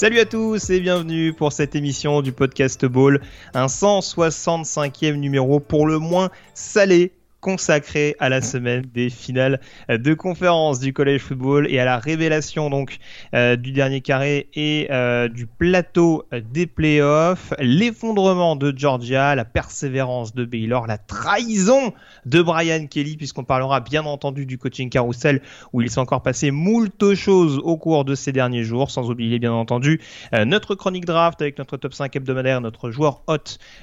Salut à tous et bienvenue pour cette émission du podcast Ball, un 165e numéro pour le moins salé consacré à la semaine des finales de conférence du collège football et à la révélation donc euh, du dernier carré et euh, du plateau des playoffs, l'effondrement de Georgia, la persévérance de Baylor, la trahison de Brian Kelly puisqu'on parlera bien entendu du coaching carousel où il s'est encore passé moult choses au cours de ces derniers jours, sans oublier bien entendu euh, notre chronique draft avec notre top 5 hebdomadaire, notre joueur hot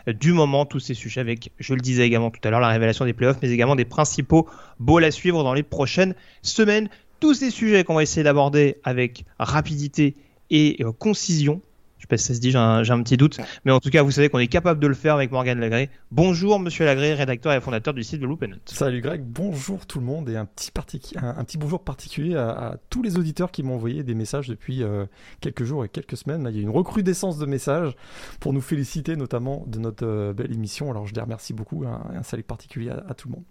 du moment, tous ces sujets avec, je le disais également tout à l'heure, la révélation des playoffs également des principaux balls à suivre dans les prochaines semaines. Tous ces sujets qu'on va essayer d'aborder avec rapidité et euh, concision. Je sais pas si ça se dit, j'ai un, petit doute. Mais en tout cas, vous savez qu'on est capable de le faire avec Morgan Lagré. Bonjour, monsieur Lagré, rédacteur et fondateur du site de Loop Salut Greg, bonjour tout le monde et un petit, un, petit bonjour particulier à, tous les auditeurs qui m'ont envoyé des messages depuis euh, quelques jours et quelques semaines. il y a une recrudescence de messages pour nous féliciter, notamment de notre euh, belle émission. Alors, je les remercie beaucoup. Un, un salut particulier à tout le monde.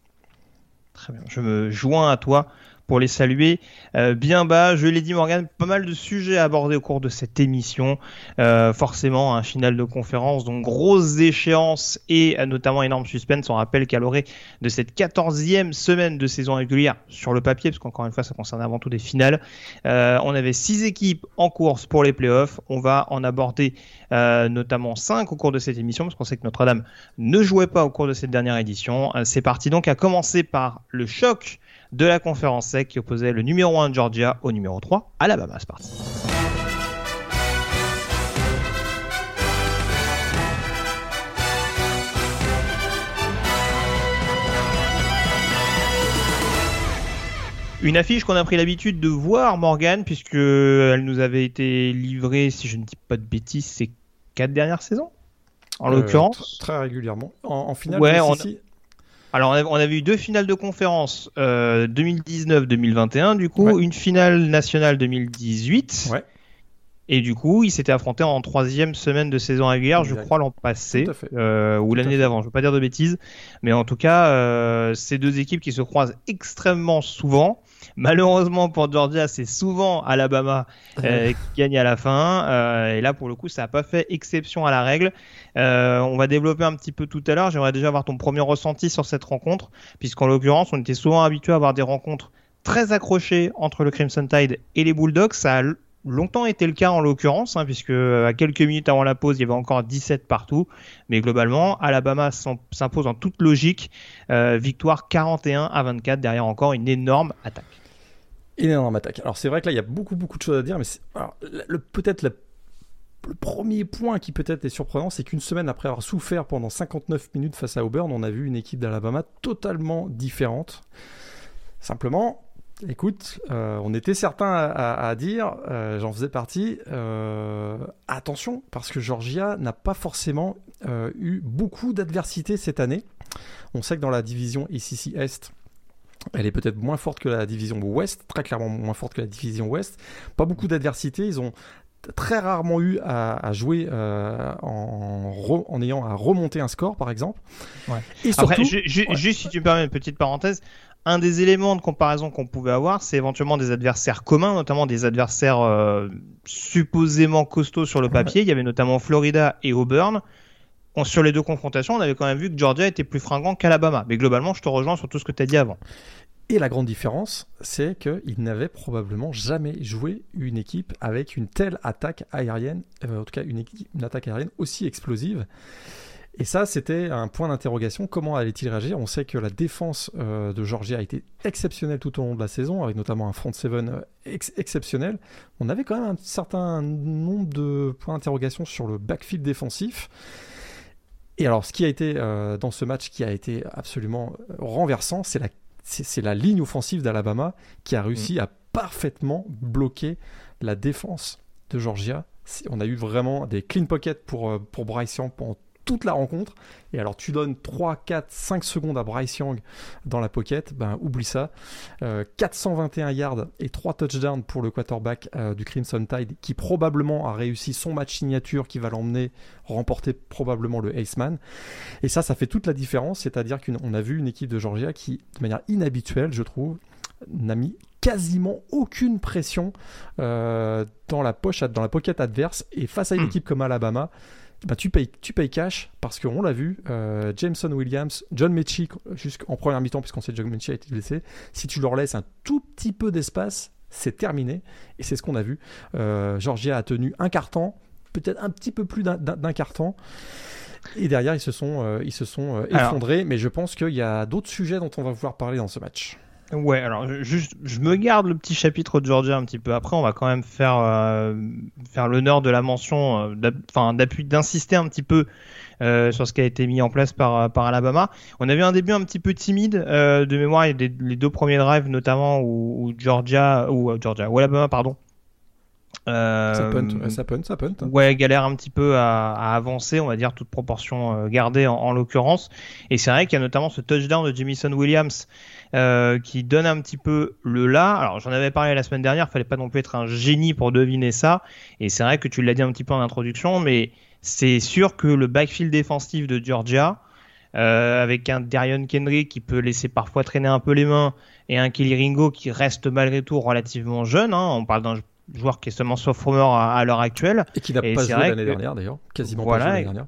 Très bien. Je me joins à toi pour les saluer euh, bien bas. Je l'ai dit Morgan, pas mal de sujets abordés au cours de cette émission. Euh, forcément, un final de conférence, donc grosse échéance et euh, notamment énorme suspense. On rappelle qu'à l'orée de cette quatorzième semaine de saison régulière sur le papier, parce qu'encore une fois, ça concerne avant tout des finales, on avait six équipes en course pour les playoffs. On va en aborder notamment cinq au cours de cette émission, parce qu'on sait que Notre-Dame ne jouait pas au cours de cette dernière édition. C'est parti donc à commencer par le choc de la conférence SEC qui opposait le numéro 1 de Georgia au numéro 3 Alabama. C'est parti. Une affiche qu'on a pris l'habitude de voir, Morgan, puisque elle nous avait été livrée, si je ne dis pas de bêtises, ces quatre dernières saisons, en euh, l'occurrence. Très régulièrement. En, finale, ouais, alors, on avait eu deux finales de conférence 2019-2021, euh, du coup, une finale nationale 2018. Ouais. Et du coup, ils s'étaient affrontés en troisième semaine de saison régulière, je crois l'an passé, euh, ou l'année d'avant. Je ne veux pas dire de bêtises, mais en tout cas, euh, ces deux équipes qui se croisent extrêmement souvent. Malheureusement pour Georgia, c'est souvent Alabama euh, qui gagne à la fin. Euh, et là, pour le coup, ça n'a pas fait exception à la règle. Euh, on va développer un petit peu tout à l'heure. J'aimerais déjà avoir ton premier ressenti sur cette rencontre, puisqu'en l'occurrence, on était souvent habitué à avoir des rencontres très accrochées entre le Crimson Tide et les Bulldogs. Ça a longtemps été le cas en l'occurrence, hein, puisque à quelques minutes avant la pause, il y avait encore 17 partout. Mais globalement, Alabama s'impose en toute logique. victoire 41 à 24, derrière encore une énorme attaque énorme attaque. Alors c'est vrai que là il y a beaucoup beaucoup de choses à dire, mais peut-être le premier point qui peut-être est surprenant, c'est qu'une semaine après avoir souffert pendant 59 minutes face à Auburn, on a vu une équipe d'Alabama totalement différente. Simplement, écoute, euh, on était certains à, dire, euh, j'en faisais partie, euh, attention, parce que Georgia n'a pas forcément eu beaucoup d'adversité cette année. On sait que dans la division ICC Est, elle est peut-être moins forte que la division Ouest, très clairement moins forte que la division Ouest. Pas beaucoup d'adversité. Ils ont très rarement eu à, jouer euh, en, en, ayant à remonter un score, par exemple. Et surtout, juste si tu me permets une petite parenthèse, un des éléments de comparaison qu'on pouvait avoir, c'est éventuellement des adversaires communs, notamment des adversaires euh, supposément costauds sur le papier. Il y avait notamment Florida et Auburn sur les deux confrontations, on avait quand même vu que Georgia était plus fringant qu'Alabama. Mais globalement, je te rejoins sur tout ce que tu as dit avant. Et la grande différence, c'est qu'ils n'avaient probablement jamais joué une équipe avec une telle attaque aérienne, euh, en tout cas une, attaque aérienne aussi explosive. Et ça, c'était un point d'interrogation. Comment allait-il réagir? On sait que la défense euh, de Georgia a été exceptionnelle tout au long de la saison, avec notamment un front seven euh, exceptionnel. On avait quand même un certain nombre de points d'interrogation sur le backfield défensif. Et alors, ce qui a été dans ce match qui a été absolument renversant, c'est la, c'est, la ligne offensive d'Alabama qui a réussi mm. à parfaitement bloquer la défense de Georgia. On a eu vraiment des clean pockets pour, pour Bryce Young pendant toute la rencontre. Et alors tu donnes 3, 4, 5 secondes à Bryce Young dans la pocket, ben oublie ça. 421 euh, yards et 3 touchdowns pour le quarterback euh, du Crimson Tide qui probablement a réussi son match signature qui va l'emmener remporter probablement le Ace-Man. Et ça, ça fait toute la différence. C'est-à-dire qu'on a vu une équipe de Georgia qui, de manière inhabituelle, je trouve, n'a mis quasiment aucune pression euh, dans la poche, dans la pocket adverse. Et face à une hmm. équipe comme Alabama, bah, tu, payes, tu payes cash parce qu'on l'a vu, euh, Jameson Williams, John Mechie, jusqu'en première mi-temps, puisqu'on sait que John Mechie a été blessé, si tu leur laisses un tout petit peu d'espace, c'est terminé. Et c'est ce qu'on a vu. Euh, Georgia a tenu un carton, peut-être un petit peu plus d'un carton. Et derrière, ils se sont, euh, ils se sont effondrés. mais je pense qu'il y a d'autres sujets dont on va vouloir parler dans ce match. Ouais, alors juste, je me garde le petit chapitre de Georgia un petit peu après. On va quand même faire euh, faire l'honneur de la mention, euh, enfin d'appui, d'insister un petit peu euh, sur ce qui a été mis en place par par Alabama. On a vu un début un petit peu timide de mémoire. Il y a les deux premiers drives notamment où, Georgia ou Georgia ou Alabama pardon. Ça punt, ça punt, ça punt. Ouais, galère un petit peu à, avancer, on va dire toute proportion gardée en, en l'occurrence. Et c'est vrai qu'il y a notamment ce touchdown de Jamison Williams euh, qui donne un petit peu le là. Alors j'en avais parlé la semaine dernière, fallait pas non plus être un génie pour deviner ça. Et c'est vrai que tu l'as dit un petit peu en introduction, mais c'est sûr que le backfield défensif de Georgia, euh, avec un Darion Kendrick qui peut laisser parfois traîner un peu les mains et un Kelly Ringo qui reste malgré tout relativement jeune. Hein. On parle d'un joueur qui est seulement sophomore à, l'heure actuelle. Et qui n'a pas joué l'année dernière d'ailleurs, quasiment pas joué l'année dernière.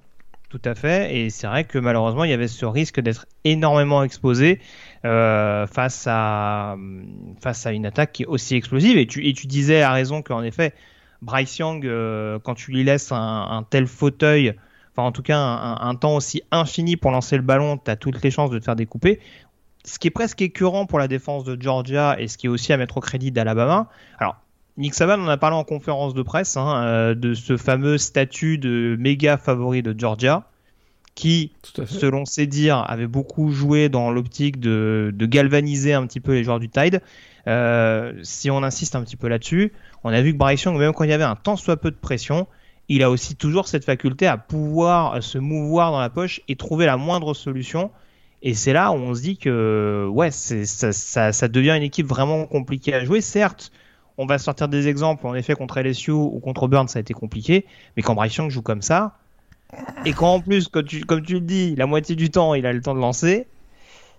Tout à fait, et c'est vrai que malheureusement il y avait ce risque d'être énormément exposé euh, face, à, face à une attaque qui est aussi explosive. Et tu, et tu disais à raison qu'en effet, Bryce Young, euh, quand tu lui laisses un, tel fauteuil, enfin en tout cas un, temps aussi infini pour lancer le ballon, tu as toutes les chances de te faire découper. Ce qui est presque écœurant pour la défense de Georgia et ce qui est aussi à mettre au crédit d'Alabama. Alors, Nick Saban en a parlé en conférence de presse hein, euh, de ce fameux statut de méga favori de Georgia, qui, selon ses dires, avait beaucoup joué dans l'optique de, galvaniser un petit peu les joueurs du Tide. Euh, si on insiste un petit peu là-dessus, on a vu que Bryce Young, même quand il y avait un tant soit peu de pression, il a aussi toujours cette faculté à pouvoir se mouvoir dans la poche et trouver la moindre solution. Et c'est là où on se dit que ouais, ça, ça, ça devient une équipe vraiment compliquée à jouer. Certes, on va sortir des exemples. En effet, contre LSU ou contre Burn, ça a été compliqué. Mais quand Bryce joue comme ça, et quand en plus, comme tu, le dis, la moitié du temps, il a le temps de lancer,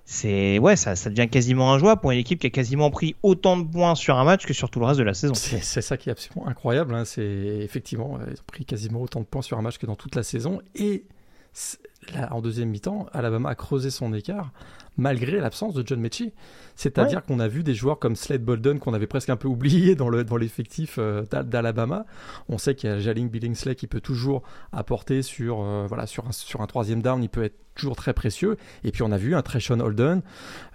c'est ouais, ça, devient quasiment injouable pour une équipe qui a quasiment pris autant de points sur un match que sur tout le reste de la saison. C'est ça qui est absolument incroyable. Hein. C'est effectivement, ils ont pris quasiment autant de points sur un match que dans toute la saison. Et en deuxième mi-temps, Alabama a creusé son écart malgré l'absence de John Mechie. C'est-à-dire qu'on a vu des joueurs comme Slade Bolden qu'on avait presque un peu oublié dans l'effectif dans euh, d'Alabama. On sait qu'il y a Jaling Billingsley qui peut toujours apporter sur, euh, voilà, sur, un, sur un troisième down, il peut être toujours très précieux. Et puis on a vu un Treshon Holden.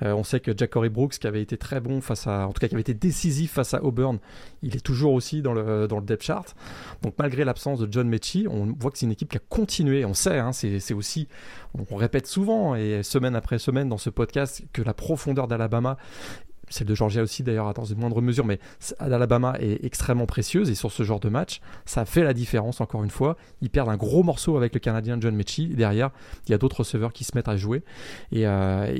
Euh, on sait que Jacory Brooks, qui avait été très bon face à, en tout cas qui avait été décisif face à Auburn, il est toujours aussi dans le, dans le depth chart. Donc malgré l'absence de John Mechie, on voit que c'est une équipe qui a continué. On sait, hein, c'est aussi, on répète souvent et semaine après semaine dans ce podcast que la profondeur d'Alabama celle de Georgia aussi d'ailleurs dans une moindre mesure, mais Alabama est extrêmement précieuse et sur ce genre de match, ça fait la différence encore une fois. Ils perdent un gros morceau avec le Canadien John Mechie. Derrière, il y a d'autres receveurs qui se mettent à jouer et, euh,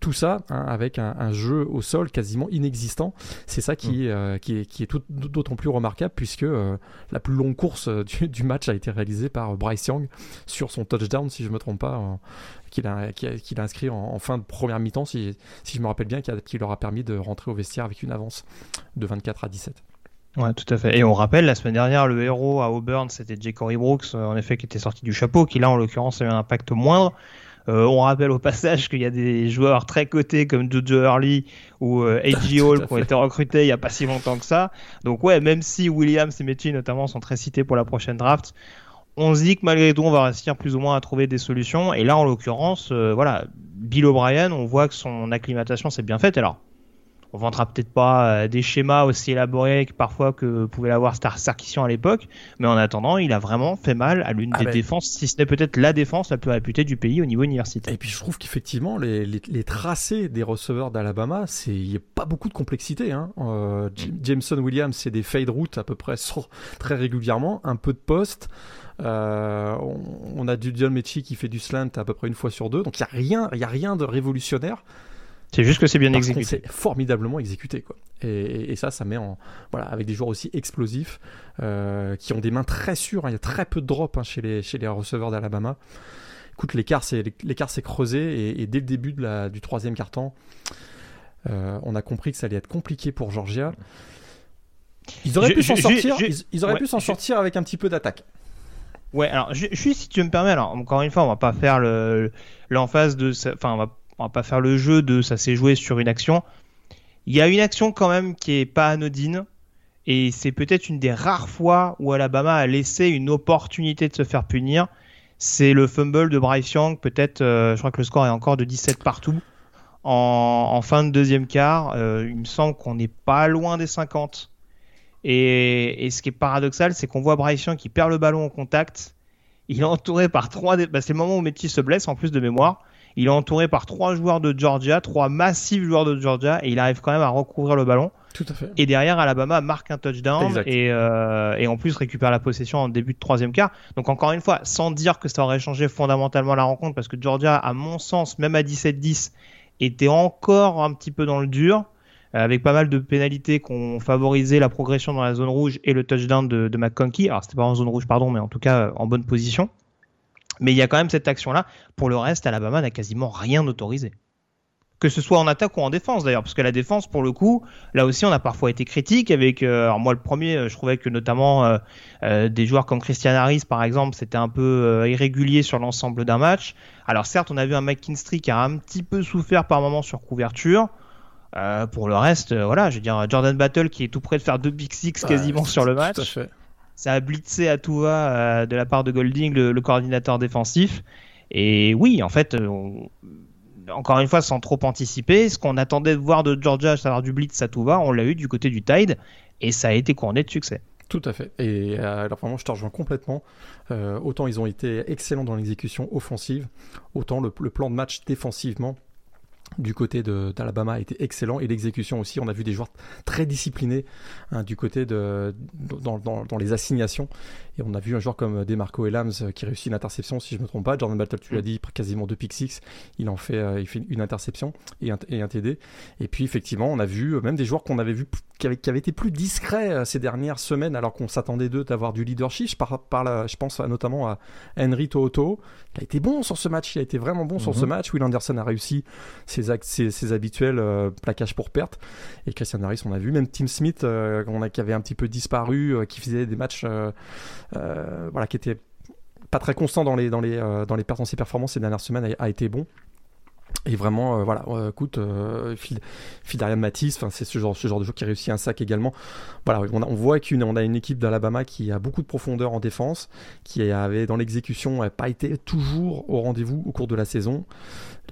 tout ça hein, avec un, jeu au sol quasiment inexistant. C'est ça qui, mm. euh, qui est, qui est d'autant plus remarquable puisque euh, la plus longue course du, match a été réalisée par Bryce Young sur son touchdown, si je me trompe pas, qu'il a, inscrit en, fin de première mi-temps, si, si, je me rappelle bien, qui, leur a permis de rentrer au vestiaire avec une avance de 24 à 17. Ouais, tout à fait. Et on rappelle, la semaine dernière, le héros à Auburn, c'était J. Cory Brooks, euh, en effet, qui était sorti du chapeau, qui là, en l'occurrence, a eu un impact moindre. Euh, on rappelle au passage qu'il y a des joueurs très cotés comme Jojo Early ou euh, A.G. Hall qui ont été recrutés il n'y a pas si longtemps que ça. Donc ouais, même si Williams et Metchy notamment sont très cités pour la prochaine draft, on se dit que malgré tout, on va réussir plus ou moins à trouver des solutions. Et là, en l'occurrence, euh, voilà, Bill O'Brien, on voit que son acclimatation s'est bien faite. Alors, on vendra peut-être pas des schémas aussi élaborés que parfois que pouvait l'avoir Star Sarkisian à l'époque, mais en attendant, il a vraiment fait mal à l'une ah des ben. défenses, si ce n'est peut-être la défense la plus réputée du pays au niveau universitaire. Et puis je trouve qu'effectivement, les, les, tracés des receveurs d'Alabama, il n'y a pas beaucoup de complexité. Hein. Jameson Williams, c'est des fade routes à peu près très régulièrement, un peu de poste. Euh, on, a du John Mechie qui fait du slant à peu près une fois sur deux. Donc il n'y a, rien, y a rien de révolutionnaire. C'est juste que c'est bien exécuté. C'est formidablement exécuté. Quoi. Et, ça, ça met en. Voilà, avec des joueurs aussi explosifs, euh, qui ont des mains très sûres. Hein. Il y a très peu de drop hein, chez, les, chez les receveurs d'Alabama. Écoute, l'écart s'est creusé et, dès le début de la, du troisième quart-temps, euh, on a compris que ça allait être compliqué pour Georgia. Ils auraient pu s'en sortir, ils, auraient pu s'en sortir avec un petit peu d'attaque. Ouais, alors je, suis, si tu me permets, alors encore une fois, on va pas faire le l'emphase de, enfin, on va, on va pas faire le jeu de ça s'est joué sur une action. Il y a une action quand même qui est pas anodine et c'est peut-être une des rares fois où Alabama a laissé une opportunité de se faire punir. C'est le fumble de Bryce Young, peut-être, euh, je crois que le score est encore de 17 partout en, fin de deuxième quart. Euh, il me semble qu'on n'est pas loin des 50. Et, ce qui est paradoxal, c'est qu'on voit Bryce Young qui perd le ballon en contact. Il est entouré par trois. Bah, c'est le moment où Métis se blesse en plus de mémoire. Il est entouré par trois joueurs de Georgia, trois massifs joueurs de Georgia, et il arrive quand même à recouvrir le ballon. Tout à fait. Et derrière, Alabama marque un touchdown et, euh, et, en plus récupère la possession en début de troisième quart. Donc encore une fois, sans dire que ça aurait changé fondamentalement la rencontre, parce que Georgia, à mon sens, même à 17-10, était encore un petit peu dans le dur. Euh, avec pas mal de pénalités qui ont favorisé la progression dans la zone rouge et le touchdown de, de McConkey. Alors c'était pas en zone rouge, pardon, mais en tout cas euh, en bonne position. Mais il y a quand même cette action-là. Pour le reste, Alabama n'a quasiment rien autorisé. Que ce soit en attaque ou en défense d'ailleurs, parce que la défense, pour le coup, là aussi, on a parfois été critique avec. Euh, alors moi, le premier, je trouvais que notamment des joueurs comme Christian Harris, par exemple, c'était un peu irrégulier sur l'ensemble d'un match. Alors certes, on a vu un McKinstry qui a un petit peu souffert par moment sur couverture. Euh, pour le reste, euh, voilà, je veux dire, Jordan Battle qui est tout près de faire deux Big Six quasiment sur le match. Ça a blitzé à tout va euh, de la part de Golding, le, coordinateur défensif. Et oui, en fait, encore une fois, sans trop anticiper, ce qu'on attendait de voir de Georgia, à savoir du blitz à tout va, on l'a eu du côté du Tide, et ça a été couronné de succès. Tout à fait. Et alors vraiment, je te rejoins complètement. autant ils ont été excellents dans l'exécution offensive, autant le, plan de match défensivement du côté d'Alabama a été excellent et l'exécution aussi. On a vu des joueurs très disciplinés hein, du côté de dans, dans, dans, les assignations et on a vu un joueur comme Demarco Elams euh, qui réussit une interception, si je ne me trompe pas. Jordan Battle, tu l'as mm. dit, quasiment deux pick six. Il en fait, euh, il fait une interception et un, et un, TD. Et puis, effectivement, on a vu euh, même des joueurs qu'on avait vu qui avaient, qui avaient, été plus discrets ces dernières semaines, alors qu'on s'attendait d'eux d'avoir du leadership. Je, par, par je pense notamment à Henry Toto. Il a été bon sur ce match. Il a été vraiment bon sur ce mm-hmm. match. Will Anderson a réussi ses, ses, ses habituels plaquages pour perte. Et Christian Harris, on a vu. Même Tim Smith, a, qui avait un petit peu disparu, qui faisait des matchs euh, voilà, qui était pas très constant dans les, dans les, euh, dans les performances ces dernières semaines, a, été bon. Et vraiment, euh, voilà, écoute, Phil, Phil Matisse, c'est ce genre, ce genre de joueur qui réussit un sac également. Voilà, on voit qu'on a une équipe d'Alabama qui a beaucoup de profondeur en défense, qui avait dans l'exécution pas été toujours au rendez-vous au cours de la saison.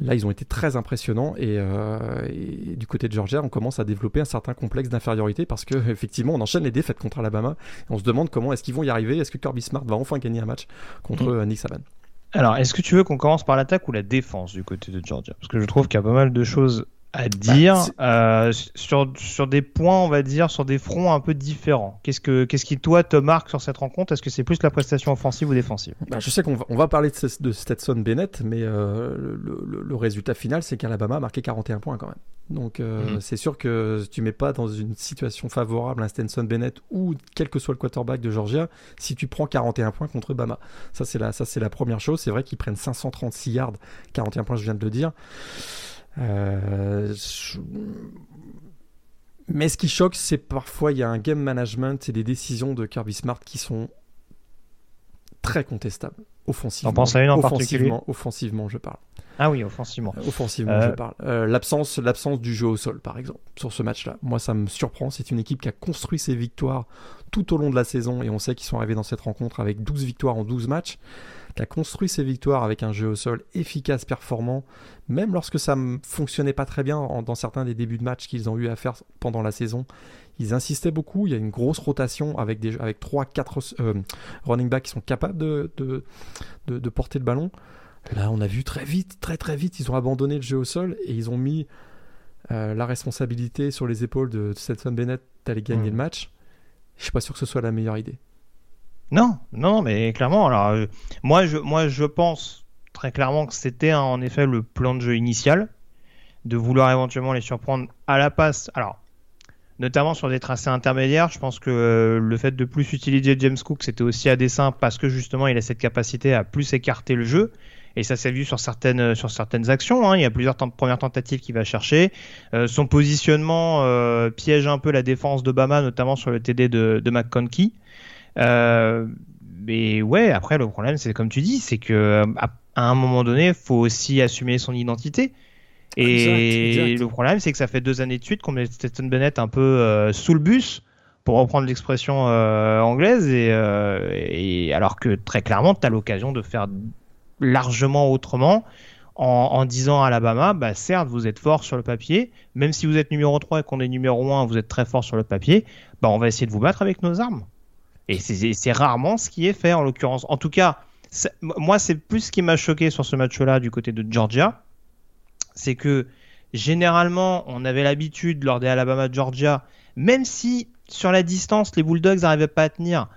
Là, ils ont été très impressionnants euh, et, du côté de Georgia, on commence à développer un certain complexe d'infériorité parce que effectivement, on enchaîne les défaites contre Alabama et on se demande comment est-ce qu'ils vont y arriver. Est-ce que Kirby Smart va enfin gagner un match contre mm. Nick Saban? Alors, est-ce que tu veux qu'on commence par l'attaque ou la défense du côté de Georgia? Parce que je trouve qu'il y a pas mal de choses à dire bah, euh, sur, sur des points, on va dire, sur des fronts un peu différents. Qu'est-ce, que, qu'est-ce qui, toi, te marque sur cette rencontre? Est-ce que c'est plus la prestation offensive ou défensive? Bah, Je sais qu'on va, on va parler de, de Stetson Bennett, mais euh, le, le, résultat final, c'est qu'Alabama a marqué 41 points quand même. Donc euh, mhm. c'est sûr que tu mets pas dans une situation favorable un Stetson Bennett ou quel que soit le quarterback de Georgia si tu prends 41 points contre Bama. Ça c'est la, ça, c'est la première chose. C'est vrai qu'ils prennent 536 yards, 41 points, je viens de le dire. Euh, mais ce qui choque, c'est parfois il y a un game management et des décisions de Kirby Smart qui sont très contestables. Offensivement. T'en penses à une en offensivement, offensivement, je parle. Ah oui, offensivement. Euh, offensivement, je parle. Euh, l'absence, l'absence du jeu au sol, par exemple, sur ce match-là. Moi, ça me surprend. C'est une équipe qui a construit ses victoires tout au long de la saison, et on sait qu'ils sont arrivés dans cette rencontre avec 12 victoires en 12 matchs, qui a construit ses victoires avec un jeu au sol efficace, performant, même lorsque ça ne fonctionnait pas très bien dans certains des débuts de match qu'ils ont eu à faire pendant la saison. Ils insistaient beaucoup, il y a une grosse rotation avec, des, avec 3-4 euh, running backs qui sont capables de, de, de, porter le ballon. Là, on a vu très vite, très très vite, ils ont abandonné le jeu au sol et ils ont mis euh, la responsabilité sur les épaules de Stetson Bennett d'aller gagner mmh. le match. Je suis pas sûr que ce soit la meilleure idée. Non, non, mais clairement, alors euh, moi, je, moi je pense très clairement que c'était en effet le plan de jeu initial de vouloir éventuellement les surprendre à la passe. Alors, notamment sur des tracés intermédiaires. Je pense que euh, le fait de plus utiliser James Cook, c'était aussi à dessein parce que justement, il a cette capacité à plus écarter le jeu. Et ça s'est vu sur certaines, euh, sur certaines actions. Hein. Il y a plusieurs premières tentatives qu'il va chercher. Son positionnement piège un peu la défense d'Obama, notamment sur le TD de McConkey. Mais ouais, après, le problème, c'est comme tu dis, c'est que à, un moment donné, il faut aussi assumer son identité. Et le problème, c'est que ça fait deux années de suite qu'on met Stetson Bennett un peu euh, sous le bus, pour reprendre l'expression euh, anglaise, euh, et, alors que très clairement, tu as l'occasion de faire largement autrement. En, disant à Alabama, bah certes, vous êtes fort sur le papier, même si vous êtes numéro 3 et qu'on est numéro 1, vous êtes très fort sur le papier, bah on va essayer de vous battre avec nos armes. Et c'est rarement ce qui est fait en l'occurrence. En tout cas, moi, c'est plus ce qui m'a choqué sur ce match-là du côté de Georgia c'est que généralement, on avait l'habitude lors des Alabama-Georgia, même si sur la distance, les Bulldogs n'arrivaient pas à tenir,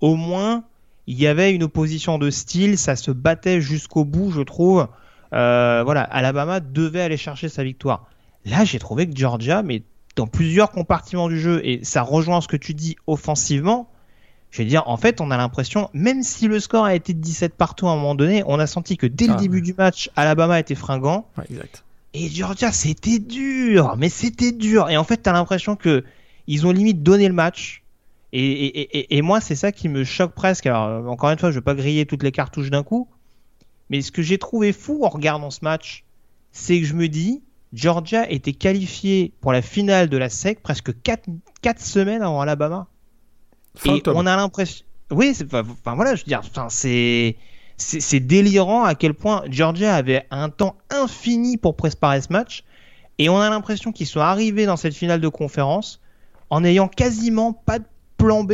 au moins, il y avait une opposition de style, ça se battait jusqu'au bout, je trouve. Euh, voilà, Alabama devait aller chercher sa victoire. Là, j'ai trouvé que Georgia, mais dans plusieurs compartiments du jeu, et ça rejoint ce que tu dis offensivement, je veux dire, en fait, on a l'impression, même si le score a été de 17 partout à un moment donné, on a senti que dès le ah, début du match, Alabama était fringant. exact. Et Georgia, c'était dur, mais c'était dur. Et en fait, tu as l'impression que ils ont limite donné le match. Et, moi, c'est ça qui me choque presque. Alors, encore une fois, je ne veux pas griller toutes les cartouches d'un coup. Mais ce que j'ai trouvé fou en regardant ce match, c'est que je me dis, Georgia était qualifié pour la finale de la SEC presque 4, 4 semaines avant Alabama. Et on a l'impression. Oui, enfin voilà, je veux dire, c'est c'est délirant à quel point Georgia avait un temps infini pour préparer ce match. Et on a l'impression qu'ils sont arrivés dans cette finale de conférence en n'ayant quasiment pas de plan B,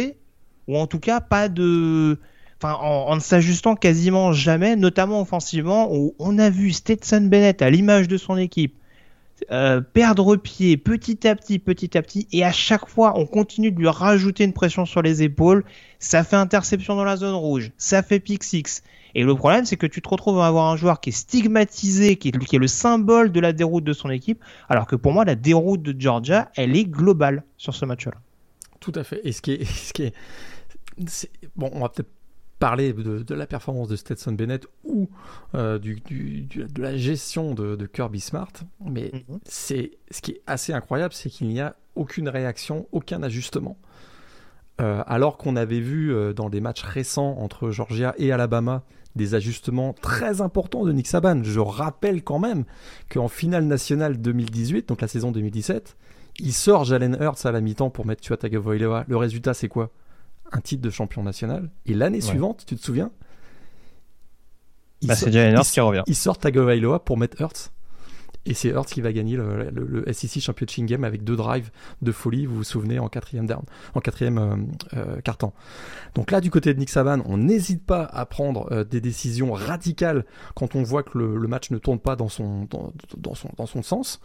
ou en tout cas pas de. Enfin, en, ne s'ajustant quasiment jamais, notamment offensivement, où on a vu Stetson Bennett à l'image de son équipe euh, perdre pied petit à petit, petit à petit, et à chaque fois, on continue de lui rajouter une pression sur les épaules. Ça fait interception dans la zone rouge, ça fait pick six. Et le problème, c'est que tu te retrouves à avoir un joueur qui est stigmatisé, qui est, le symbole de la déroute de son équipe, alors que pour moi, la déroute de Georgia, elle est globale sur ce match-là. Tout à fait. Et ce qui est, ce qui est, bon, on va peut-être parler de, la performance de Stetson Bennett ou euh, du, de la gestion de, Kirby Smart, mais mhm. c'est ce qui est assez incroyable, c'est qu'il n'y a aucune réaction, aucun ajustement. Euh, alors qu'on avait vu euh, dans des matchs récents entre Georgia et Alabama des ajustements très importants de Nick Saban. Je rappelle quand même qu'en finale nationale 2018, donc la saison 2017, il sort Jalen Hurts à la mi-temps pour mettre Tua Tagovailoa. Le résultat, c'est quoi? Un titre de champion national. Et l'année suivante, tu te souviens? Bah, C'est Jalen Hurts qui revient. Il sort Tagovailoa pour mettre Hurts. Et c'est Hurts qui va gagner le, le, SEC Championship Game avec deux drives de folie, vous vous souvenez, en quatrième down, en quatrième euh, euh carton. Donc là, du côté de Nick Saban, on n'hésite pas à prendre euh, des décisions radicales quand on voit que le, le, match ne tourne pas dans son, dans, dans son, dans son sens.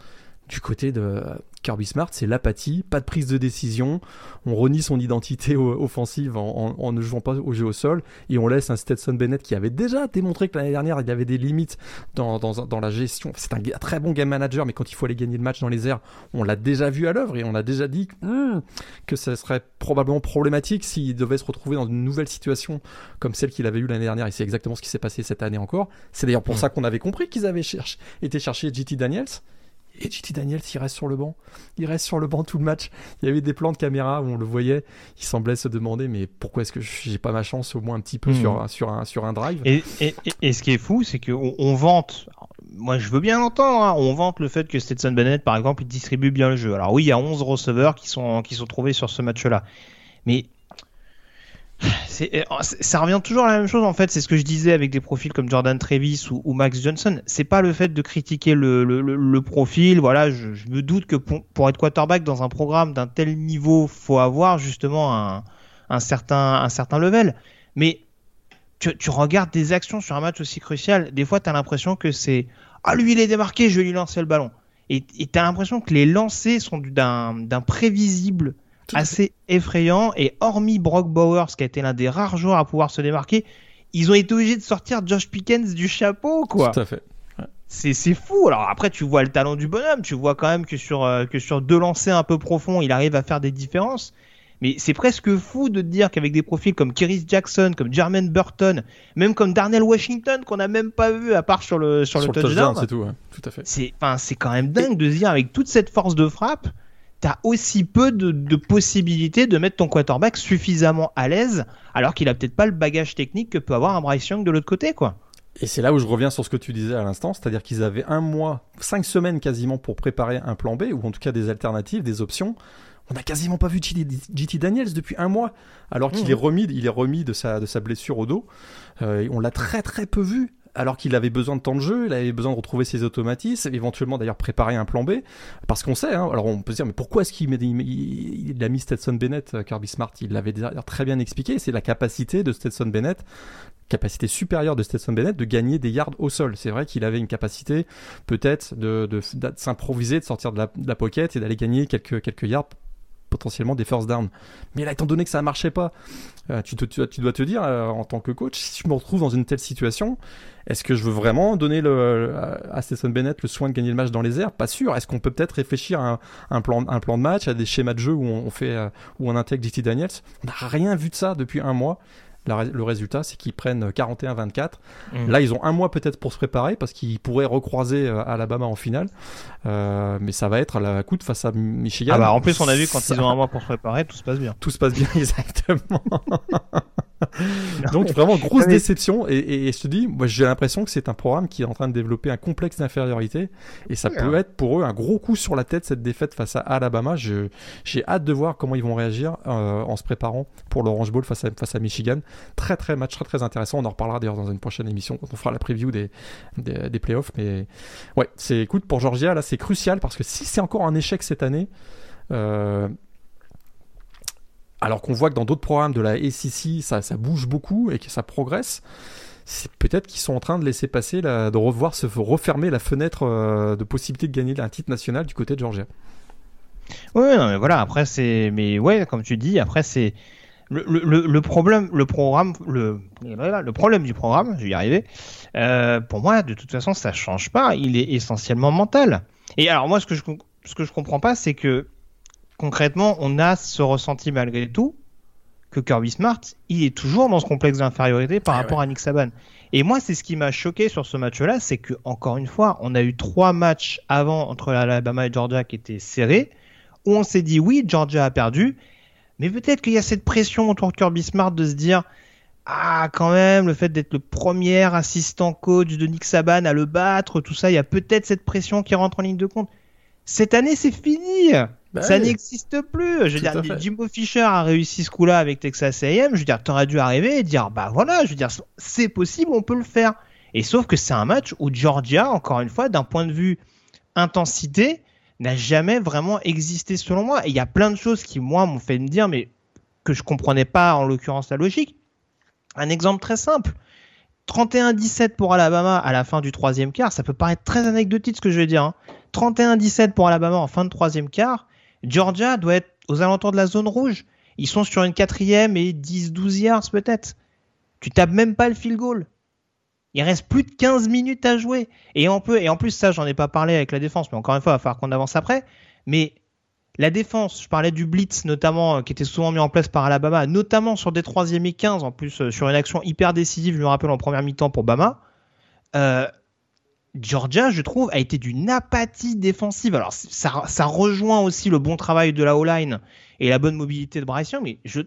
Du côté de Kirby Smart, c'est l'apathie, pas de prise de décision. On renie son identité offensive en, ne jouant pas au jeu au sol et on laisse un Stetson Bennett qui avait déjà démontré que l'année dernière il y avait des limites dans, dans, la gestion. C'est un, très bon game manager, mais quand il faut aller gagner le match dans les airs, on l'a déjà vu à l'œuvre et on a déjà dit hmm, que ça serait probablement problématique s'il devait se retrouver dans une nouvelle situation comme celle qu'il avait eue l'année dernière. Et c'est exactement ce qui s'est passé cette année encore. C'est d'ailleurs pour hmm. ça qu'on avait compris qu'ils avaient cherché, été chercher JT Daniels Et JT Daniels, il reste sur le banc. Il reste sur le banc tout le match. Il y avait des plans de caméra où on le voyait. Il semblait se demander, mais pourquoi est-ce que j'ai pas ma chance au moins un petit peu sur, hmm. sur, un, sur un drive? Et, et, et, ce qui est fou, c'est qu'on on vante. Moi, je veux bien l'entendre. Hein, on vante le fait que Stetson Bennett, par exemple, il distribue bien le jeu. Alors oui, il y a 11 receveurs qui sont, qui sont trouvés sur ce match-là. Mais ça revient toujours à la même chose en fait. C'est ce que je disais avec des profils comme Jordan Travis ou, Max Johnson. C'est pas le fait de critiquer le, le, profil. Voilà, je, me doute que pour, être quarterback dans un programme d'un tel niveau, faut avoir justement un, un, certain, un certain level. Mais tu, tu, regardes des actions sur un match aussi crucial. Des fois, tu as l'impression que c'est ah lui il est démarqué, je vais lui lancer le ballon. Et tu as l'impression que les lancers sont d'un prévisible assez effrayant. Et hormis Brock Bowers, qui a été l'un des rares joueurs à pouvoir se démarquer, ils ont été obligés de sortir Josh Pickens du chapeau, quoi. Tout à fait. C'est fou. Alors après, tu vois le talent du bonhomme, tu vois quand même que sur, euh, que sur deux lancers un peu profonds, il arrive à faire des différences. Mais c'est presque fou de dire qu'avec des profils comme Keris Jackson, comme Jermaine Burton, même comme Darnell Washington, qu'on n'a même pas vu à part sur le, sur, le, touchdown, c'est tout, tout à fait. C'est quand même dingue de se dire avec toute cette force de frappe, t'as aussi peu de, possibilités de mettre ton quarterback suffisamment à l'aise, alors qu'il a peut-être pas le bagage technique que peut avoir un Bryce Young de l'autre côté, quoi. Et c'est là où je reviens sur ce que tu disais à l'instant, c'est-à-dire qu'ils avaient un mois, cinq semaines quasiment pour préparer un plan B, ou en tout cas des alternatives, des options. On n'a quasiment pas vu JT Daniels depuis un mois, alors qu'il mmh. est remis, il est remis de sa, de sa blessure au dos. Euh, on l'a très très peu vu alors qu'il avait besoin de temps de jeu, il avait besoin de retrouver ses automatismes, éventuellement d'ailleurs préparer un plan B, parce qu'on sait, hein, alors on peut se dire, mais pourquoi est-ce qu'il il, a mis Stetson Bennett, euh, Kirby Smart Il l'avait très bien expliqué, c'est la capacité de Stetson Bennett capacité supérieure de Stetson Bennett de gagner des yards au sol. C'est vrai qu'il avait une capacité peut-être de, s'improviser, de sortir de la, pocket et d'aller gagner quelques yards potentiellement des first down. Mais là, étant donné que ça ne marchait pas, euh, tu, tu, dois te dire, euh, en tant que coach, si je me retrouve dans une telle situation, est-ce que je veux vraiment donner à Stetson Bennett le soin de gagner le match dans les airs? Pas sûr. Est-ce qu'on peut peut-être réfléchir à un, plan, un plan de match, à des schémas de jeu où on, fait, euh, où on intègre JT Daniels? On n'a rien vu de ça depuis un mois le résultat, c'est qu'ils prennent 41-24. Mmh. Là, ils ont un mois peut-être pour se préparer parce qu'ils pourraient recroiser euh, Alabama en finale. Euh, mais ça va être à la coupe face à Michigan. Ah bah, en plus, on a vu quand ils ont un mois pour se préparer, tout se passe bien. Tout se passe bien, exactement. Donc vraiment grosse déception et, je te dis, moi j'ai l'impression que c'est un programme qui est en train de développer un complexe d'infériorité et ça peut être pour eux un gros coup sur la tête cette défaite face à Alabama. J'ai hâte de voir comment ils vont réagir euh, en se préparant pour l'Orange Bowl face à, face à Michigan. Très très match très très intéressant. On en reparlera d'ailleurs dans une prochaine émission quand on fera la preview des, des, playoffs. Mais ouais, c'est écoute pour Georgia là c'est crucial parce que si c'est encore un échec cette année. Euh, alors qu'on voit que dans d'autres programmes de la SEC, ça, bouge beaucoup et que ça progresse, c'est peut-être qu'ils sont en train de laisser passer, de revoir se refermer la fenêtre euh, de possibilité de gagner un titre national du côté de Georgia. Oui, non, mais voilà, après c'est. Mais ouais, comme tu dis, après c'est. Le, problème, le programme, le, le problème du programme, je vais y arriver. Euh, pour moi, de toute façon, ça change pas. Il est essentiellement mental. Et alors moi, ce que je, ce que je comprends pas, c'est que concrètement, on a ce ressenti malgré tout que Kirby Smart, il est toujours dans ce complexe d'infériorité par rapport à Nick Saban. Et moi, c'est ce qui m'a choqué sur ce match-là, c'est que encore une fois, on a eu trois matchs avant entre l'Alabama et Georgia qui étaient serrés, où on s'est dit oui, Georgia a perdu, mais peut-être qu'il y a cette pression autour de Kirby Smart de se dire ah quand même le fait d'être le premier assistant coach de Nick Saban à le battre, tout ça, il y a peut-être cette pression qui rentre en ligne de compte. Cette année, c'est fini. Bah ça n'existe plus. Je veux dire, Jimbo Fisher a réussi ce coup-là avec Texas A&M. Je veux dire, t'aurais dû arriver et dire, bah voilà, je veux dire, c'est possible, on peut le faire. Et sauf que c'est un match où Georgia, encore une fois, d'un point de vue intensité, n'a jamais vraiment existé selon moi. Et il y a plein de choses qui, moi, m'ont fait me dire, mais que je comprenais pas, en l'occurrence, la logique. Un exemple très simple. 31-17 pour Alabama à la fin du troisième quart, ça peut paraître très anecdotique ce que je vais dire. 31-17 hein. pour Alabama en fin de troisième quart. Georgia doit être aux alentours de la zone rouge. Ils sont sur une quatrième et 10-12 yards peut-être. Tu tapes même pas le field goal. Il reste plus de 15 minutes à jouer. Et en plus, ça, j'en ai pas parlé avec la défense, mais encore une fois, il va falloir qu'on avance après. Mais la défense, je parlais du blitz notamment, euh, qui était souvent mis en place par Alabama, notamment sur des 3 et 15, en plus euh, sur une action hyper décisive, je me rappelle en première mi-temps pour Bama. Euh, Georgia, je trouve, a été d'une apathie défensive. Alors, ça, ça rejoint aussi le bon travail de la O-line et la bonne mobilité de Bryce Young, mais je,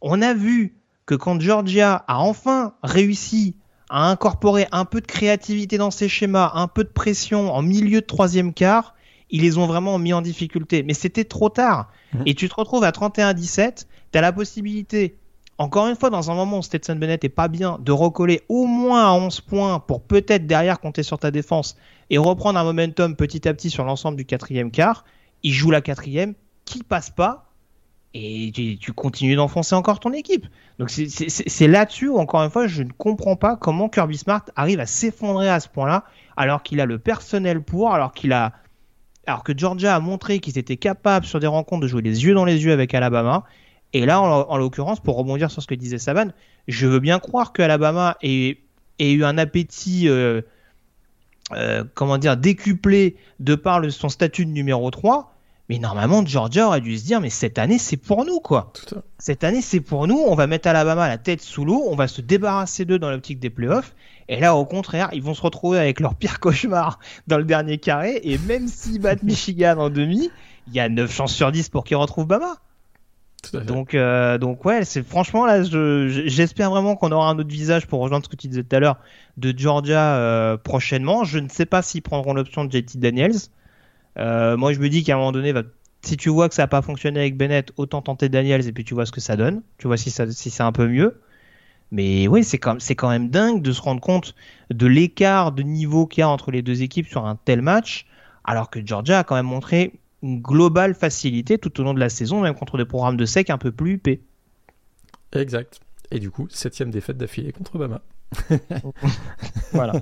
on a vu que quand Georgia a enfin réussi à incorporer un peu de créativité dans ses schémas, un peu de pression en milieu de troisième quart, ils les ont vraiment mis en difficulté. Mais c'était trop tard. Mmh. Et tu te retrouves à 31-17, tu as la possibilité, encore une fois, dans un moment où Stetson Bennett est pas bien, de recoller au moins à 11 points pour peut-être derrière compter sur ta défense et reprendre un momentum petit à petit sur l'ensemble du quatrième quart. Il joue la quatrième, qui passe pas, et tu, continues d'enfoncer encore ton équipe. Donc c'est là-dessus où, encore une fois, je ne comprends pas comment Kirby Smart arrive à s'effondrer à ce point-là, alors qu'il a le personnel pour, alors qu'il a, alors que Georgia a montré qu'ils étaient capables sur des rencontres de jouer les yeux dans les yeux avec Alabama. Et là, en, l'occurrence, pour rebondir sur ce que disait Saban, je veux bien croire que Alabama ait, eu un appétit, euh, euh, comment dire, décuplé de par son statut de numéro 3 mais normalement, Georgia aurait dû se dire, mais cette année, c'est pour nous, quoi. Cette année, c'est pour nous. On va mettre Alabama la tête sous l'eau. On va se débarrasser d'eux dans l'optique des playoffs. Et là, au contraire, ils vont se retrouver avec leur pire cauchemar dans le dernier carré. Et même s'ils battent Michigan en demi, il y a 9 chances sur 10 pour qu'ils retrouvent Bama. Donc, euh, donc ouais, c'est franchement là, j'espère vraiment qu'on aura un autre visage pour rejoindre ce que tu disais tout à l'heure de Georgia euh, prochainement. Je ne sais pas s'ils prendront l'option de JT Daniels. Euh, moi, je me dis qu'à un moment donné, si tu vois que ça n'a pas fonctionné avec Bennett, autant tenter Daniels et puis tu vois ce que ça donne. Tu vois si, c'est un peu mieux. Mais oui, c'est quand, même dingue de se rendre compte de l'écart de niveau qu'il y a entre les deux équipes sur un tel match, alors que Georgia a quand même montré une globale facilité tout au long de la saison, même contre des programmes de sec un peu plus huppés. Exact. Et du coup, septième défaite d'affilée contre Bama. voilà.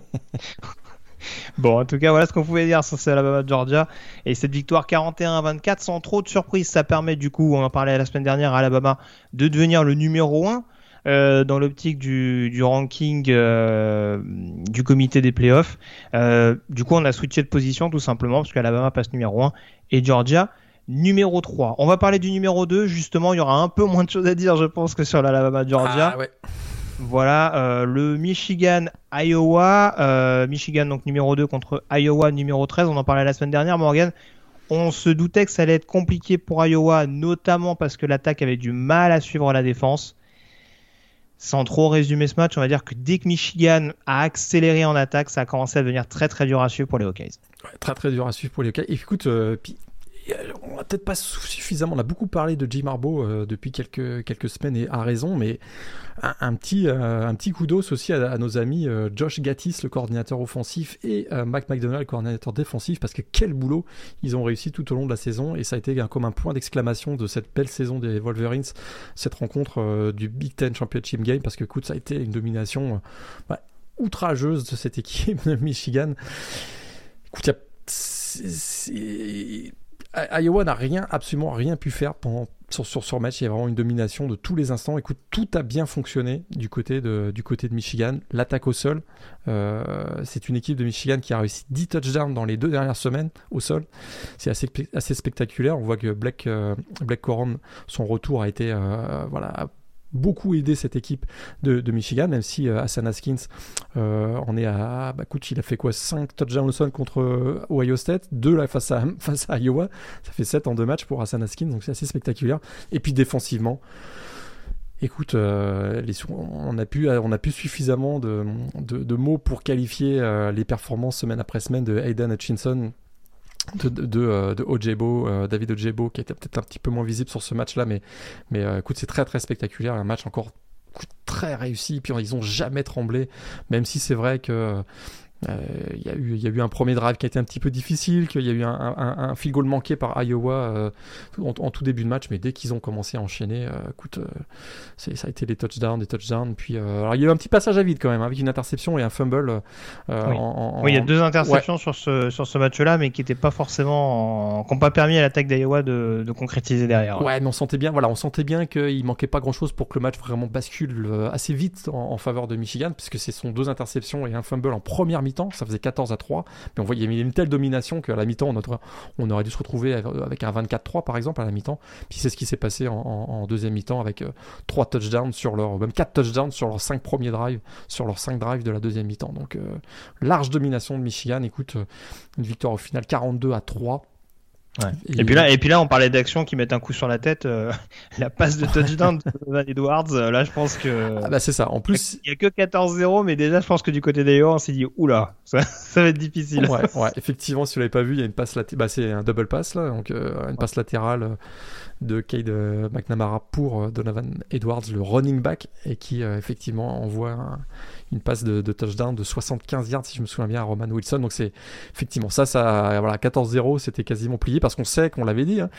Bon, en tout cas, voilà ce qu'on pouvait dire sur Alabama Georgia. Et cette victoire 41 24, sans trop de surprise, ça permet du coup, on en parlait la semaine dernière à Alabama, de devenir le numéro 1 euh, dans l'optique du, ranking euh, du comité des playoffs. Euh, du coup, on a switché de position tout simplement parce qu'Alabama passe numéro 1 et Georgia numéro 3. On va parler du numéro 2, justement, il y aura un peu moins de choses à dire, je pense, que sur l'Alabama Georgia. Ah, ouais. Voilà, euh, le Michigan-Iowa. Euh, Michigan, donc numéro 2 contre Iowa, numéro 13. On en parlait la semaine dernière, Morgan. On se doutait que ça allait être compliqué pour Iowa, notamment parce que l'attaque avait du mal à suivre la défense. Sans trop résumer ce match, on va dire que dès que Michigan a accéléré en attaque, ça a commencé à devenir très très dur à suivre pour les Hawkeyes. très très dur à suivre pour les Hawkeyes. écoute, euh, on n'a peut-être pas suffisamment, on a beaucoup parlé de Jim Harbaugh euh, depuis quelques, quelques semaines et à raison, mais un, petit, euh, un petit coup d'os aussi à, nos amis euh, Josh Gattis, le coordinateur offensif, et Mac McDonald, le coordinateur défensif, parce que quel boulot ils ont réussi tout au long de la saison, et ça a été comme un point d'exclamation de cette belle saison des Wolverines, cette rencontre du Big Ten Championship Game, parce que écoute, ça a été une domination bah, outrageuse de cette équipe de Michigan. Écoute, il y a Iowa n'a rien, absolument rien pu faire pendant, sur, sur, match. Il y a vraiment une domination de tous les instants. Écoute, tout a bien fonctionné du côté de, Michigan. L'attaque au sol, euh, c'est une équipe de Michigan qui a réussi 10 touchdowns dans les deux dernières semaines au sol. C'est assez, spectaculaire. On voit que Black, euh, son retour a été euh, voilà, beaucoup aidé cette équipe de, Michigan, même si euh, Hassan Haskins euh, en est à. Bah, écoute, il a fait quoi 5 touchdowns contre euh, Ohio State, 2 face à, face à Iowa. Ça fait 7 en 2 matchs pour Hassan Haskins, donc c'est assez spectaculaire. Et puis défensivement. Écoute, on, a pu, on a suffisamment de, de, mots pour qualifier les performances semaine après semaine de Aidan Hutchinson, de, de, euh, de Ojebo, euh, David Ojebo, qui était peut-être un petit peu moins visible sur ce match-là, mais, mais euh, écoute, c'est très très spectaculaire, un match encore très réussi, puis ils ont jamais tremblé, même si c'est vrai que il euh, y, a eu, y a eu un premier drive qui a été un petit peu difficile, qu'il y a eu un, un, un, field goal manqué par Iowa euh, en, tout début de match, mais dès qu'ils ont commencé à enchaîner, euh, écoute, ça a été des touchdowns, des touchdowns. Puis, alors il y a eu un petit passage à vide quand même, avec une interception et un fumble. oui. oui. il y a deux interceptions sur ce, sur ce match-là, mais qui n'étaient pas forcément, qui n'ont pas permis à l'attaque d'Iowa de, de, concrétiser derrière. Ouais. mais on sentait bien, voilà, on sentait bien qu'il manquait pas grand-chose pour que le match vraiment bascule assez vite en, en faveur de Michigan, puisque c'est son deux interceptions et un fumble en première mi-temps, ça faisait 14 à 3, mais on voyait y avait une telle domination qu'à la mi-temps, on, on, aurait dû se retrouver avec un 24-3 par exemple à la mi-temps. Puis c'est ce qui s'est passé en, deuxième mi-temps avec 3 touchdowns sur leur, même 4 touchdowns sur leurs 5 premiers drives, sur leurs 5 drives de la deuxième mi-temps. Donc large domination de Michigan, écoute, une victoire au final 42 à 3. Et, puis là, et puis là, on parlait d'actions qui mettent un coup sur la tête. Euh, la passe de touchdown de Van Edwards, euh, là, je pense que. Ah bah c'est ça. En plus, il y a que 14-0, mais déjà, je pense que du côté d'Ayo, on s'est dit, oula, ça, ça, va être difficile. Ouais, ouais. effectivement, si vous l'avez pas vu, il y a une passe latérale. Bah, c'est un double pass là, donc euh, une passe latérale de Cade McNamara pour Donovan Edwards, le running back, et qui effectivement envoie une passe de, touchdown de 75 yards, si je me souviens bien, à Roman Wilson. Donc c'est effectivement ça, ça voilà, 14-0, c'était quasiment plié parce qu'on sait, qu'on l'avait dit, hein,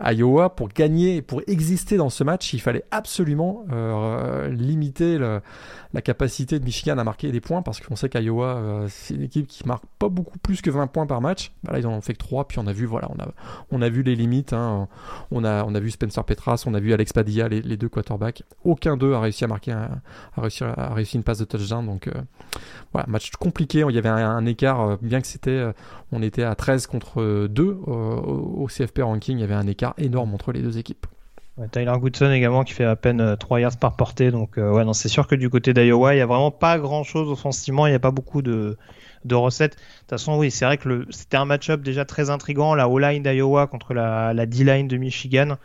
Iowa, pour gagner, pour exister dans ce match, il fallait absolument euh, limiter la capacité de Michigan à marquer des points parce qu'on sait qu'Iowa, euh, c'est une équipe qui marque pas beaucoup plus que 20 points par match. Bah là, ils en ont fait que 3, puis on a vu, on a, on a vu les limites. Hein. On, a, on a vu Spencer Petras, on a vu Alex Padilla, les, deux quarterbacks. Aucun d'eux a réussi à marquer, a à réussir une passe de touchdown. Donc, euh, voilà, match compliqué. Il y avait un, écart, euh, bien que c'était, on était à 13 contre 2 au CFP ranking, il y avait un écart énorme entre les deux équipes. Tyler Goodson également qui fait à peine 3 euh, yards par portée. Donc euh, ouais, non, c'est sûr que du côté d'Iowa, il n'y a vraiment pas grand chose offensivement. Il n'y a pas beaucoup de, de recettes. De toute façon, oui, c'est vrai que c'était un match-up déjà très intrigant. La O-line d'Iowa contre la, D-line de Michigan.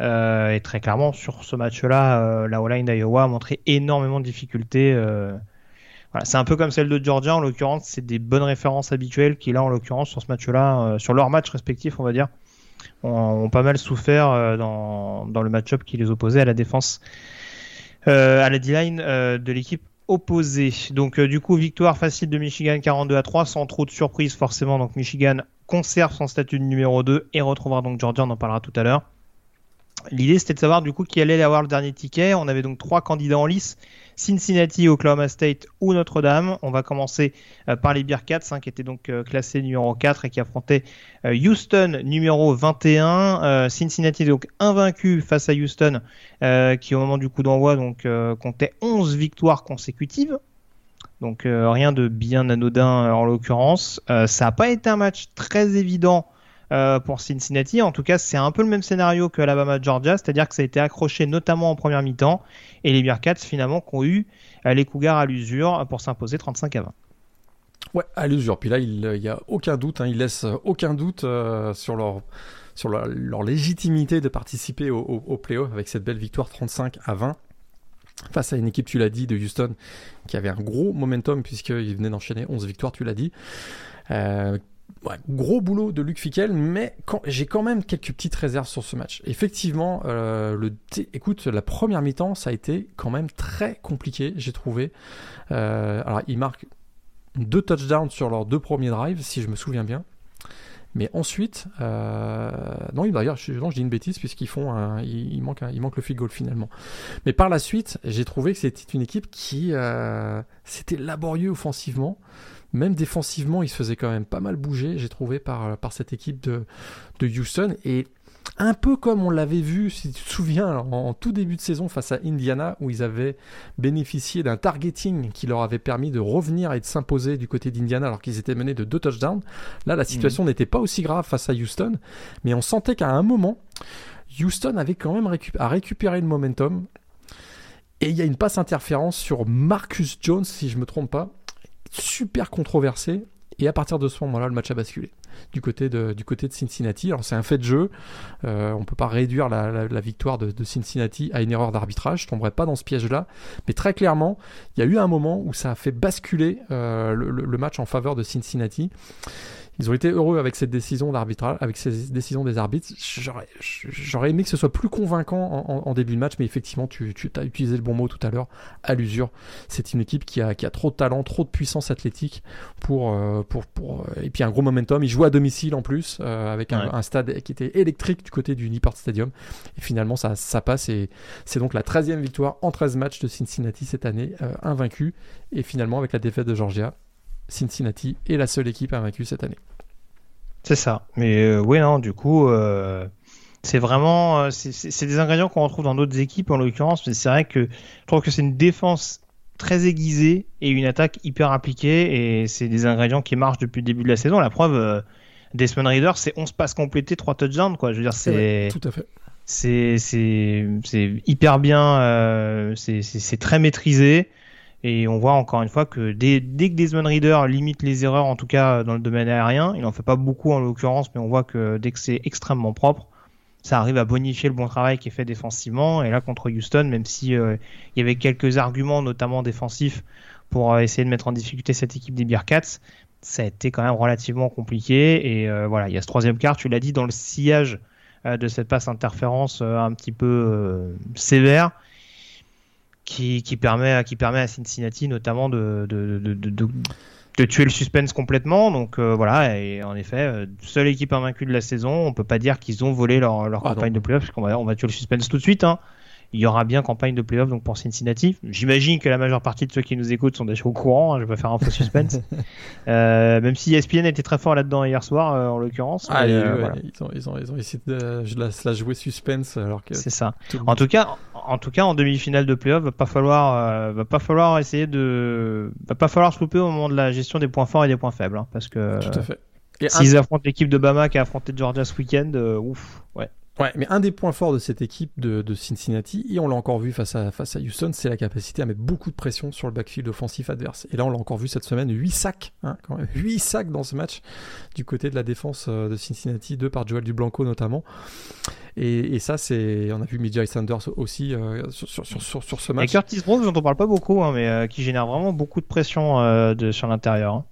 Euh, et très clairement, sur ce match-là, euh, la O-line d'Iowa a montré énormément de difficultés. Voilà, c'est un peu comme celle de Georgia. En l'occurrence, c'est des bonnes références habituelles qui, là, en l'occurrence, sur ce match-là, sur leur match respectif, on va dire, ont, pas mal souffert euh, dans, dans le match-up qui les opposait à la défense, euh, à la D-line euh, de l'équipe opposée. Donc du coup, victoire facile de Michigan 42 à 3, sans trop de surprise forcément. Donc Michigan conserve son statut de numéro 2 et retrouvera donc Georgia, on en parlera tout à l'heure. L'idée c'était de savoir du coup qui allait avoir le dernier ticket. On avait donc trois candidats en lice Cincinnati, Oklahoma State ou Notre-Dame. On va commencer euh, par les Bearcats hein, qui étaient donc euh, classés numéro 4 et qui affrontaient euh, Houston numéro 21. Cincinnati donc invaincu face à Houston qui au moment du coup d'envoi comptait 11 victoires consécutives. Donc rien de bien anodin en l'occurrence. ça n'a pas été un match très évident euh, pour Cincinnati. En tout cas, c'est un peu le même scénario que Alabama-Georgia, c'est-à-dire que ça a été accroché notamment en première mi-temps, et les Bearcats finalement qui ont eu euh, les Cougars à l'usure pour s'imposer 35 à 20. Ouais, à l'usure. Puis là, il n'y a aucun doute, hein, ils laissent aucun doute euh, sur leur sur leur, légitimité de participer au, play-off avec cette belle victoire 35 à 20 face à une équipe, tu l'as dit, de Houston qui avait un gros momentum puisqu'il venait d'enchaîner 11 victoires, tu l'as dit. Euh, gros boulot de Luc Fickel, mais j'ai quand même quelques petites réserves sur ce match. Effectivement, euh, la première mi-temps, ça a été quand même très compliqué, j'ai trouvé. Euh, alors, il marque deux touchdowns sur leurs deux premiers drives, si je me souviens bien. Mais ensuite, euh, non, d'ailleurs, je, je dis une bêtise puisqu'ils font, un, manque, il manque le field goal finalement. Mais par la suite, j'ai trouvé que c'était une équipe qui, c'était laborieux offensivement. Même défensivement, il se faisait quand même pas mal bouger, j'ai trouvé, par, par cette équipe de, de Houston. Et un peu comme on l'avait vu, si tu te souviens, en, tout début de saison face à Indiana, où ils avaient bénéficié d'un targeting qui leur avait permis de revenir et de s'imposer du côté d'Indiana alors qu'ils étaient menés de deux touchdowns. Là, la situation mhm. n'était pas aussi grave face à Houston, mais on sentait qu'à un moment, Houston avait quand même à récupérer le momentum. Et il y a une passe interférence sur Marcus Jones, si je me trompe pas, super controversé. Et à partir de ce moment-là, le match a basculé du côté de, du côté de Cincinnati. Alors c'est un fait de jeu. Euh, on peut pas réduire la, victoire de, Cincinnati à une erreur d'arbitrage. Je tomberai pas dans ce piège-là. Mais très clairement, il y a eu un moment où ça a fait basculer euh, le, match en faveur de Cincinnati. Ils ont été heureux avec cette décision d'arbitrage, avec ces décisions des arbitres. J'aurais aimé que ce soit plus convaincant en, début de match, mais effectivement, tu, tu as utilisé le bon mot tout à l'heure, à l'usure. C'est une équipe qui a, qui a trop de talent, trop de puissance athlétique pour, euh, pour, pour, euh, et puis un gros momentum. Ils jouent à domicile en plus, euh, avec un, stade qui était électrique du côté du Newport Stadium. Et finalement, ça, ça passe et c'est donc la 13e victoire en 13 matchs de Cincinnati cette année, invaincu. Et finalement, avec la défaite de Georgia, Cincinnati est la seule équipe invaincue cette année. C'est ça. Mais euh, oui, non, du coup, euh, c'est vraiment, euh, c'est des ingrédients qu'on retrouve dans d'autres équipes en l'occurrence. Mais c'est vrai que je trouve que c'est une défense très aiguisée et une attaque hyper appliquée. Et c'est des ingrédients qui marchent depuis le début de la saison. La preuve, euh, Desmond Reader, c'est 11 passes complétées, 3 touchdowns. Quoi. Je veux dire, c'est. tout à fait. C'est hyper bien, euh, c'est très maîtrisé. Et on voit encore une fois que dès, dès, que Desmond Reader limite les erreurs, en tout cas dans le domaine aérien, il en fait pas beaucoup en l'occurrence, mais on voit que dès que c'est extrêmement propre, ça arrive à bonifier le bon travail qui est fait défensivement. Et là, contre Houston, même si euh, il y avait quelques arguments, notamment défensifs, pour euh, essayer de mettre en difficulté cette équipe des Bearcats, ça a été quand même relativement compliqué. Et euh, voilà, il y a ce troisième quart, tu l'as dit, dans le sillage de cette passe interférence un petit peu sévère. Qui, qui, permet, qui permet à Cincinnati notamment de, de, de, de de tuer le suspense complètement. Donc euh, voilà, et en effet, euh, seule équipe invaincue de la saison, on peut pas dire qu'ils ont volé leur, leur ah, campagne de playoff, parce qu'on va, on va tuer le suspense tout de suite. Hein il y aura bien campagne de playoff donc pour Cincinnati. J'imagine que la majeure partie de ceux qui nous écoutent sont déjà au courant. Hein, je vais pas faire un faux suspense. euh, même si ESPN était très fort là-dedans hier soir, euh, en l'occurrence. Ah, euh, ils, ont, ils, ont, ils, ont, essayé de la, jouer suspense alors que. C'est ça. En tout cas, en tout cas, en demi-finale de playoff, va pas falloir, euh, va pas falloir essayer de, va pas falloir se louper au moment de la gestion des points forts et des points faibles, hein, parce que. Tout à fait. S'ils affrontent l'équipe de Bama qui a affronté Georgia ce week-end, ouf, ouais. Ouais, mais un des points forts de cette équipe de, de Cincinnati, et on l'a encore vu face à, face à Houston, c'est la capacité à mettre beaucoup de pression sur le backfield offensif adverse. Et là, on l'a encore vu cette semaine, 8 sacs, hein, quand même, 8 sacs dans ce match du côté de la défense euh, de Cincinnati, 2 par Joel Dublanco notamment. Et, et ça, c'est, on a vu Mijay Sanders aussi euh, sur, sur, sur, sur, ce match. Et Curtis Brooks, dont on parle pas beaucoup, hein, mais euh, qui génère vraiment beaucoup de pression de, sur l'intérieur. Hein.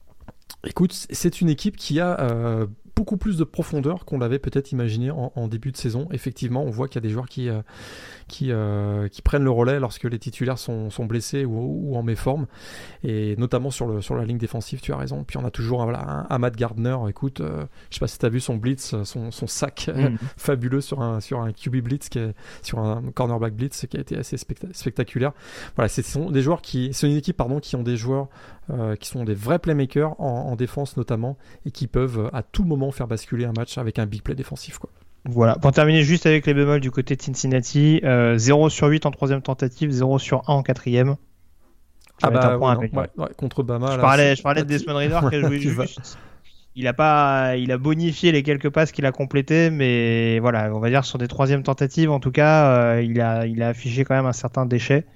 Écoute, c'est une équipe qui a beaucoup plus de profondeur qu'on l'avait peut-être imaginé en, début de saison. Effectivement, on voit qu'il y a des joueurs qui, euh, qui, euh, qui, prennent le relais lorsque les titulaires sont, sont blessés ou, en méforme, et notamment sur, le, sur la ligne défensive, tu as raison. Puis on a toujours voilà, un Ahmad Gardner, écoute, euh, je sais pas si tu as vu son blitz, son, son sac mm. fabuleux sur un, sur un QB blitz, qui est, sur un cornerback blitz qui a été assez spectaculaire. Voilà, ce sont des joueurs qui, c'est une équipe pardon, qui ont des joueurs qui sont des vrais playmakers en, en défense notamment, et qui peuvent à tout moment faire basculer un match avec un big play défensif. Quoi. Voilà, pour terminer juste avec les bémols du côté de Cincinnati, 0 euh, sur 8 en troisième tentative, 0 sur 1 en quatrième. Ah bah, contre Bama. Je parlais, je parlais de Desmond Reader qui a joué juste. Il a pas, il a bonifié les quelques passes qu'il a complétées, mais voilà, on va dire sur des troisièmes tentatives, en tout cas, euh, il a, il a affiché quand même un certain déchet.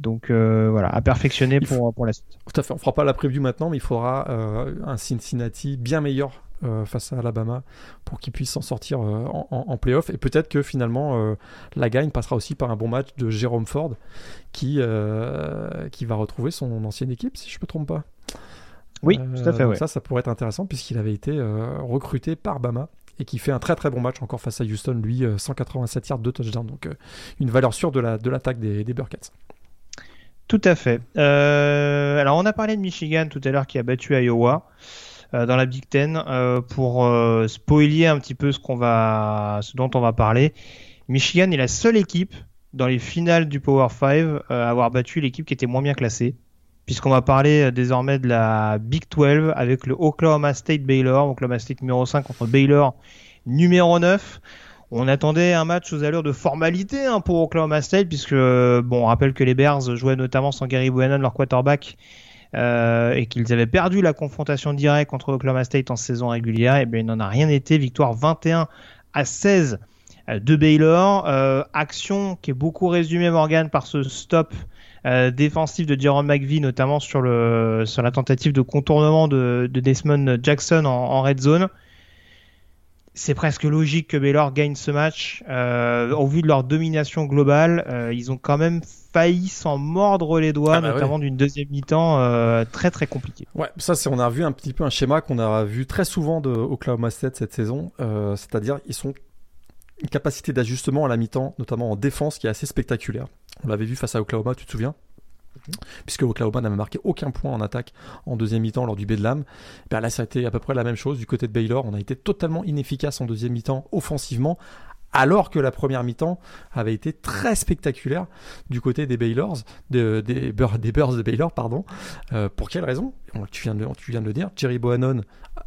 Donc euh, voilà, à perfectionner pour, pour la suite. Tout à fait, on fera pas la preview maintenant, mais il faudra un Cincinnati bien meilleur euh, face à Alabama pour qu'il puisse s'en sortir euh, en, en, playoff. Et peut-être que finalement, euh, la gagne passera aussi par un bon match de Jérôme Ford qui, qui va retrouver son ancienne équipe, si je ne me trompe pas. Oui, tout à fait. Ça, ça pourrait être intéressant puisqu'il avait été recruté par Bama et qui fait un très très bon match encore face à Houston, lui, 187 yards de touchdown. Donc une valeur sûre de l'attaque la, de des, des. Tout à fait. alors on a parlé de Michigan tout à l'heure qui a battu Iowa. Euh, dans la Big Ten euh, pour euh, spoiler un petit peu ce qu'on va, ce dont on va parler. Michigan est la seule équipe dans les finales du Power 5 à avoir battu l'équipe qui était moins bien classée puisqu'on va parler désormais de la Big 12 avec le Oklahoma State Baylor, Oklahoma State numéro 5 contre Baylor numéro 9. On attendait un match aux allures de formalité hein, pour Oklahoma State, puisque bon, on rappelle que les Bears jouaient notamment sans Gary Buchanan, leur quarterback, euh, et qu'ils avaient perdu la confrontation directe contre Oklahoma State en saison régulière, et bien il n'en a rien été. Victoire 21 à 16 euh, de Baylor. Euh, action qui est beaucoup résumée, Morgan, par ce stop défensif de Jerome McVie, notamment sur, la tentative de contournement de, de Desmond Jackson en red zone c'est presque logique que Baylor gagne ce match. Euh, au vu de leur domination globale, euh, ils ont quand même failli s'en mordre les doigts, ah bah notamment d'une deuxième mi-temps euh, très très compliquée. Ouais, ça c'est on a vu un petit peu un schéma qu'on a vu très souvent de Oklahoma State cette saison, c'est-à-dire ils sont une capacité d'ajustement à la mi-temps, notamment en défense, qui est assez spectaculaire. On l'avait vu face à Oklahoma, tu te souviens? Puisque Oklahoma n'avait marqué aucun point en attaque en deuxième mi-temps lors du Bedlam. Ben là, ça a été à peu près la même chose du côté de Baylor. On a été totalement inefficace en deuxième mi-temps offensivement, alors que la première mi-temps avait été très spectaculaire du côté des Baylors, Bears de Baylor, pardon. Euh, pour quelle raison? Tu viens, de, tu viens de le dire, Jerry Bohannon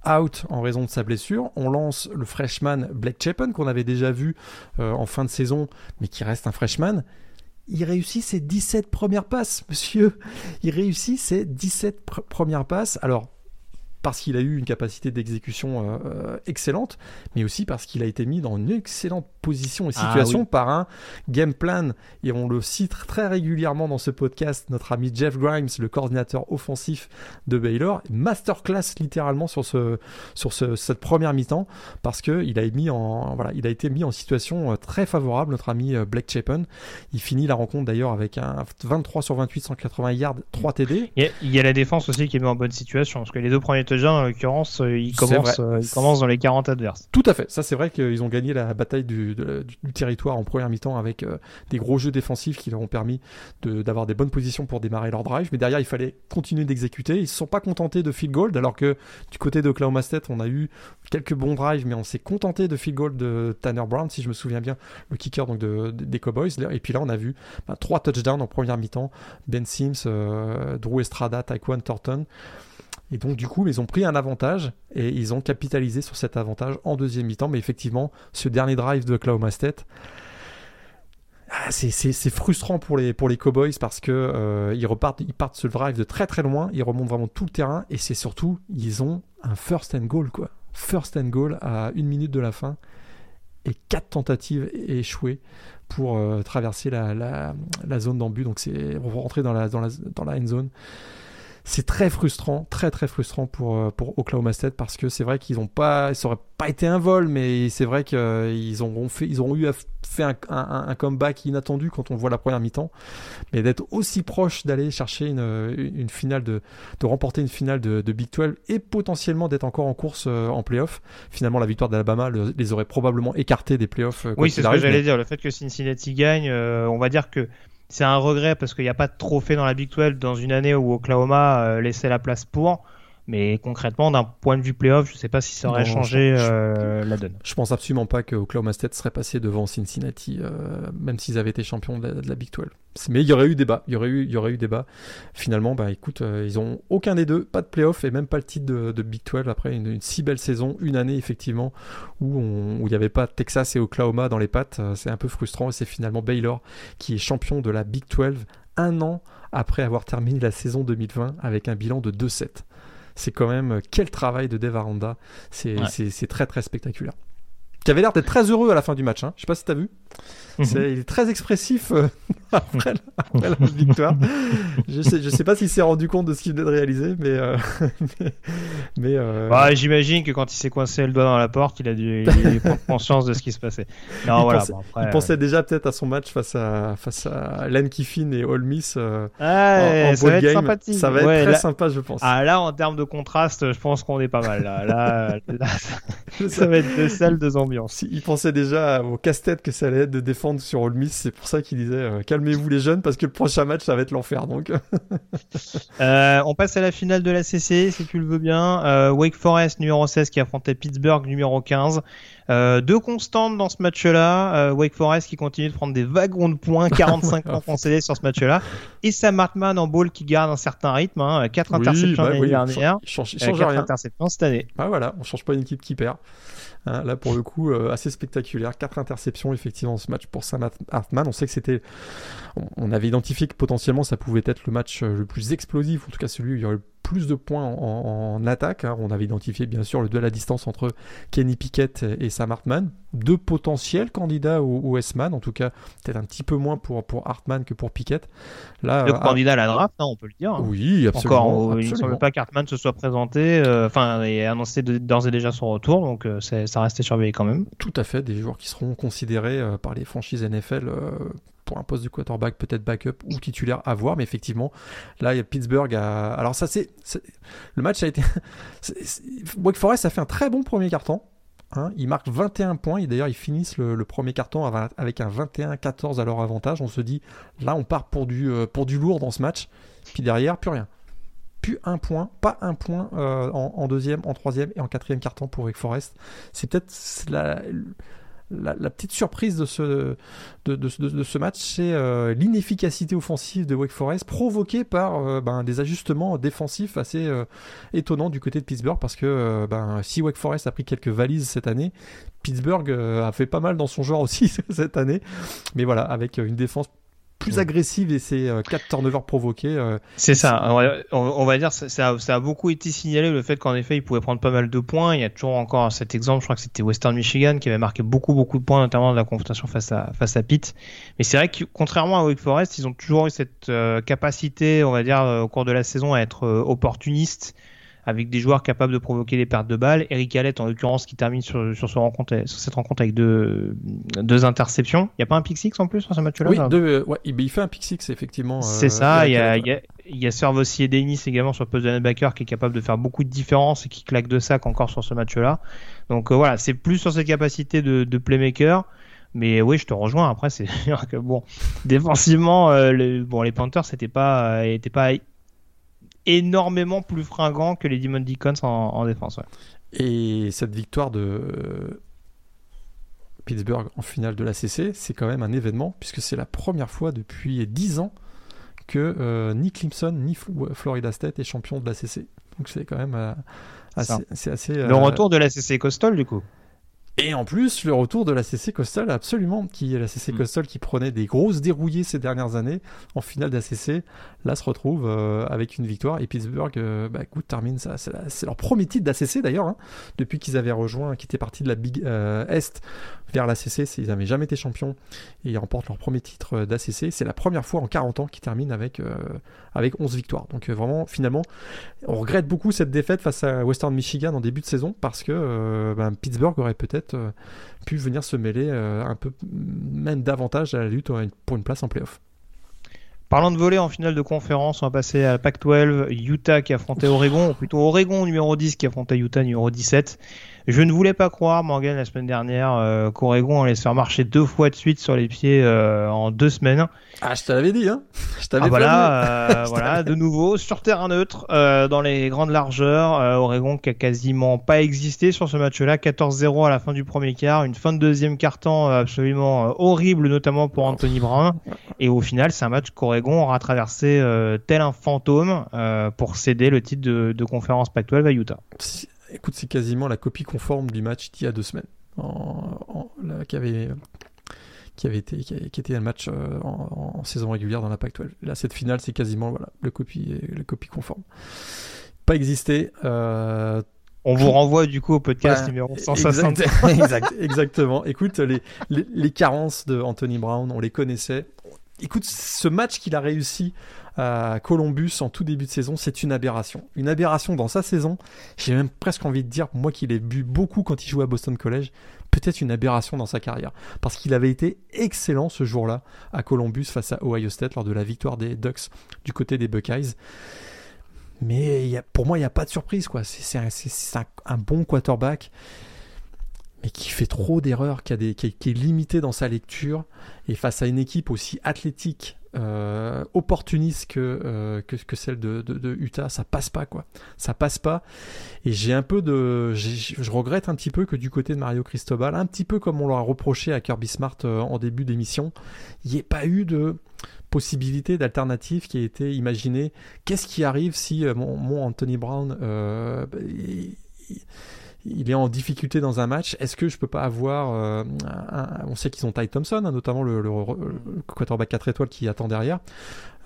out en raison de sa blessure. On lance le freshman Blake Chapin qu'on avait déjà vu euh, en fin de saison, mais qui reste un freshman il réussit ses 17 premières passes, monsieur. Il réussit ses 17 premières passes. Alors, parce qu'il a eu une capacité d'exécution euh, euh, excellente, mais aussi parce qu'il a été mis dans une excellente position et ah situation par un game plan. Et on le cite très régulièrement dans ce podcast, notre ami Jeff Grimes, le coordinateur offensif de Baylor, masterclass littéralement sur, ce, sur ce, cette première mi-temps, parce qu'il a, mis en, voilà, il a été mis en situation euh, très favorable, notre ami Blake Chapin. Il finit la rencontre d'ailleurs avec un 23 sur 28, 180 yards, 3 TD. Il y, a, il y a la défense aussi qui est en bonne situation, parce que les deux premiers en l'occurrence, euh, il commence, euh, il commence dans les 40 adverses. Tout à fait. Ça, c'est vrai qu'ils ont gagné la bataille du, territoire en première mi-temps avec euh, des gros jeux défensifs qui leur ont permis d'avoir des bonnes positions pour démarrer leur drive. Mais derrière, il fallait continuer d'exécuter. Ils se sont pas contentés de field goal, alors que du côté de Oklahoma State, on a eu quelques bons drives, mais on s'est contenté de field goal de Tanner Brown, si je me souviens bien, le kicker donc de, des Cowboys. Et puis là, on a vu bah, trois touchdowns en première mi-temps. Ben Sims, Drew Estrada, Taekwon Thornton. Et donc, du coup, ils ont pris un avantage et ils ont capitalisé sur cet avantage en deuxième mi-temps. Mais effectivement, ce dernier drive de Oklahoma State, ah, c'est frustrant pour les, Cowboys parce que euh, ils, partent ce drive de très très loin, ils remontent vraiment tout le terrain et c'est surtout, ils ont un first and goal, quoi. First and goal à une minute de la fin et quatre tentatives échouées pour euh, traverser la, zone d'embut. Donc, c'est rentrer dans la end zone c'est très frustrant, très très frustrant pour, euh, pour Oklahoma State parce que c'est vrai qu'ils n'ont pas, ça aurait pas été un vol, mais c'est vrai qu'ils euh, auront fait, ils auront eu fait un, un, comeback inattendu quand on voit la première mi-temps, mais d'être aussi proche d'aller chercher une, une, finale de, de remporter une finale de, de Big 12 et potentiellement d'être encore en course euh, en playoff. Finalement, la victoire d'Alabama les aurait probablement écartés des playoffs. Oui, c'est ce que j'allais dire. Le fait que Cincinnati gagne, on va dire que c'est un regret parce qu'il n'y a pas de trophée dans la Big 12 dans une année où Oklahoma euh, laissait la place pour. Mais concrètement, d'un point de vue playoff, je ne sais pas si ça aurait changé euh, la donne. Je pense absolument pas que Oklahoma State serait passé devant Cincinnati, euh, même s'ils avaient été champions de la, Big 12. Mais il y aurait eu débat. Il y aurait eu, il y aurait eu débat. Finalement, bah écoute, euh, ils ont aucun des deux, pas de playoff et même pas le titre de, Big 12 après une, si belle saison, une année effectivement où, il n'y avait pas Texas et Oklahoma dans les pattes. C'est un peu frustrant et c'est finalement Baylor qui est champion de la Big 12 un an après avoir terminé la saison 2020 avec un bilan de 2-7 c'est quand même euh, quel travail de Dave Aranda. C'est très très spectaculaire. Qui avait l'air d'être très heureux à la fin du match. Hein. Je sais pas si tu as vu. Mhm. il est très expressif euh, après, la, victoire. je sais, je sais pas s'il s'est rendu compte de ce qu'il venait de réaliser, mais, euh, mais, euh, bah, j'imagine que quand il s'est coincé le doigt dans la porte, il a dû, prendre conscience de ce qui se passait. Non, il, voilà, pensait, il pensait déjà peut-être à son match face à face à Len Kiffin et Ole Miss ah, ça va être sympathique. Ça va être très sympa, je pense. Ah là, en termes de contraste, je pense qu'on est pas mal. Là, là, ça va être deux salles, deux ambiances. Il pensait déjà au casse-tête que ça allait être de défendre sur Ole Miss. C'est pour ça qu'il disait euh, calmez-vous les jeunes parce que le prochain match ça va être l'enfer. Donc, euh, on passe à la finale de la CC si tu le veux bien. Euh, Wake Forest numéro 16 qui affrontait Pittsburgh numéro 15. deux constantes dans ce match-là. Wake Forest qui continue de prendre des wagons de points, 45 points concédés sur ce match-là. Et Sam Hartman en ball qui garde un certain rythme. Hein, 4 interceptions bah l'année dernière. Il change, change, 4 interceptions cette année. Ah voilà, on change pas une équipe qui perd. Hein, là, pour le coup, euh, assez spectaculaire. Quatre interceptions, effectivement, ce match pour Sam Hartman. On sait que c'était. On avait identifié que potentiellement ça pouvait être le match euh, le plus explosif, en tout cas celui où il y aurait plus de points en, attaque. Hein. On avait identifié bien sûr le duel à distance entre Kenny Pickett et Sam Hartman. Deux potentiels candidats au, S-Man, en tout cas peut-être un petit peu moins pour, pour Hartman que pour Pickett. Là, le candidat à la draft, hein, on peut le dire. Oui, absolument. Encore, il ne semble pas qu'Hartman se soit présenté, euh, enfin, et annoncé d'ores et déjà son retour, donc euh, ça restait surveillé quand même. Tout à fait, des joueurs qui seront considérés euh, par les franchises NFL pour un poste de quarterback, peut-être backup ou titulaire à voir. Mais effectivement, là, Pittsburgh a. Alors, ça, c'est. Le match a été. Wake Forest a fait un très bon premier carton. Hein. Ils marquent 21 points et d'ailleurs ils finissent le, premier carton avec un 21-14 à leur avantage. On se dit là on part pour du, euh, pour du lourd dans ce match. Puis derrière, plus rien. Plus un point, pas un point euh, en, deuxième, en troisième et en quatrième carton pour Wake Forest. C'est peut-être la, petite surprise de ce, match, c'est euh, l'inefficacité offensive de Wake Forest provoquée par euh, ben, des ajustements défensifs assez euh, étonnants du côté de Pittsburgh parce que ben, si Wake Forest a pris quelques valises cette année, Pittsburgh a fait pas mal dans son genre aussi cette année. Mais voilà, avec une défense plus agressive et ses 4 turnovers provoqués. c'est ça, on va, dire, ça, ça, a beaucoup été signalé le fait qu'en effet, il pouvait prendre pas mal de points. Il y a toujours encore cet exemple, je crois que c'était Western Michigan qui avait marqué beaucoup, beaucoup de points, notamment dans la confrontation face à, face à Pitt. Mais c'est vrai que contrairement à Wake Forest, ils ont toujours eu cette capacité, on va dire, au cours de la saison à être opportunistes avec des joueurs capables de provoquer les pertes de balles. Eric Allet, en l'occurrence, qui termine sur, sur, ce rencontre, sur cette rencontre avec deux, deux interceptions. Il n'y a pas un pick six en plus sur ce match-là Oui, deux, ouais, il fait un pick six, effectivement. C'est euh, ça, il y a, y a, y a Servossier Dennis également sur le poste de linebacker qui est capable de faire beaucoup de différences et qui claque de sacs encore sur ce match-là. Donc euh, voilà, c'est plus sur ses capacités de, de playmaker. Mais oui, je te rejoins. Après, c'est que bon, défensivement, euh, bon, les Panthers, c'était pas, euh, pas énormément plus fringant que les Demon Deacons en, défense. Et cette victoire de Pittsburgh en finale de la CC, c'est quand même un événement, puisque c'est la première fois depuis 10 ans que euh, ni Clemson ni Florida State est champion de la CC. Donc c'est quand même euh, assez, assez, Le retour de la CC Coastal, du coup. Et en plus, le retour de la CC Coastal, absolument, qui est la CC mm. Coastal qui prenait des grosses dérouillées ces dernières années en finale d'ACC, là se retrouve euh, avec une victoire. Et Pittsburgh, euh, bah, écoute, termine ça. C'est leur premier titre d'ACC d'ailleurs, hein, depuis qu'ils avaient rejoint, qui était parti de la Big euh, Est vers l'ACC. Ils n'avaient jamais été champions et ils remportent leur premier titre d'ACC. C'est la première fois en 40 ans qu'ils terminent avec, avec 11 victoires. Donc vraiment, finalement, on regrette beaucoup cette défaite face à Western Michigan en début de saison parce que ben, Pittsburgh aurait peut-être euh, pu venir se mêler euh, un peu même davantage à la lutte pour une place en playoff. Parlant de voler en finale de conférence, on va passer à Pac-12, Utah qui affrontait Oregon, ou plutôt Oregon numéro 10 qui affrontait Utah numéro 17. Je ne voulais pas croire, Morgan, la semaine dernière, euh, qu'Oregon allait se faire marcher deux fois de suite sur les pieds euh, en deux semaines. Ah, je te l'avais dit, hein Je t'avais ah, voilà, euh, voilà, de nouveau, sur terrain neutre, dans les grandes largeurs, Oregon qui a quasiment pas existé sur ce match-là, 14-0 à la fin du premier quart, une fin de deuxième quart-temps absolument horrible, notamment pour Anthony Brown. Et au final, c'est un match qu'Oregon aura traversé tel un fantôme pour céder le titre de, de conférence Pac-12 à Utah écoute, c'est quasiment la copie conforme du match d'il y a deux semaines, qui avait qui avait été qui, était un match euh, en, saison régulière dans la Pac-12. Là, cette finale, c'est quasiment voilà le copie le copie conforme. Pas existé. Euh, on vous renvoie du coup au podcast numéro 160. exactement. Écoute, les, les, les, carences de Anthony Brown, on les connaissait. Écoute, ce match qu'il a réussi à Columbus en tout début de saison, c'est une aberration. Une aberration dans sa saison. J'ai même presque envie de dire, moi qui l'ai bu beaucoup quand il jouait à Boston College, peut-être une aberration dans sa carrière. Parce qu'il avait été excellent ce jour-là à Columbus face à Ohio State lors de la victoire des Ducks du côté des Buckeyes. Mais pour moi, il n'y a pas de surprise. quoi. C'est un, bon quarterback mais qui fait trop d'erreurs, qui, est limité dans sa lecture, et face à une équipe aussi athlétique euh, opportuniste que, euh, celle de, Utah, ça passe pas quoi. Ça passe pas. Et j'ai un peu de, je regrette un petit peu que du côté de Mario Cristobal, un petit peu comme on l'a reproché à Kirby Smart euh, en début d'émission, il n'y ait pas eu de possibilité d'alternative qui a été imaginée. Qu'est-ce qui arrive si mon, Anthony Brown il est en difficulté dans un match, est-ce que je peux pas avoir euh, on sait qu'ils ont Ty Thompson hein, notamment le, quarterback 4 étoiles qui attend derrière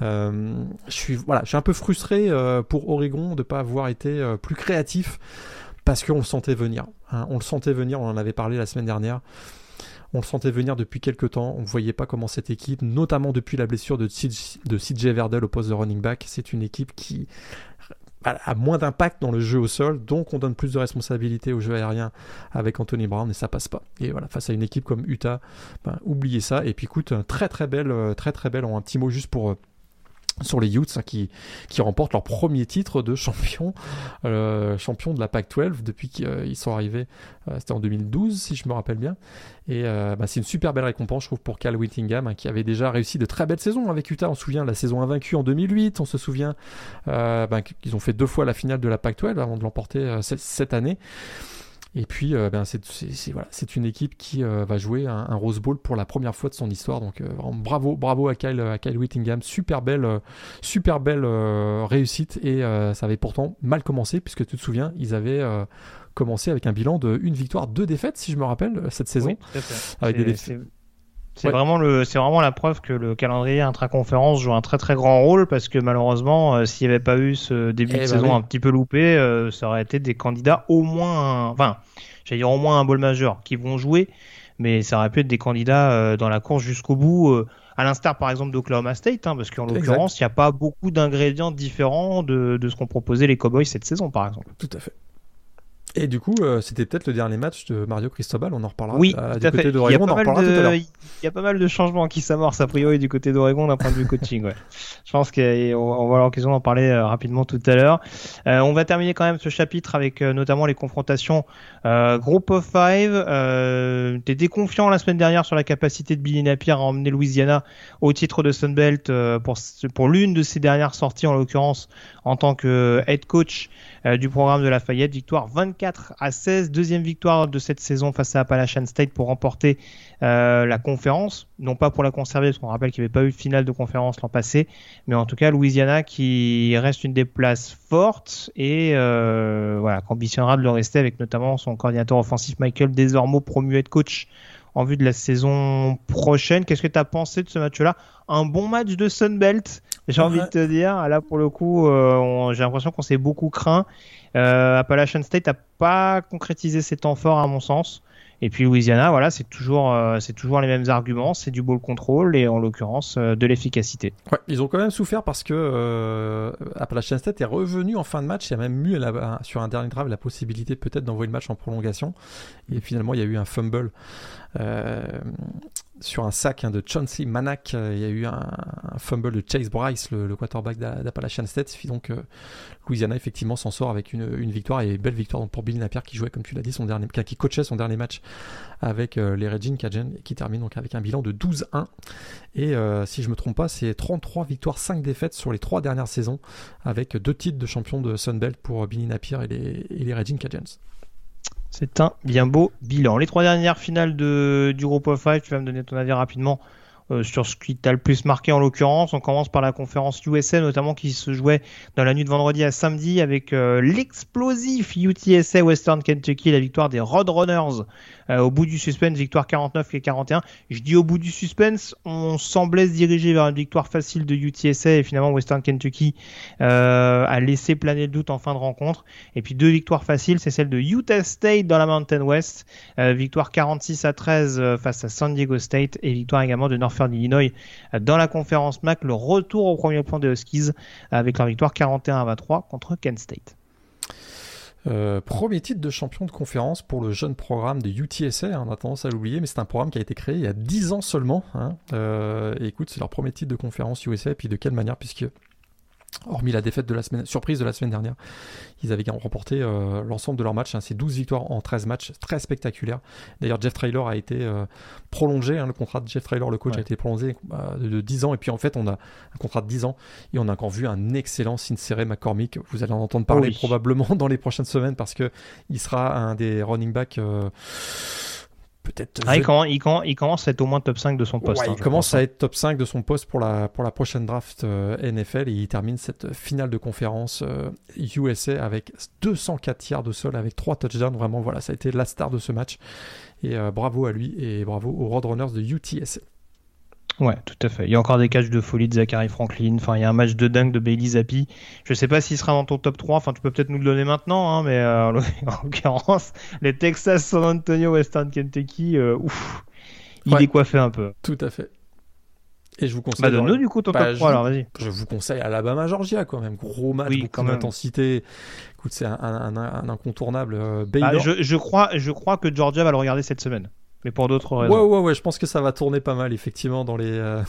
euh, je suis un peu frustré euh, pour Oregon de pas avoir été plus créatif parce qu'on le sentait venir hein. on le sentait venir on en avait parlé la semaine dernière on le sentait venir depuis quelques temps. On ne voyait pas comment cette équipe, notamment depuis la blessure de, CJ Verdell au poste de running back, c'est une équipe qui a moins d'impact dans le jeu au sol, donc on donne plus de responsabilité au jeu aérien avec Anthony Brown et ça passe pas. Et voilà, face à une équipe comme Utah, ben, oubliez ça. Et puis écoute, très très belle, euh, très très belle, un petit mot juste pour euh, sur les Utes hein, qui, qui remportent leur premier titre de champion, euh, champion de la Pac-12 depuis qu'ils euh, sont arrivés. Euh, c'était en 2012 si je me rappelle bien. Et bah, c'est une super belle récompense je trouve pour Cal Whittingham hein, qui avait déjà réussi de très belles saisons avec Utah. On se souvient la saison invaincue en 2008. On se souvient bah, qu'ils ont fait deux fois la finale de la Pac-12 avant de l'emporter cette année. Et puis, euh, ben, c'est voilà, une équipe qui euh, va jouer un, Rose Bowl pour la première fois de son histoire. Donc, euh, bravo, bravo à Kyle, à Kyle Whittingham. Super belle, super belle réussite. Et ça avait pourtant mal commencé, puisque tu te souviens, ils avaient commencé avec un bilan de une victoire, deux défaites, si je me rappelle, cette saison. avec des défaites C'est vraiment le, c'est vraiment la preuve que le calendrier intra-conférence joue un très très grand rôle parce que malheureusement, euh, s'il n'y avait pas eu ce début Eh de bah saison oui. un petit peu loupé, euh, ça aurait été des candidats au moins, un- enfin, j'allais dire au moins un ball majeur qui vont jouer, mais ça aurait pu être des candidats euh, dans la course jusqu'au bout. à l'instar par exemple d'Oklahoma State, hein, parce qu'en l'occurrence, il n'y a pas beaucoup d'ingrédients différents de, de ce qu'ont proposé les Cowboys cette saison, par exemple. Tout à fait. Et du coup, euh, c'était peut-être le dernier match de Mario Cristobal, on en reparlera. Oui, euh, du à fait. côté d'Oregon, on en reparlera tout à l'heure. de... il y a pas mal de changements qui s'amorcent a priori du côté d'Oregon d'un point de vue coaching. Ouais. Je pense qu'on on va avoir l'occasion d'en parler euh, rapidement tout à l'heure. Euh, on va terminer quand même ce chapitre avec euh, notamment les confrontations euh, Group of Five. Euh, T'étais confiant la semaine dernière sur la capacité de Billy Napier à emmener Louisiana au titre de Sunbelt euh, pour, pour l'une de ses dernières sorties en l'occurrence en tant que head coach du programme de Lafayette. Victoire 24 à 16, deuxième victoire de cette saison face à Appalachian State pour remporter euh, la conférence. Non pas pour la conserver, parce qu'on rappelle qu'il n'y avait pas eu de finale de conférence l'an passé, mais en tout cas Louisiana qui reste une des places fortes et euh, voilà, ambitionnera de le rester avec notamment son coordinateur offensif Michael Desormeaux, promu head coach en vue de la saison prochaine. Qu'est-ce que tu as pensé de ce match-là? Un bon match de Sunbelt, j'ai envie de te dire. Là, pour le coup, euh, j'ai l'impression qu'on s'est beaucoup craint. Euh, Appalachian State n'a pas concrétisé ses temps forts, à mon sens. Et puis Louisiana, voilà, c'est toujours, euh, c'est toujours les mêmes arguments, c'est du ball control et en l'occurrence euh, de l'efficacité. Ouais, ils ont quand même souffert parce que euh, Appalachian State est revenu en fin de match. Il y a même eu la- sur un dernier drive la possibilité peut-être d'envoyer le match en prolongation. Et finalement, il y a eu un fumble sur un sac hein, de Chauncey Manak. Euh, Il y a eu un, fumble de Chase Bryce, le, quarterback d'A- d'Appalachian State. Donc euh, Louisiana effectivement s'en sort avec une, une victoire et belle victoire pour Billy Napier qui jouait comme tu l'as dit son dernier, qui coachait son dernier match avec euh, les Regina Cajun qui termine donc avec un bilan de 12-1 et si je me trompe pas c'est 33 victoires 5 défaites sur les trois dernières saisons avec deux titres de champion de Sunbelt pour Billy Napier et les, et les Regina Cajuns. C'est un bien beau bilan. Les trois dernières finales du groupe of five, tu vas me donner ton avis rapidement euh, sur ce qui t'a le plus marqué en l'occurrence. On commence par la conférence USA notamment qui se jouait dans la nuit de vendredi à samedi avec euh, l'explosif UTSA Western Kentucky, la victoire des Roadrunners euh, au bout du suspense, victoire 49 et 41. Je dis au bout du suspense, on semblait se diriger vers une victoire facile de UTSA et finalement Western Kentucky euh, a laissé planer le doute en fin de rencontre. Et puis deux victoires faciles, c'est celle de Utah State dans la Mountain West, euh, victoire 46 à 13 euh, face à San Diego State et victoire également de Northern Illinois dans la conférence MAC, le retour au premier plan des Huskies avec leur victoire 41 à 23 contre Kent State. Euh, premier titre de champion de conférence pour le jeune programme de UTSA, hein, on a tendance à l'oublier, mais c'est un programme qui a été créé il y a 10 ans seulement. hein. Euh, écoute, c'est leur premier titre de conférence USA, et puis de quelle manière, puisque hormis la défaite de la semaine, surprise de la semaine dernière, ils avaient remporté euh, l'ensemble de leurs matchs, hein, c'est 12 victoires en 13 matchs, très spectaculaire. D'ailleurs, Jeff Traylor a été euh, prolongé, hein, le contrat de Jeff Traylor, le coach, Ouais. a été prolongé euh, de, de 10 ans, et puis en fait, on a un contrat de 10 ans, et on a encore vu un excellent Sincere McCormick, vous allez en entendre parler Oui. probablement dans les prochaines semaines, parce que il sera un des running backs peut-être Ah, il, commence, il, commence, il commence à être au moins top 5 de son poste. Ouais, hein, il commence pense. à être top 5 de son poste pour la, pour la prochaine draft euh, NFL et il termine cette finale de conférence euh, USA avec 204 yards de sol avec 3 touchdowns. Vraiment, voilà, ça a été la star de ce match. Et euh, bravo à lui et bravo aux Roadrunners de UTSA. Ouais, tout à fait. Il y a encore des catchs de folie de Zachary Franklin. Enfin, il y a un match de dingue de Bailey Zappi. Je sais pas s'il sera dans ton top 3. Enfin, tu peux peut-être nous le donner maintenant, hein, mais euh, en l'occurrence, les Texas, San Antonio, Western Kentucky, euh, ouf, il Ouais. décoiffait un peu. Tout à fait. Et je vous conseille. Bah, donne-nous du coup ton Bah, top je 3 vous- alors, vas-y. Je vous conseille Alabama Georgia quand même. Gros match, Oui, beaucoup d'intensité. Écoute, c'est un, un- un- un incontournable. Euh, Ah, je, je crois, je crois que Georgia va le regarder cette semaine. Mais pour d'autres Ouais, raisons. ouais, ouais, je pense que ça va tourner pas mal, effectivement, dans les. euh,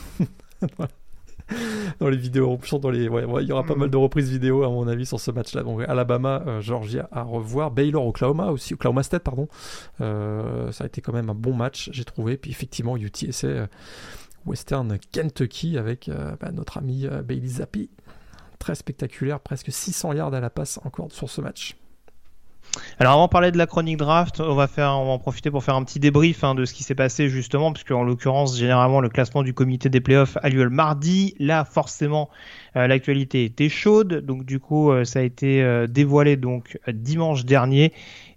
dans les vidéos. Dans les, ouais, ouais, il y aura pas Mhm. mal de reprises vidéo, à mon avis, sur ce match-là. Donc, Alabama, euh, Georgia à revoir. Baylor, Oklahoma aussi. Oklahoma State, pardon. Euh, ça a été quand même un bon match, j'ai trouvé. Puis, effectivement, UTSA, euh, Western Kentucky, avec bah, notre ami Bailey Zappi. Très spectaculaire, presque 600 yards à la passe encore sur ce match. Alors avant de parler de la chronique draft, on va faire, en profiter pour faire un petit débrief hein, de ce qui s'est passé justement, puisque en l'occurrence généralement le classement du comité des playoffs a lieu le mardi. Là forcément euh, l'actualité était chaude, donc du coup euh, ça a été euh, dévoilé donc dimanche dernier.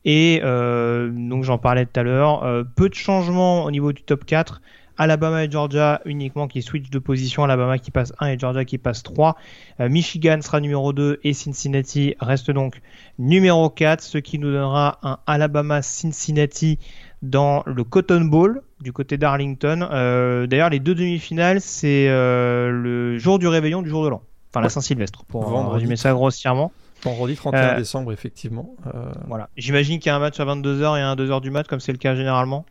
Et donc j'en parlais tout à l'heure, peu de changements au niveau du top 4, Alabama et Georgia uniquement qui switch de position. Alabama qui passe 1 et Georgia qui passe 3. Euh, Michigan sera numéro 2 et Cincinnati reste donc numéro 4, ce qui nous donnera un Alabama-Cincinnati dans le Cotton Bowl du côté d'Arlington. Euh, d'ailleurs, les deux demi-finales, c'est euh, le jour du réveillon du jour de l'an. Enfin, la Saint-Sylvestre, pour Vendredi. résumer ça grossièrement. Vendredi 31 Euh, décembre, effectivement. Voilà. J'imagine qu'il y a un match à 22h et un à 2h du mat, comme c'est le cas généralement.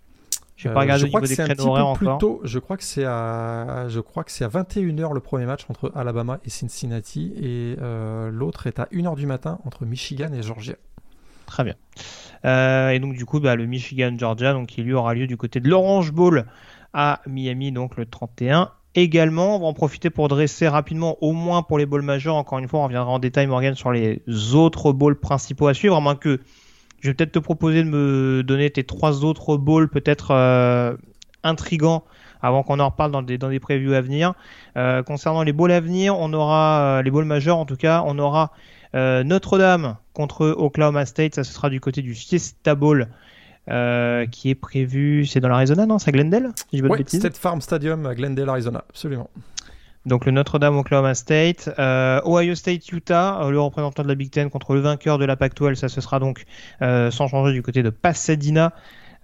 Je vais euh, pas regarder je au crois niveau que des créneaux horaires encore. tôt. Je crois que c'est à, je crois que c'est à 21h le premier match entre Alabama et Cincinnati et euh, l'autre est à 1h du matin entre Michigan et Georgia. Très bien. Euh, et donc du coup, bah, le Michigan-Georgia, donc qui lui aura lieu du côté de l'Orange Bowl à Miami, donc le 31. Également, on va en profiter pour dresser rapidement, au moins pour les bowls majeurs. Encore une fois, on reviendra en détail, Morgan, sur les autres bowls principaux à suivre, à moins que je vais peut-être te proposer de me donner tes trois autres bowls, peut-être euh, intrigants, avant qu'on en reparle dans des, dans des previews à venir. Euh, concernant les bowls à venir, on aura euh, les bowls majeurs, en tout cas, on aura Notre-Dame contre Oklahoma State, ça ce sera du côté du Fiesta Bowl euh, qui est prévu, c'est dans l'Arizona, non? C'est à Glendale si je Ouais, State Farm Stadium à Glendale, Arizona, absolument. Donc le Notre-Dame Oklahoma State, euh, Ohio State Utah, euh, le représentant de la Big Ten contre le vainqueur de la Pac-12, ça ce sera donc euh, sans changer du côté de Pasadena.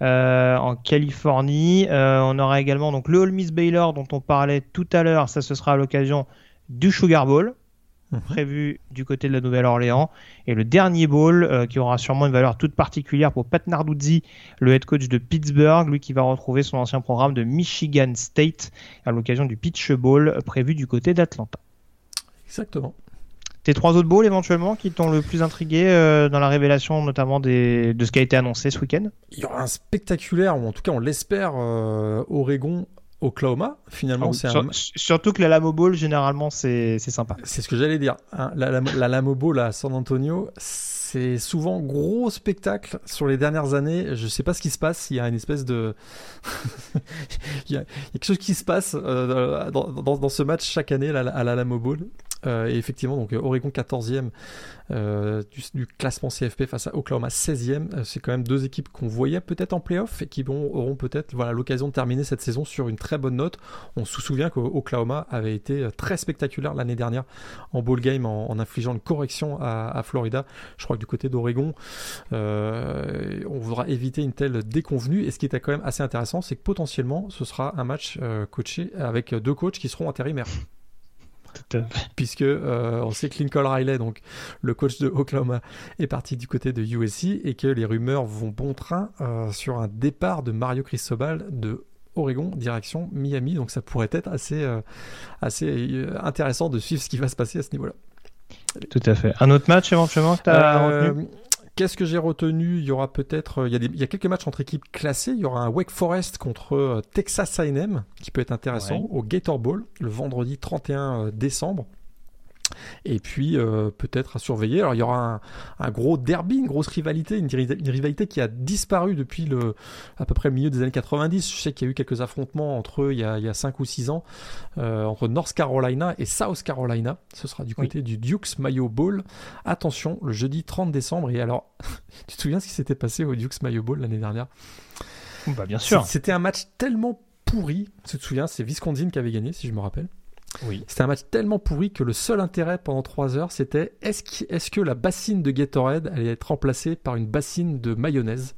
en Californie, on aura également donc le Ole Miss Baylor dont on parlait tout à l'heure. Ça, ce sera à l'occasion du Sugar Bowl Mhm. prévu du côté de la Nouvelle-Orléans. Et le dernier bowl euh, qui aura sûrement une valeur toute particulière pour Pat Narduzzi, le head coach de Pittsburgh, lui qui va retrouver son ancien programme de Michigan State à l'occasion du Pitch Bowl euh, prévu du côté d'Atlanta. Exactement. Tes trois autres bowls éventuellement qui t'ont le plus intrigué euh, dans la révélation notamment des... de ce qui a été annoncé ce week-end? Il y aura un spectaculaire, ou en tout cas on l'espère, euh, Oregon, Oklahoma. Finalement, c'est Sur- un, Surtout que la Lamo Bowl généralement c'est c'est sympa. C'est ce que j'allais dire. hein. La, la, la Lamo Bowl à San Antonio, c'est souvent gros spectacle sur les dernières années. Je sais pas ce qui se passe. Il y a une espèce de, il, y a, il y a quelque chose qui se passe euh, dans, dans, dans ce match chaque année à la Lamo Bowl. Euh, et effectivement, donc Oregon 14e euh, du, du classement CFP face à Oklahoma 16e. Euh, c'est quand même deux équipes qu'on voyait peut-être en playoff et qui vont, auront peut-être voilà, l'occasion de terminer cette saison sur une très bonne note. On se souvient qu'Oklahoma avait été très spectaculaire l'année dernière en bowl game en, en infligeant une correction à, à Florida. Je crois que du côté d'Oregon, euh, on voudra éviter une telle déconvenue. Et ce qui était quand même assez intéressant, c'est que potentiellement, ce sera un match euh, coaché avec deux coachs qui seront intérimaires puisque euh, on sait que Lincoln Riley, donc le coach de Oklahoma, est parti du côté de USC et que les rumeurs vont bon train euh, sur un départ de Mario Cristobal de Oregon direction Miami. Donc ça pourrait être assez, euh, assez euh, intéressant de suivre ce qui va se passer à ce niveau-là. Tout à fait. Un autre match éventuellement que tu as Euh, retenu? Qu'est-ce que j'ai retenu? Il y aura peut-être, il y, a des- il y a quelques matchs entre équipes classées. Il y aura un Wake Forest contre Texas A&M qui peut être intéressant Ouais. au Gator Bowl le vendredi 31 décembre. Et puis euh, peut-être à surveiller. Alors il y aura un, un gros derby, une grosse rivalité, une, ri- une rivalité qui a disparu depuis le à peu près le milieu des années 90. Je sais qu'il y a eu quelques affrontements entre eux il y a, il y a 5 ou 6 ans euh, entre North Carolina et South Carolina. Ce sera du Oui. côté du Dukes Mayo Bowl. Attention, le jeudi 30 décembre. Et alors, tu te souviens ce qui s'était passé au Dukes Mayo Bowl l'année dernière? Bah bien sûr. C'était un match tellement pourri. Tu te souviens, c'est Wisconsin qui avait gagné, si je me rappelle. Oui. C'était un match tellement pourri que le seul intérêt pendant 3 heures, c'était est-ce que, est que la bassine de Gatorade allait être remplacée par une bassine de mayonnaise?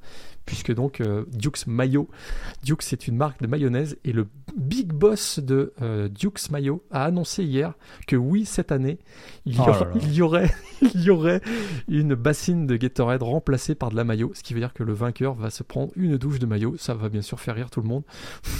Puisque donc euh, Dukes Mayo, Dukes c'est une marque de mayonnaise et le big boss de euh, Dukes Mayo a annoncé hier que oui cette année il y, Oh là aura- là. il y aurait il y aurait une bassine de Gatorade remplacée par de la mayo, ce qui veut dire que le vainqueur va se prendre une douche de mayo. Ça va bien sûr faire rire tout le monde.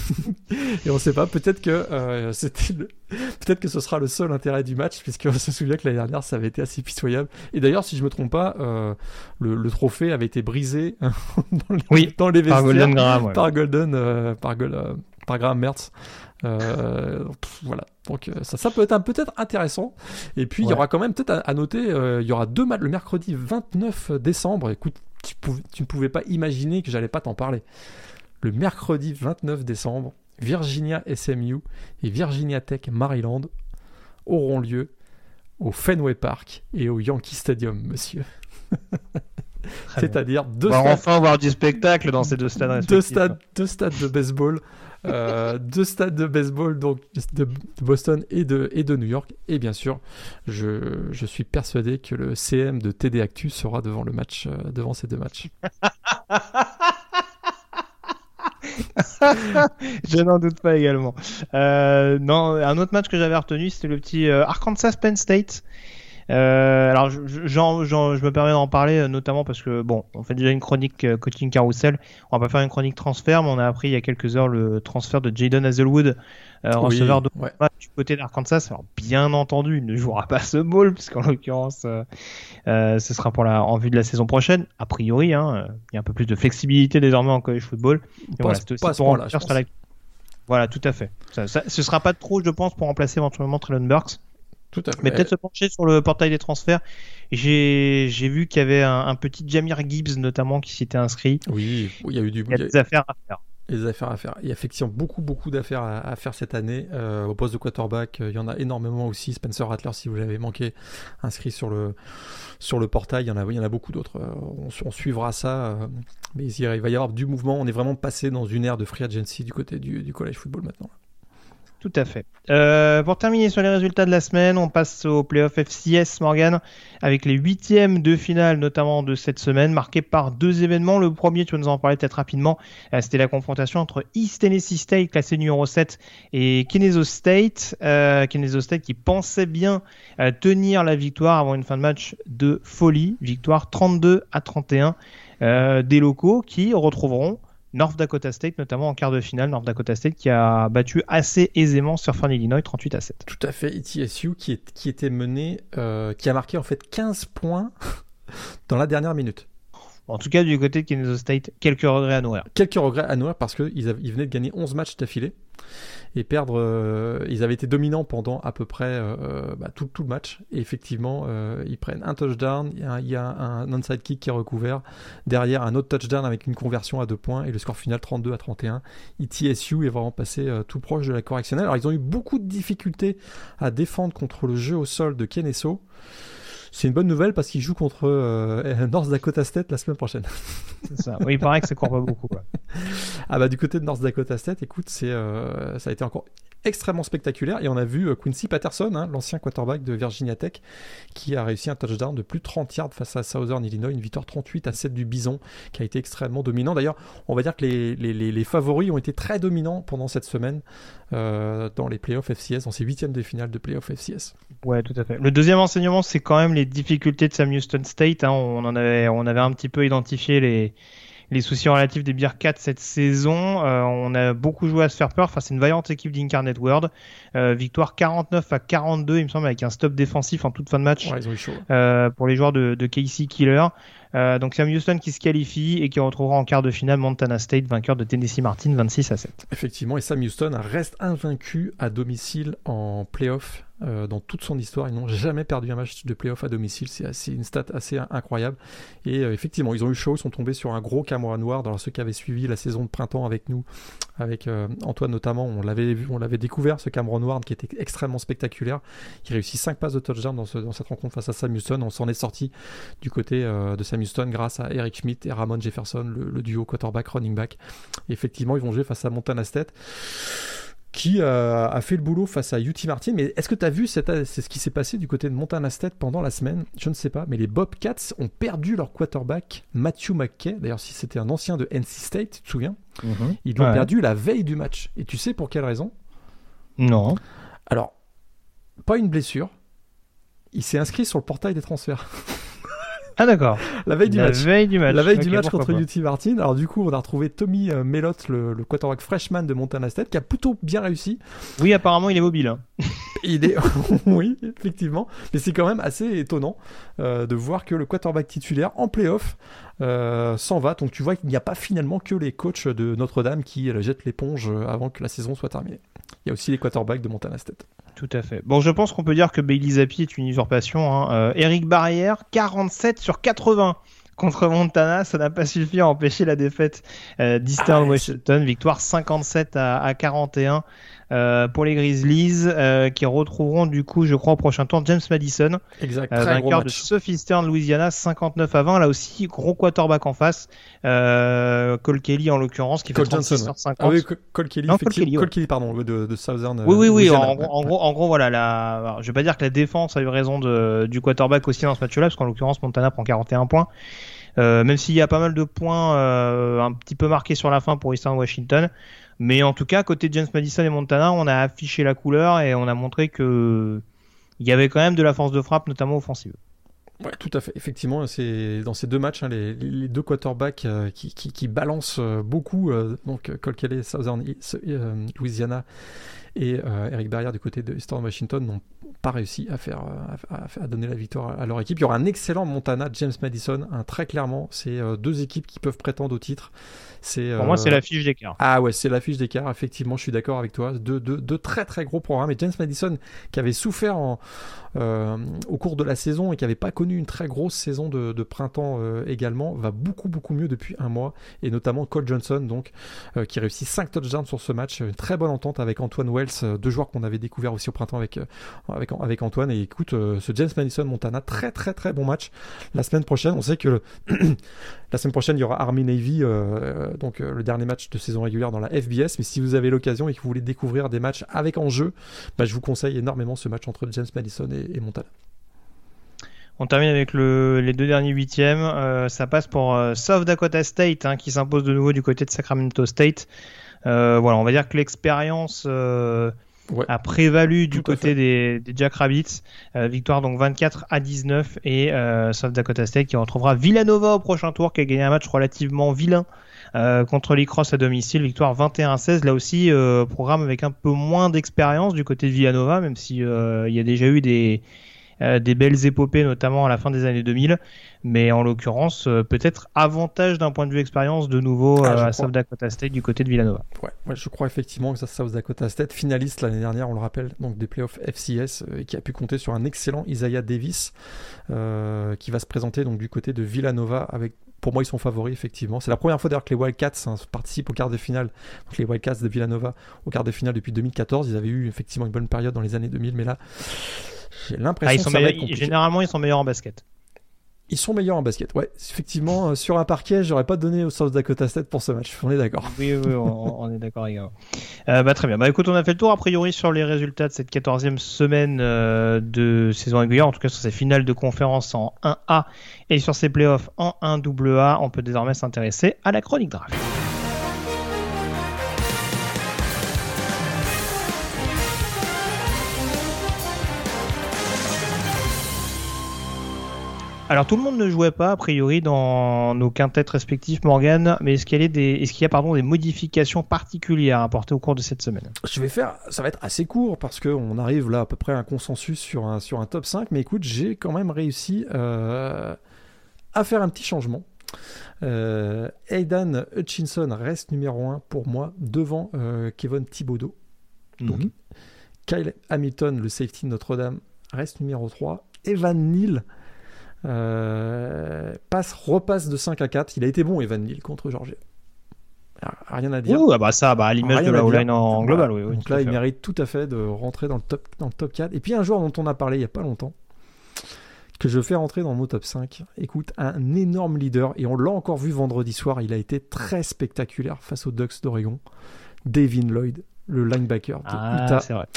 et on sait pas, peut-être que euh, c'était le- peut-être que ce sera le seul intérêt du match, puisqu'on se souvient que l'année dernière ça avait été assez pitoyable. Et d'ailleurs, si je me trompe pas, euh, le, le trophée avait été brisé dans les, Oui, dans les Par vestiaires Golden Graham. ouais. par Golden, euh, par, euh, par Graham Mertz. Euh, pff, voilà, donc ça, ça peut être peut-être intéressant. Et puis il y aura quand même peut-être à, à noter, euh, il y aura deux matchs le mercredi 29 décembre. Écoute, tu, tu ne pouvais pas imaginer que j'allais pas t'en parler. Le mercredi 29 décembre, Virginia SMU et Virginia Tech Maryland auront lieu au Fenway Park et au Yankee Stadium, monsieur. C'est-à-dire deux On va stades enfin voir du spectacle dans ces deux stades deux stades, deux stades de baseball deux stades de baseball, donc de, Boston et de, et de New York. Et bien sûr, je, je suis persuadé que le CM de TD Actu sera devant le match, devant ces deux matchs. je n'en doute pas également. Euh, non, un autre match que j'avais retenu, c'était le petit euh, Arkansas Penn State. Euh, alors, je, je, me permets d'en parler notamment parce que bon, on fait déjà une chronique coaching carousel. On va pas faire une chronique transfert, mais on a appris il y a quelques heures le transfert de Jaden Hazelwood, receveur de du côté d'Arkansas. Alors, bien entendu, il ne jouera pas ce bowl puisqu'en l'occurrence, ce sera pour la en vue de la saison prochaine. A priori, hein, il y a un peu plus de flexibilité désormais en college football. voilà, voilà, tout à fait. Ça, ça, ce sera pas trop, je pense, pour remplacer éventuellement Traylon Burks. Tout à fait. Mais peut-être se pencher sur le portail des transferts. J'ai vu qu'il y avait un, petit Jamir Gibbs notamment qui s'était inscrit. Oui, il y a eu du. Il y a des affaires à faire. Affaires à faire. Il y a effectivement beaucoup, beaucoup d'affaires à, faire cette année. Euh, au poste de quarterback, euh, il y en a énormément aussi. Spencer Rattler, si vous l'avez manqué, inscrit sur le, sur le portail. Il y en a, il y en a beaucoup d'autres. Euh, on, suivra ça. mais il, va y avoir du mouvement. On est vraiment passé dans une ère de free agency du côté du, du college football maintenant. Tout à fait. Euh, pour terminer sur les résultats de la semaine, on passe au playoff FCS Morgan avec les huitièmes de finale notamment de cette semaine, marqués par deux événements. Le premier, tu vas nous en parler peut-être rapidement, euh, c'était la confrontation entre East Tennessee State, classé numéro 7, et Kennesaw State. Euh, Kennesaw State qui pensait bien euh, tenir la victoire avant une fin de match de folie. Victoire 32 à 31 des locaux qui retrouveront North Dakota State, notamment en quart de finale. North Dakota State qui a battu assez aisément Surfern Illinois 38 à 7. Tout à fait. ETSU qui, est, qui était mené, euh, qui a marqué en fait 15 points dans la dernière minute. En tout cas, du côté de Kennesaw State, quelques regrets à nourrir. Quelques regrets à nourrir parce qu'ils ils venaient de gagner 11 matchs d'affilée et perdre. Euh, ils avaient été dominants pendant à peu près euh, bah, tout, tout, le match. Et effectivement, euh, ils prennent un touchdown, il y, a, un onside kick qui est recouvert. Derrière, un autre touchdown avec une conversion à deux points et le score final 32 à 31. ETSU est vraiment passé tout proche de la correctionnelle. Alors, ils ont eu beaucoup de difficultés à défendre contre le jeu au sol de Keneso. C'est une bonne nouvelle parce qu'ils jouent contre euh, North Dakota State la semaine prochaine. C'est ça. Oui, il paraît que ça court pas beaucoup. Ah bah du côté de North Dakota State, écoute, c'est euh, ça a été encore extrêmement spectaculaire. Et on a vu euh, Quincy Patterson, hein, l'ancien quarterback de Virginia Tech, qui a réussi un touchdown de plus de 30 yards face à Southern Illinois, une victoire 38 à 7 du Bison, qui a été extrêmement dominant. D'ailleurs, on va dire que les, les, favoris ont été très dominants pendant cette semaine euh, dans les playoffs FCS, dans ces huitièmes de finale de playoffs FCS. Ouais, tout à fait. Le deuxième enseignement, c'est quand même les difficultés de Sam Houston State. Hein. On, en avait, on avait un petit peu identifié les les soucis relatifs des Bearcats cette saison. Euh, on a beaucoup joué à se faire peur. Enfin, c'est une vaillante équipe d'Incarnate World. Euh, victoire 49 à 42, il me semble, avec un stop défensif en toute fin de match euh, pour les joueurs de, de Casey Killer. Donc Sam Houston qui se qualifie et qui retrouvera en quart de finale Montana State, vainqueur de Tennessee Martin 26 à 7. Effectivement, et Sam Houston reste invaincu à domicile en playoff euh, dans toute son histoire. Ils n'ont jamais perdu un match de playoff à domicile. C'est une stat assez incroyable. Et euh, effectivement, ils ont eu chaud. Ils sont tombés sur un gros Cameron Noir. Dans ceux qui avaient suivi la saison de printemps avec nous, avec euh, Antoine notamment, on l'avait on l'avait découvert ce Cameron Ward qui était extrêmement spectaculaire. Il réussit 5 passes de touchdown dans, dans, cette rencontre face à Sam Houston. On s'en est sorti du côté de Sam Houston grâce à Eric Schmidt et Ramon Jefferson, le, le duo quarterback running back. Effectivement, ils vont jouer face à Montana State qui euh, a fait le boulot face à UT Martin. Mais est-ce que tu as vu c'est ce qui s'est passé du côté de Montana State pendant la semaine? Je ne sais pas, mais les Bobcats ont perdu leur quarterback Matthew McKay. D'ailleurs, si c'était un ancien de NC State, tu te souviens? Mhm. Ils l'ont perdu la veille du match. Et tu sais pour quelle raison? Non. Alors, pas une blessure. Il s'est inscrit sur le portail des transferts. Ah d'accord. La veille du la match. Veille du match. La veille du match contre UT Martin. Alors du coup, on a retrouvé Tommy euh, Mellot, le, le quarterback freshman de Montana State, qui a plutôt bien réussi. Oui, apparemment, il est mobile. Hein. il est, oui, effectivement. Mais c'est quand même assez étonnant euh, de voir que le quarterback titulaire en playoff euh, s'en va. Donc tu vois qu'il n'y a pas finalement que les coachs de Notre-Dame qui jettent l'éponge avant que la saison soit terminée. Il y a aussi les quarterbacks de Montana State. Tout à fait. Bon, je pense qu'on peut dire que Bailey Zappi est une usurpation. Hein. Euh, Eric Barrière, 47 sur 80 contre Montana, ça n'a pas suffi à empêcher la défaite euh, d'Eastern ah, Washington. Victoire 57 à, 41 euh, pour les Grizzlies euh, qui retrouveront du coup, je crois, au prochain tour James Madison, Exact. euh, vainqueur de. Southeastern Louisiana 59 à 20. Là aussi, gros quarterback en face. Euh, Cole Kelly en l'occurrence qui Cole fait 36 Johnson, ouais. 50. Ah oui, Cole Kelly, Non, Cole. Kelly, ouais. Cole Kelly, pardon, de, de Southern. euh, Oui, oui, oui. Louisiana. En, gros- en gros, en gros, voilà, la... alors, je vais pas dire que la défense a eu raison de, du quarterback aussi dans ce match-là, parce qu'en l'occurrence, Montana prend 41 points. Euh, même s'il y a pas mal de points euh, un petit peu marqués sur la fin pour Eastern Washington. Mais en tout cas, côté James Madison et Montana, on a affiché la couleur et on a montré que il y avait quand même de la force de frappe, notamment offensive. Ouais, tout à fait. Effectivement, c'est dans ces deux matchs, hein, les, deux quarterbacks euh, qui, balancent euh, beaucoup. euh, donc, Cole Southern Louisiana et Eric Barrière du côté de Eastern Washington n'ont pas réussi à faire, à, donner la victoire à leur équipe. Il y aura un excellent Montana, James Madison. Un, très clairement, c'est deux équipes qui peuvent prétendre au titre. C'est Pour moi, euh, c'est la fiche d'écart. Ah ouais, c'est l'affiche d'écart, effectivement, je suis d'accord avec toi. Deux, deux, deux très très gros programmes. Et James Madison, qui avait souffert en, euh, au cours de la saison et qui n'avait pas connu une très grosse saison de, printemps euh, également, va beaucoup beaucoup mieux depuis un mois. Et notamment Cole Johnson, donc, euh, qui réussit 5 touchdowns sur ce match. Une très bonne entente avec Antoine Wells, deux joueurs qu'on avait découvert aussi au printemps avec, avec, Antoine. Et écoute, ce James Madison Montana, très très très bon match. La semaine prochaine, on sait que la semaine prochaine, il y aura Army Navy, donc le dernier match de saison régulière dans la FBS. Mais si vous avez l'occasion et que vous voulez découvrir des matchs avec enjeu, bah, je vous conseille énormément ce match entre James Madison et, et. On termine avec le- les deux derniers huitièmes. Euh, ça passe pour euh, South Dakota State hein, qui s'impose de nouveau du côté de Sacramento State. Euh, voilà, on va dire que l'expérience Ouais. a prévalu du Tout côté des, des Jack Rabbits. Victoire donc 24 à 19 et South Dakota State qui retrouvera Villanova au prochain tour qui a gagné un match relativement vilain. Euh, contre les Cross à domicile, victoire 21 à 16. Là aussi, euh, programme avec un peu moins d'expérience du côté de Villanova, même si euh, il y a déjà eu des, des belles épopées, notamment à la fin des années 2000. Mais en l'occurrence, peut-être avantage d'un point de vue expérience de nouveau Ah, à crois. South Dakota State du côté de Villanova. Ouais, ouais, je crois effectivement que ça, South Dakota State, finaliste l'année dernière, on le rappelle, donc des playoffs FCS, et qui a pu compter sur un excellent Isaiah Davis, euh, qui va se présenter donc du côté de Villanova avec. Pour moi, ils sont favoris, effectivement. C'est la première fois d'ailleurs que les Wildcats hein, participent au quart de finale. Donc les Wildcats de Villanova au quart de finale depuis 2014. Ils avaient eu effectivement une bonne période dans les années 2000, mais là, j'ai l'impression Ah, que ça va meilleurs- être compliqué. généralement, ils sont meilleurs en basket. Ils sont meilleurs en basket. Ouais, effectivement, euh, sur un parquet, j'aurais pas donné au South Dakota State pour ce match. On est d'accord. Oui, oui, on, est d'accord également. Euh, bah, très bien. Bah, écoute, on a fait le tour a priori sur les résultats de cette 14e semaine euh, de saison régulière, en tout cas sur ces finales de conférence en 1A et sur ces playoffs en 1AA. On peut désormais s'intéresser à la chronique draft. Alors tout le monde ne jouait pas a priori dans nos quintettes respectifs, Morgan, mais est-ce qu'il y a des, est-ce qu'il y a pardon des modifications particulières à apporter au cours de cette semaine? Je vais faire, ça va être assez court parce qu'on arrive là à peu près à un consensus sur un, sur un top 5, mais écoute, j'ai quand même réussi euh, à faire un petit changement. Euh, Aidan Hutchinson reste numéro 1 pour moi devant euh, Kevin Thibodeau. Donc, Kyle Hamilton, le safety de Notre-Dame, reste numéro 3. Evan Neal passe, repasse de 5 à 4. Il a été bon, Evan Neal, contre Georgia. Rien à dire. Ouh, ah bah ça, bah à l'image de la. O-line en global, oui. Voilà. oui, Donc là, il mérite tout à fait de rentrer dans le top, dans le top 4. Et puis un joueur dont on a parlé il n'y a pas longtemps, que je fais rentrer dans mon top 5. Écoute, un énorme leader, et on l'a encore vu vendredi soir, il a été très spectaculaire face aux Ducks d'Oregon. Devin Lloyd, le linebacker de Ah, Utah. vrai.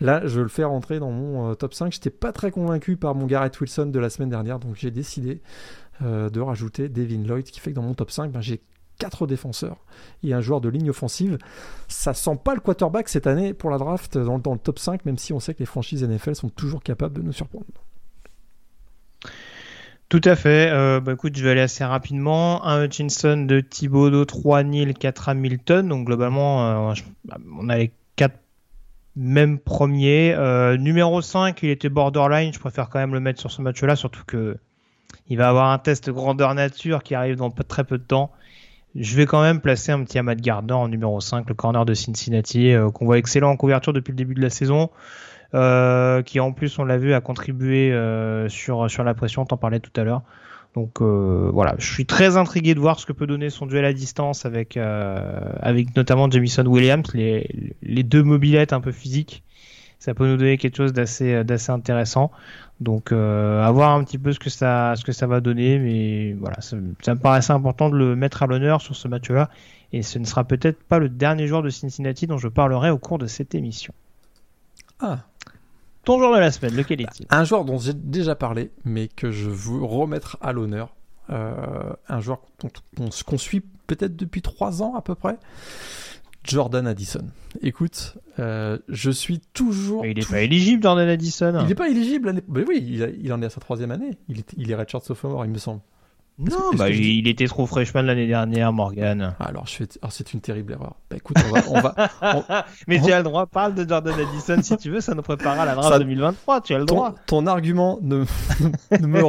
Là, je le fais rentrer dans mon euh, top 5. J'étais pas très convaincu par mon Garrett Wilson de la semaine dernière, donc j'ai décidé euh, de rajouter Devin Lloyd, ce qui fait que dans mon top 5, ben, j'ai quatre défenseurs et un joueur de ligne offensive. Ça sent pas le quarterback cette année pour la draft dans, dans le top 5, même si on sait que les franchises NFL sont toujours capables de nous surprendre. Tout à fait. Euh, bah, écoute, je vais aller assez rapidement. Un Hutchinson de Thibodeau, 3 Neal, 4 Hamilton. Donc globalement, euh, bah, on a les 4 mêmes premiers. Euh, numéro 5, il était borderline. Je préfère quand même le mettre sur ce match-là, surtout que il va avoir un test grandeur nature qui arrive dans très peu de temps. Je vais quand même placer un petit Ahmad Gardner en numéro 5, le corner de Cincinnati, euh, qu'on voit excellent en couverture depuis le début de la saison. Euh, qui en plus, on l'a vu, a contribué euh, sur, sur la pression, t'en parlais tout à l'heure. Donc euh, voilà, je suis très intrigué de voir ce que peut donner son duel à distance avec, euh, avec notamment Jamison Williams, les, les deux mobilettes un peu physiques. Ça peut nous donner quelque chose d'assez d'assez intéressant. Donc euh, à voir un petit peu ce que ça ce que ça va donner, mais voilà, ça, ça me paraissait important de le mettre à l'honneur sur ce match-là. Et ce ne sera peut-être pas le dernier joueur de Cincinnati dont je parlerai au cours de cette émission. Ah, Ton joueur de la semaine, lequel est-il? Un joueur dont j'ai déjà parlé, mais que je veux remettre à l'honneur. Euh, un joueur qu'on suit peut-être depuis trois ans à peu près. Jordan Addison. Écoute, euh, je suis toujours. Il n'est pas éligible, Jordan Addison. Il n'est pas éligible. Mais oui, il, a- il en est à sa troisième année. Il est, il est redshirt sophomore, il me semble. Non, bah, il était trop freshman l'année dernière, Morgan. Ah, Alors, je fais... Alors, c'est une terrible erreur. Bah écoute, on va. on va- Mais tu as le droit, parle de Jordan Addison si tu veux, ça nous préparera à la draft Ça- 2023, tu as le ton, droit. ton argument ne, ne me.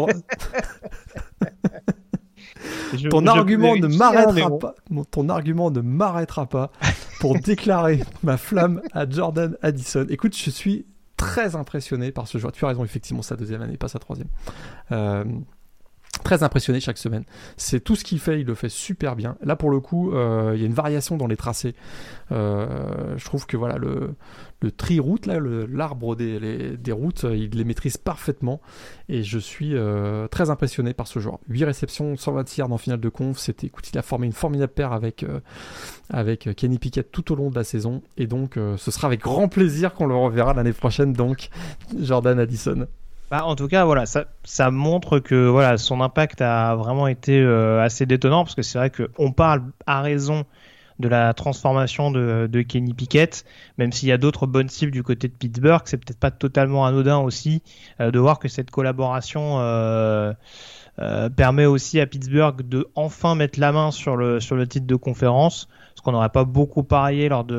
Je- Ton je argument ne m'arrêtera bon. pas. Ton argument ne m'arrêtera pas pour déclarer ma flamme à Jordan Addison. Écoute, je suis très impressionné par ce joueur. Tu as raison, effectivement, sa deuxième année, pas sa troisième. Euh, très impressionné chaque semaine. C'est tout ce qu'il fait, il le fait super bien. Là, pour le coup, euh, il y a une variation dans les tracés. Euh, je trouve que voilà le, le tri route là, le- l'arbre des, routes, euh, il les maîtrise parfaitement. Et je suis très impressionné par ce joueur. 8 réceptions, 120 yards en finale de conf. C'était, il a formé une formidable paire avec avec Kenny Pickett tout au long de la saison. Et donc, ce sera avec grand plaisir qu'on le reverra l'année prochaine. Donc, Jordan Addison. Bah, en tout cas, voilà, ça, ça montre que voilà, son impact a vraiment été euh, assez détonnant parce que c'est vrai qu'on parle à raison de la transformation de, de Kenny Pickett, même s'il y a d'autres bonnes cibles du côté de Pittsburgh, c'est peut-être pas totalement anodin aussi euh, de voir que cette collaboration euh, euh, permet aussi à Pittsburgh de enfin mettre la main sur le, sur le titre de conférence, ce qu'on n'aurait pas beaucoup parié lors de,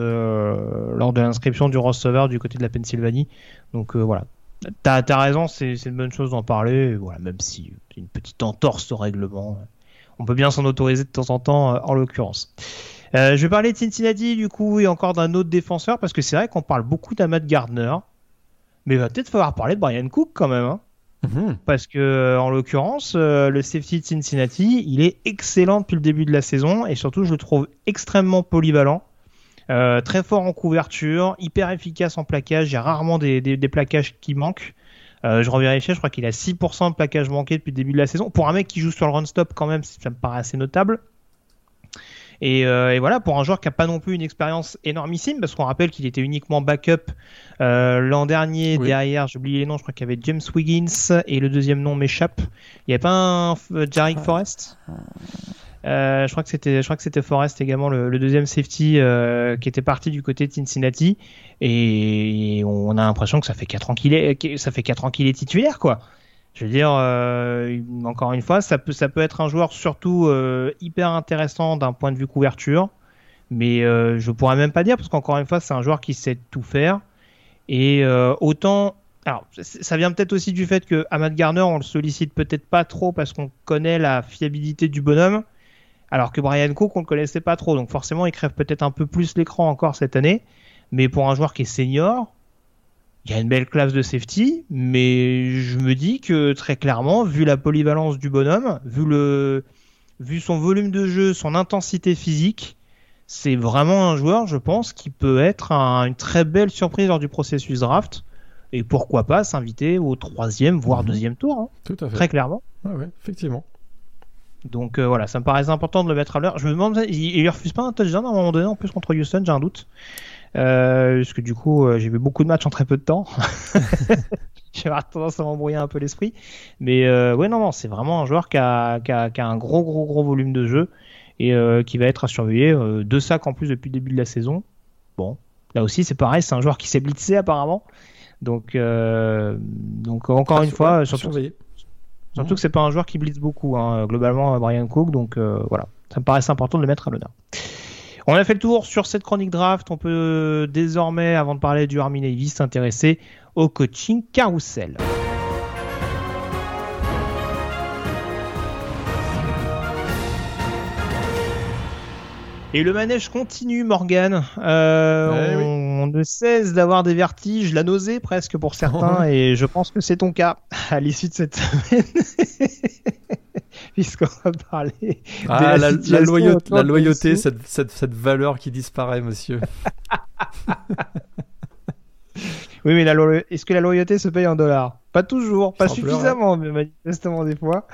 lors de l'inscription du receveur du côté de la Pennsylvanie. Donc euh, voilà, T'as as raison, c'est une bonne chose d'en parler. Voilà, même si c'est une petite entorse au règlement, on peut bien s'en autoriser de temps en temps, euh, en l'occurrence. Euh, je vais parler de Cincinnati du coup et encore d'un autre défenseur parce que c'est vrai qu'on parle beaucoup d'Ahmad Gardner, mais il va peut-être falloir parler de Brian Cook quand même, hein, Mhm. parce que euh, en l'occurrence, euh, le safety de Cincinnati, il est excellent depuis le début de la saison et surtout je le trouve extrêmement polyvalent. Euh, très fort en couverture, hyper efficace en plaquage. Il y a rarement des, des, des plaquages qui manquent. Euh, je revérifie, je crois qu'il a 6% de plaquage manqué depuis le début de la saison. Pour un mec qui joue sur le run-stop, quand même, ça me paraît assez notable. Et, euh, et voilà, pour un joueur qui n'a pas non plus une expérience énormissime, parce qu'on rappelle qu'il était uniquement backup euh, l'an dernier. Oui. Derrière, j'ai oublié les noms, je crois qu'il y avait James Wiggins et le deuxième nom m'échappe. Il n'y avait pas un euh, Jarek Forrest? Je crois que c'était, je crois que c'était Forrest également le, deuxième safety euh, qui était parti du côté de Cincinnati et on a l'impression que ça fait quatre ans qu'il est, ça fait quatre ans qu'il est titulaire quoi. Je veux dire, euh, encore une fois, ça peut, ça peut être un joueur surtout euh, hyper intéressant d'un point de vue couverture, mais euh, je pourrais même pas dire parce qu'encore une fois, c'est un joueur qui sait tout faire et euh, autant. Alors, ça vient peut-être aussi du fait que Ahmad Garner, on le sollicite peut-être pas trop parce qu'on connaît la fiabilité du bonhomme, alors que Brian Cook, on le connaissait pas trop. Donc forcément, il crève peut-être un peu plus l'écran encore cette année. Mais pour un joueur qui est senior, il y a une belle classe de safety. Mais je me dis que très clairement, vu la polyvalence du bonhomme, vu, le, vu son volume de jeu, son intensité physique, c'est vraiment un joueur, je pense, qui peut être un- une très belle surprise lors du processus draft. Et pourquoi pas s'inviter au troisième, voire Mhm. deuxième tour, hein, Tout à fait. très clairement. Ouais, ouais, effectivement. Donc euh, voilà, ça me paraissait important de le mettre à l'heure. Je me demande, il, refuse pas un touchdown à un moment donné en plus contre Houston, j'ai un doute. Euh, parce que du coup, euh, j'ai vu beaucoup de matchs en très peu de temps. j'ai tendance à m'embrouiller un peu l'esprit. Mais euh, ouais, non, non, c'est vraiment un joueur qui a, qui, a, qui a un gros, gros, gros volume de jeu et euh, qui va être à surveiller. Deux sacs en plus depuis le début de la saison. Bon, là aussi, c'est pareil, c'est un joueur qui s'est blitzé apparemment. Donc, euh, donc encore À une fois, à surtout. Surtout que c'est pas un joueur qui blitz beaucoup, hein, globalement, Brian Cook. Donc euh, voilà, ça me paraissait important de le mettre à l'honneur. On a fait le tour sur cette chronique draft. On peut désormais, avant de parler du Army Navy, s'intéresser au coaching carousel. Et le manège continue, Morgan. Euh, Eh oui. on, ne cesse d'avoir des vertiges, la nausée presque pour certains, et je pense que c'est ton cas à l'issue de cette semaine. puisqu'on va parler ah, de la, la, loyauté, la loyauté cette, cette, cette, valeur qui disparaît, monsieur. oui, mais est-ce que la loyauté se paye en dollars? Pas toujours, pas suffisamment, mais manifestement des fois.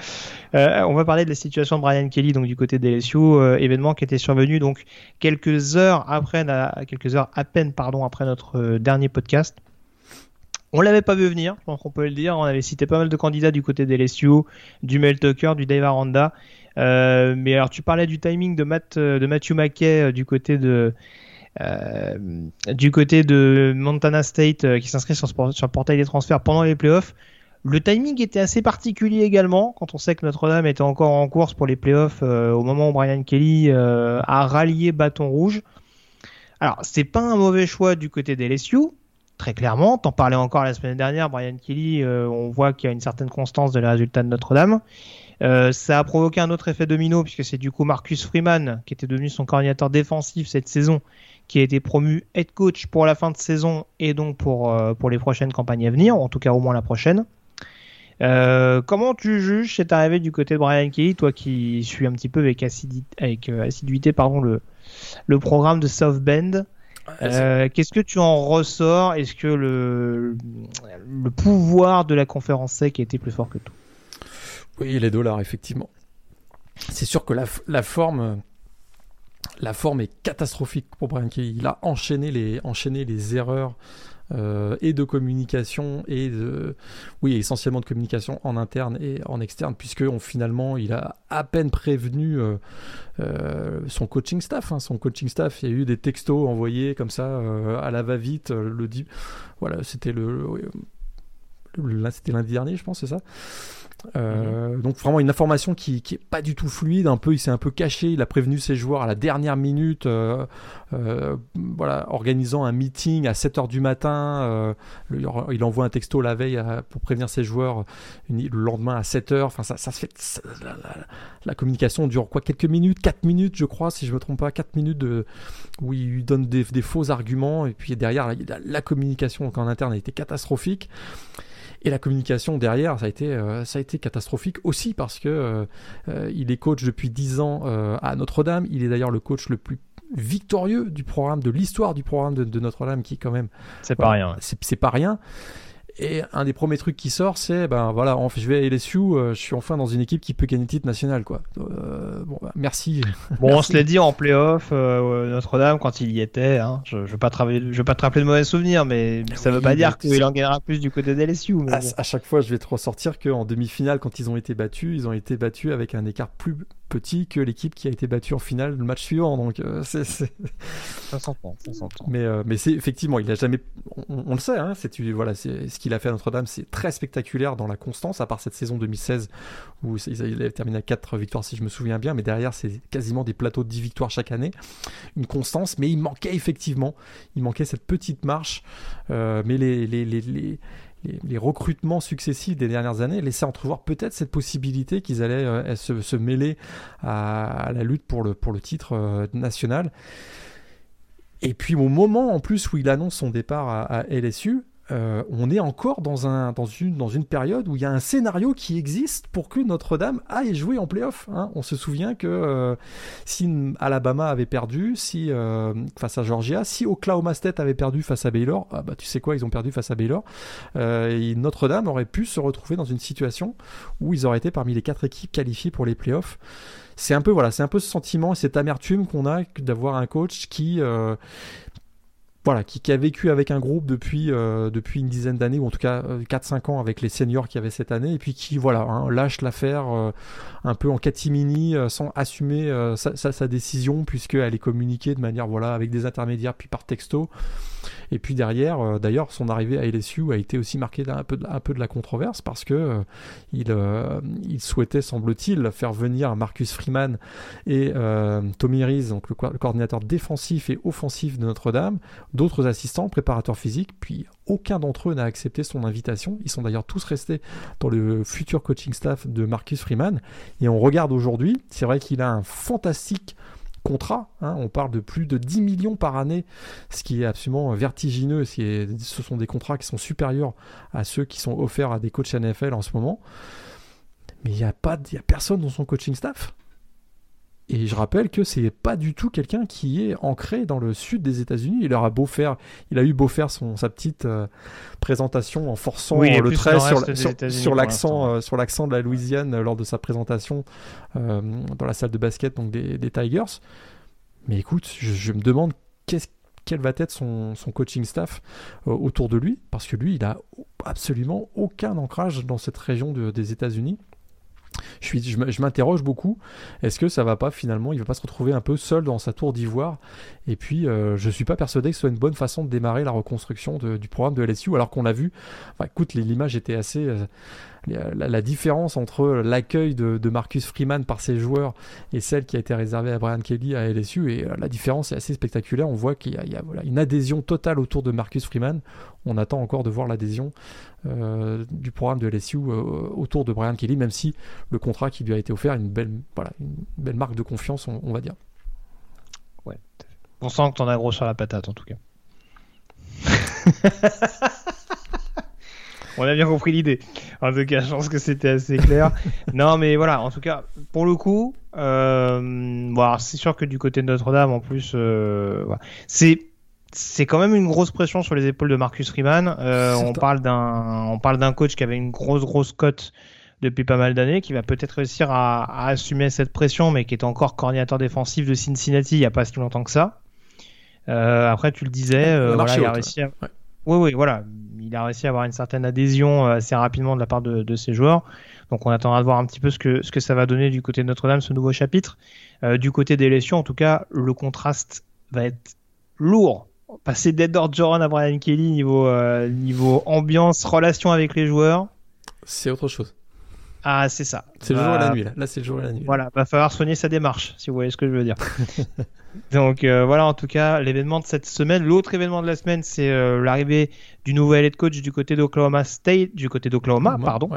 Euh, on va parler de la situation de Brian Kelly, donc du côté des LSU, euh, événement qui était survenu donc quelques heures après, quelques heures à peine, pardon, après notre euh, dernier podcast. On l'avait pas vu venir, je pense qu'on peut le dire. On avait cité pas mal de candidats du côté des LSU, du Mel Tucker, du Dave Aranda. Mais alors tu parlais du timing de, Matt, de Matthew McKay du côté de du côté de Montana State qui s'inscrit sur, sur, le portail des transferts pendant les playoffs. Le timing était assez particulier également quand on sait que Notre-Dame était encore en course pour les playoffs euh, au moment où Brian Kelly euh, a rallié Bâton Rouge. Alors, c'est pas un mauvais choix du côté des LSU, très clairement. T'en parlais encore la semaine dernière, Brian Kelly, euh, on voit qu'il y a une certaine constance de les résultats de Notre-Dame. ça a provoqué un autre effet domino puisque c'est du coup Marcus Freeman qui était devenu son coordinateur défensif cette saison qui a été promu head coach pour la fin de saison et donc pour, pour les prochaines campagnes à venir, en tout cas au moins la prochaine. Euh, comment tu juges cette arrivée du côté de Brian Kelly, toi qui suis un petit peu avec, avec euh, assiduité pardon, le, le programme de South Bend euh, Qu'est-ce que tu en ressors? Est-ce que le, le pouvoir de la conférence SEC a été plus fort que tout? Oui, les dollars, effectivement. C'est sûr que la, la forme la forme est catastrophique pour Brian. Il a enchaîné les, enchaîné les erreurs euh, et de communication et de, oui, essentiellement de communication en interne et en externe, puisque on, finalement il a à peine prévenu euh, euh, son coaching staff. Hein. son coaching staff, il y a eu des textos envoyés comme ça à la va-vite. le voilà, c'était le, c'était lundi dernier, je pense, c'est ça. Euh, mhm. Donc vraiment une information qui, qui est pas du tout fluide, un peu il s'est un peu caché, il a prévenu ses joueurs à la dernière minute, euh, euh, voilà, organisant un meeting à 7h du matin, il envoie un texto la veille pour prévenir ses joueurs le lendemain à 7h, enfin ça, ça se fait, la, communication dure quoi quelques minutes, 4 minutes je crois si je me trompe pas, 4 minutes de, où il lui donne des, faux arguments et puis derrière la, la communication en interne a été catastrophique. Et la communication derrière, ça a été, euh, ça a été catastrophique aussi parce que euh, euh, il est coach depuis 10 ans à Notre-Dame. Il est d'ailleurs le coach le plus victorieux du programme, de l'histoire du programme de, Notre-Dame, qui quand même. C'est pas rien. C'est pas rien. Et un des premiers trucs qui sort, c'est ben voilà, je vais à LSU, euh, je suis enfin dans une équipe qui peut gagner le titre national, quoi. Euh, bon, bah, merci. Bon, on se l'a dit en playoff, euh, Notre-Dame quand il y était. Hein, je, je veux pas travailler, je pas te rappeler de mauvais souvenirs, mais, ça veut pas dire qu'il en gagnera plus du côté de LSU. à, chaque fois, je vais te ressortir qu'en demi-finale, quand ils ont été battus, ils ont été battus avec un écart plus petit que l'équipe qui a été battue en finale le match suivant. Donc euh, c'est, ça s'entend, Mais euh, mais c'est effectivement, il a jamais, on, le sait, hein, c'est voilà, c'est ce qu'il a fait à Notre-Dame, c'est très spectaculaire dans la constance. À part cette saison 2016 où il a terminé à 4 victoires si je me souviens bien, mais derrière c'est quasiment des plateaux de 10 victoires chaque année, une constance. Mais il manquait effectivement, il manquait cette petite marche. Euh, mais les, les, les, les les, recrutements successifs des dernières années laissaient entrevoir peut-être cette possibilité qu'ils allaient euh, se, mêler à, la lutte pour le, pour le titre euh, national. Et puis au moment en plus où il annonce son départ à LSU, euh, on est encore dans, un, dans, une, dans une période où il y a un scénario qui existe pour que Notre-Dame aille jouer en playoff. Hein. On se souvient que euh, si Alabama avait perdu si, euh, face à Georgia, si Oklahoma State avait perdu face à Baylor, ah bah, tu sais quoi, ils ont perdu face à Baylor, Notre-Dame aurait pu se retrouver dans une situation où ils auraient été parmi les quatre équipes qualifiées pour les playoffs c'est un peu voilà, c'est un peu ce sentiment, cette amertume qu'on a d'avoir un coach qui voilà, qui, a vécu avec un groupe depuis, euh, depuis une dizaine d'années, ou en tout cas 4-5 euh, ans avec les seniors qu'il y avait cette année, et puis qui voilà, hein, lâche l'affaire euh, un peu en catimini, sans assumer sa, sa, décision, puisqu'elle est communiquée de manière, voilà, avec des intermédiaires, puis par texto. Et puis derrière, d'ailleurs, son arrivée à LSU a été aussi marquée d'un peu, de, peu de la controverse parce que il, il, souhaitait, semble-t-il, faire venir Marcus Freeman et Tommy Reese, donc le, coordinateur défensif et offensif de Notre-Dame, d'autres assistants, préparateurs physiques, puis aucun d'entre eux n'a accepté son invitation. Ils sont d'ailleurs tous restés dans le futur coaching staff de Marcus Freeman. Et on regarde aujourd'hui, c'est vrai qu'il a un fantastique contrat. Hein. on parle de plus de 10 millions par année, ce qui est absolument vertigineux. Ce sont des contrats qui sont supérieurs à ceux qui sont offerts à des coachs NFL en ce moment. mais il n'y a, pas, y a personne dans son coaching staff. Et je rappelle que c'est pas du tout quelqu'un qui est ancré dans le sud des États-Unis. Il aura beau faire, il a eu beau faire son, sa petite euh, présentation en forçant le trait sur, l'accent, euh, sur l'accent de la Louisiane euh, lors de sa présentation dans la salle de basket donc des, Tigers. Mais écoute, je, me demande qu'est-ce quel va être son, son coaching staff autour de lui, parce que lui, il a absolument aucun ancrage dans cette région des États-Unis je, m'interroge beaucoup. Est-ce que ça va pas finalement, il va pas se retrouver un peu seul dans sa tour d'ivoire? Et puis, euh, je suis pas persuadé que ce soit une bonne façon de démarrer la reconstruction du programme de LSU, alors qu'on l'a vu. Enfin, écoute, l'image était assez. Euh, la, différence entre l'accueil de, Marcus Freeman par ses joueurs et celle qui a été réservée à Brian Kelly à LSU, et euh, la différence est assez spectaculaire. On voit qu'il y a, une adhésion totale autour de Marcus Freeman. On attend encore de voir l'adhésion euh, du programme de LSU euh, autour de Brian Kelly, même si le contrat qui lui a été offert est une belle, voilà, une belle marque de confiance, on, va dire. Ouais. On sent que t'en as gros sur la patate en tout cas. On a bien compris l'idée. En tout cas, je pense que c'était assez clair. non, mais voilà, en tout cas, pour le coup, euh, c'est sûr que du côté de Notre-Dame, en plus, euh, c'est c'est quand même une grosse pression sur les épaules de Marcus Riemann. Euh, on parle d'un on parle d'un coach qui avait une grosse grosse cote depuis pas mal d'années, qui va peut-être réussir à, assumer cette pression, mais qui est encore coordinateur défensif de Cincinnati il n'y a pas si longtemps que ça. après, tu le disais, voilà, il a réussi à... Oui, oui, voilà il a réussi à avoir une certaine adhésion euh, assez rapidement de la part de, ses joueurs. Donc on attendra de voir un petit peu ce que, ce que ça va donner du côté de Notre-Dame, ce nouveau chapitre. Euh, du côté des lésions, en tout cas, le contraste va être lourd. Passer d'Edward Joran à Brian Kelly niveau, euh, niveau ambiance, relation avec les joueurs. C'est autre chose. Ah, c'est ça. C'est le jour et la nuit, là. Là, c'est le jour et la nuit. Voilà, va falloir soigner sa démarche, si vous voyez ce que je veux dire. Donc euh, voilà, en tout cas, l'événement de cette semaine. L'autre événement de la semaine, c'est euh, l'arrivée du nouvel head coach du côté d'Oklahoma State, du côté d'Oklahoma, pardon.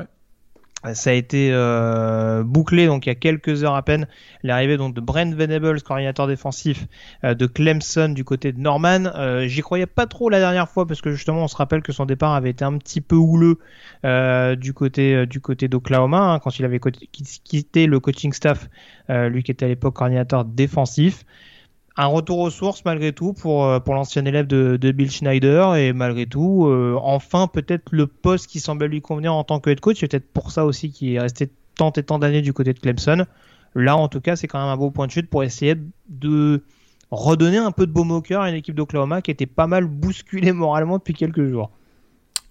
Ça a été euh, bouclé donc il y a quelques heures à peine l'arrivée donc de Brent Venables, coordinateur défensif de Clemson du côté de Norman. J'y croyais pas trop la dernière fois parce que justement on se rappelle que son départ avait été un petit peu houleux du côté du côté d'Oklahoma hein, quand il avait quitté le coaching staff, lui qui était à l'époque coordinateur défensif un retour aux sources malgré tout pour, euh, l'ancien élève de, Bill Schneider et malgré tout, euh, enfin peut-être le poste qui semble lui convenir en tant que head coach, c'est peut-être pour ça aussi qu'il est resté tant et tant d'années du côté de Clemson. Là en tout cas c'est quand même un beau point de chute pour essayer de redonner un peu de beau moqueur à une équipe d'Oklahoma qui était pas mal bousculée moralement depuis quelques jours.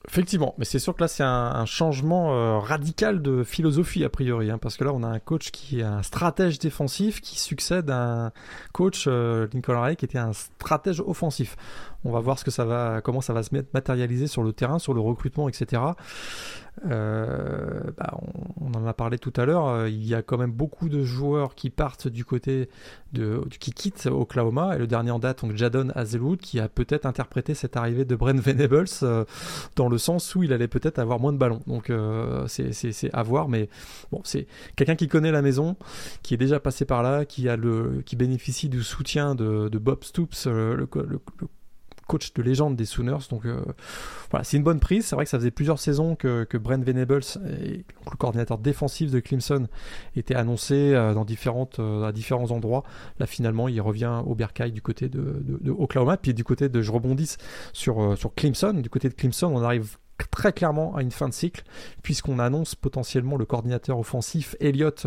Effectivement, mais c'est sûr que là c'est un, changement euh, radical de philosophie a priori, hein, parce que là on a un coach qui est un stratège défensif qui succède à un coach euh, Lincoln Riley qui était un stratège offensif. On va voir ce que ça va, comment ça va se matérialiser sur le terrain, sur le recrutement, etc. Euh, bah, on, en a parlé tout à l'heure. Euh, il y a quand même beaucoup de joueurs qui partent du côté qui quittent Oklahoma. Et le dernier en date, donc Jadon Hazelwood, qui a peut-être interprété cette arrivée de Brent Venables euh, dans le sens où il allait peut-être avoir moins de ballons. Donc c'est à voir, mais bon, c'est quelqu'un qui connaît la maison, qui est déjà passé par là, qui a le, bénéficie du soutien de, Bob Stoops, le coach de légende des Sooners. Donc euh, voilà, c'est une bonne prise. C'est vrai que ça faisait plusieurs saisons que, que Brent Venables, et, le coordinateur défensif de Clemson, était annoncé euh, dans différentes, euh, à différents endroits. Là, finalement, il revient au Bercail du côté de, de, Oklahoma. Puis du côté de, je rebondis sur, sur Clemson. Du côté de Clemson, on arrive très clairement à une fin de cycle, puisqu'on annonce potentiellement le coordinateur offensif Elliott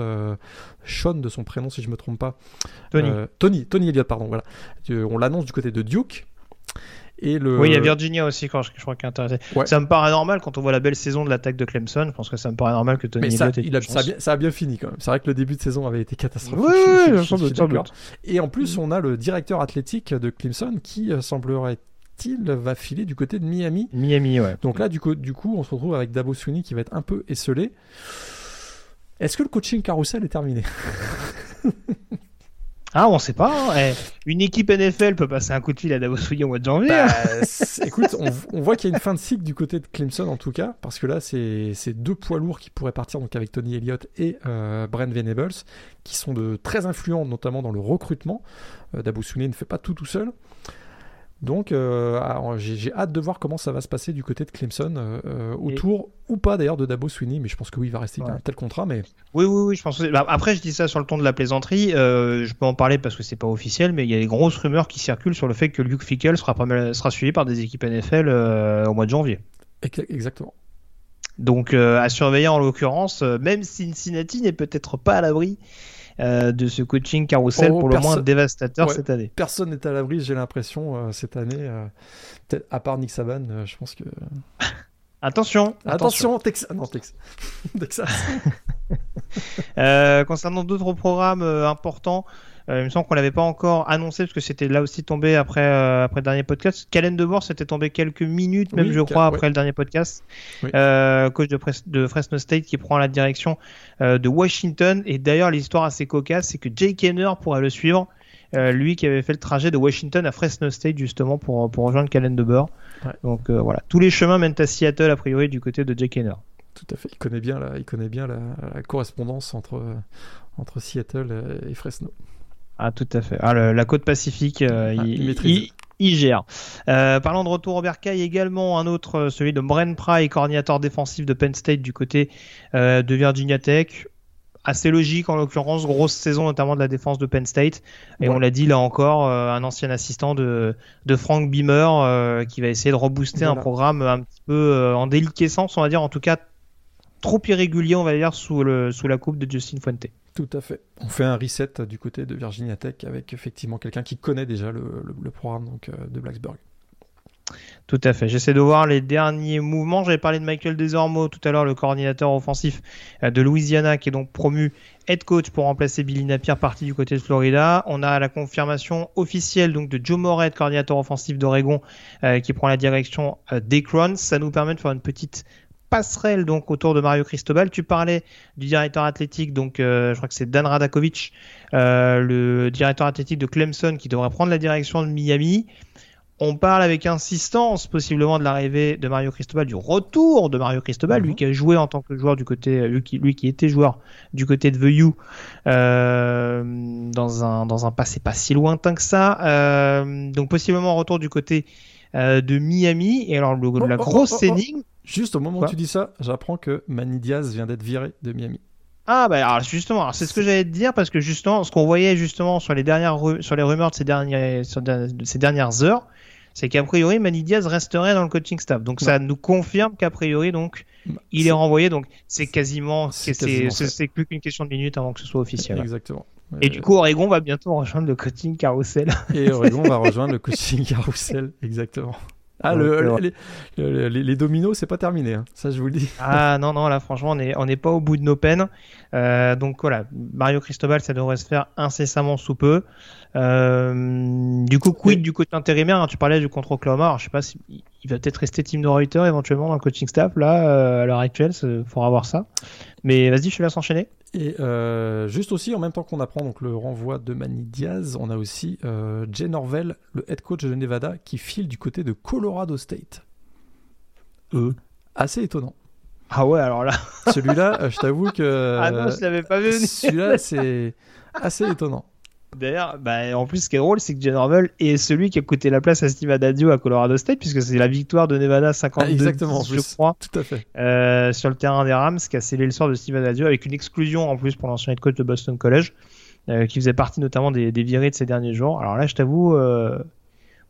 Sean de son prénom si je me trompe pas. Tony. Tony, Tony Elliott, pardon. Voilà. on l'annonce du côté de Duke. Et le... Oui, il y a Virginia aussi, quand je, crois qu'il est intéressé. Ça me paraît normal quand on voit la belle saison de l'attaque de Clemson. Je pense que ça me paraît normal que Tony ça, il a, ça, a bien, fini quand même. C'est vrai que le début de saison avait été catastrophique. Oui, oui, Et en plus, on a le directeur athlétique de Clemson qui euh, semblerait il va filer du côté de Miami. Miami, ouais. Donc là, du coup, du coup, on se retrouve avec Dabo Sweeney qui va être un peu esselé. Est-ce que le coaching carousel est terminé? Ah, on sait pas. Hein. Eh, une équipe NFL peut passer un coup de fil à Davos au mois de janvier. Bah, écoute, on, voit qu'il y a une fin de cycle du côté de Clemson en tout cas, parce que là, c'est deux poids lourds qui pourraient partir, donc avec Tony Elliott et euh, Brent Venables, qui sont de très influents, notamment dans le recrutement. Euh, ne fait pas tout tout seul. Donc euh, j'ai hâte de voir comment ça va se passer du côté de Clemson, autour ou pas d'ailleurs de Dabo Sweeney, mais je pense que oui, il va rester ouais. un tel contrat. Mais... Oui, oui, oui, je pense. Bah, après, je dis ça sur le ton de la plaisanterie. je peux en parler parce que c'est pas officiel, mais il y a des grosses rumeurs qui circulent sur le fait que Luke Fickle sera, pas mal, sera suivi par des équipes NFL au mois de janvier. Exactement. Donc à surveiller en l'occurrence, même Cincinnati n'est peut-être pas à l'abri euh, de ce coaching carousel oh, pour le moins dévastateur cette année. Personne n'est à l'abri, j'ai l'impression, euh, cette année. Euh, peut-être à part Nick Saban, je pense que. Attention, attention, Texas. Non, Texas. Texas. concernant d'autres programmes importants, euh, il me semble qu'on l'avait pas encore annoncé parce que c'était là aussi tombé après, euh, après le dernier podcast. Calen de c'était tombé quelques minutes, même je crois, après le dernier podcast. Euh, coach de, de, Fresno State qui prend la direction de Washington. Et d'ailleurs, l'histoire assez cocasse, c'est que Jake Kenner pourrait le suivre. Lui qui avait fait le trajet de Washington à Fresno State justement pour, pour rejoindre Calen de Bourse Donc voilà, tous les chemins mènent à Seattle a priori du côté de Jake Kenner. Tout à fait, il connaît bien la, il connaît bien la, la correspondance entre, entre Seattle et Fresno. Ah, tout à fait. Ah, la côte pacifique, euh, ah, il, gère. Euh, parlant de retour au bercail, également un autre, euh, celui de Bren Pry, coordinateur défensif de Penn State du côté de Virginia Tech. Assez logique en l'occurrence, grosse saison notamment de la défense de Penn State. Et on l'a dit là encore, un ancien assistant de, de Frank Beamer qui va essayer de rebooster un programme un petit peu en déliquescence, on va dire, en tout cas trop irrégulier, on va dire, sous, le, sous la coupe de Justin Fuente. Tout à fait. On fait un reset du côté de Virginia Tech avec effectivement quelqu'un qui connaît déjà le, programme donc, euh, de Blacksburg. Tout à fait. J'essaie de voir les derniers mouvements. J'avais parlé de Michael Desormeaux tout à l'heure, le coordinateur offensif euh, de Louisiana, qui est donc promu head coach pour remplacer Billy Napier, parti du côté de Florida. On a la confirmation officielle donc de Joe Moret, coordinateur offensif d'Oregon, euh, qui prend la direction des Crowns. Ça nous permet de faire une petite passerelle donc autour de Mario Cristobal. Tu parlais du directeur athlétique, donc euh, je crois que c'est Dan Radakovic, euh, le directeur athlétique de Clemson, qui devrait prendre la direction de Miami. On parle avec insistance possiblement de l'arrivée de Mario Cristobal, du retour de Mario Cristobal, lui mhm. qui a joué en tant que joueur du côté, lui qui, lui qui était joueur du côté de The U euh, dans un dans un passé pas si lointain que ça. donc possiblement retour du côté de Miami. Et alors le, oh, la oh, grosse oh, énigme, Juste au moment où tu dis ça, j'apprends que Manny Diaz vient d'être viré de Miami. Ah bah alors justement, c'est ce que j'allais te dire parce que justement, ce qu'on voyait justement sur les dernières sur les rumeurs de ces dernières ces dernières heures, c'est qu'a priori Manny Diaz resterait dans le coaching staff. Donc ça nous confirme qu'a priori donc bah, il est... renvoyé. Donc c'est quasiment c'est plus qu'une question de minutes avant que ce soit officiel. Exactement. Et du coup, Oregon va bientôt rejoindre le coaching carousel. Et Oregon va rejoindre le coaching carousel, exactement. Ah, le, les, les, dominos, c'est pas terminé, hein. ça je vous le dis. Ah non, non, là franchement, on n'est on est pas au bout de nos peines. Euh, donc voilà, Mario Cristobal, ça devrait se faire incessamment sous peu. Euh, du coup, quid du côté intérimaire hein, Tu parlais du contre Oklahoma. Alors, je sais pas s'il il va peut-être rester Team de Reuter éventuellement dans le coaching staff. Là, euh, à l'heure actuelle, il faudra voir ça. Mais vas-y, je te laisse enchaîner. Et euh, juste aussi, en même temps qu'on apprend donc le renvoi de Manny Diaz, on a aussi euh, Jay Norvell, le head coach de Nevada, qui file du côté de Colorado State. Euh. Assez étonnant. Ah ouais, alors là. Celui-là, je t'avoue que. Ah non, je l'avais pas vu. Celui-là, c'est assez étonnant. D'ailleurs, bah, en plus, ce qui est drôle, c'est que Jen Orwell est celui qui a coûté la place à Steve Adadio à Colorado State, puisque c'est la victoire de Nevada 52, ah, exactement, je crois, tout à fait. Euh, sur le terrain des Rams, qui a scellé le sort de Steve Adadio avec une exclusion en plus pour l'ancien head coach de Boston College, euh, qui faisait partie notamment des, des, virées de ces derniers jours. Alors là, je t'avoue, euh,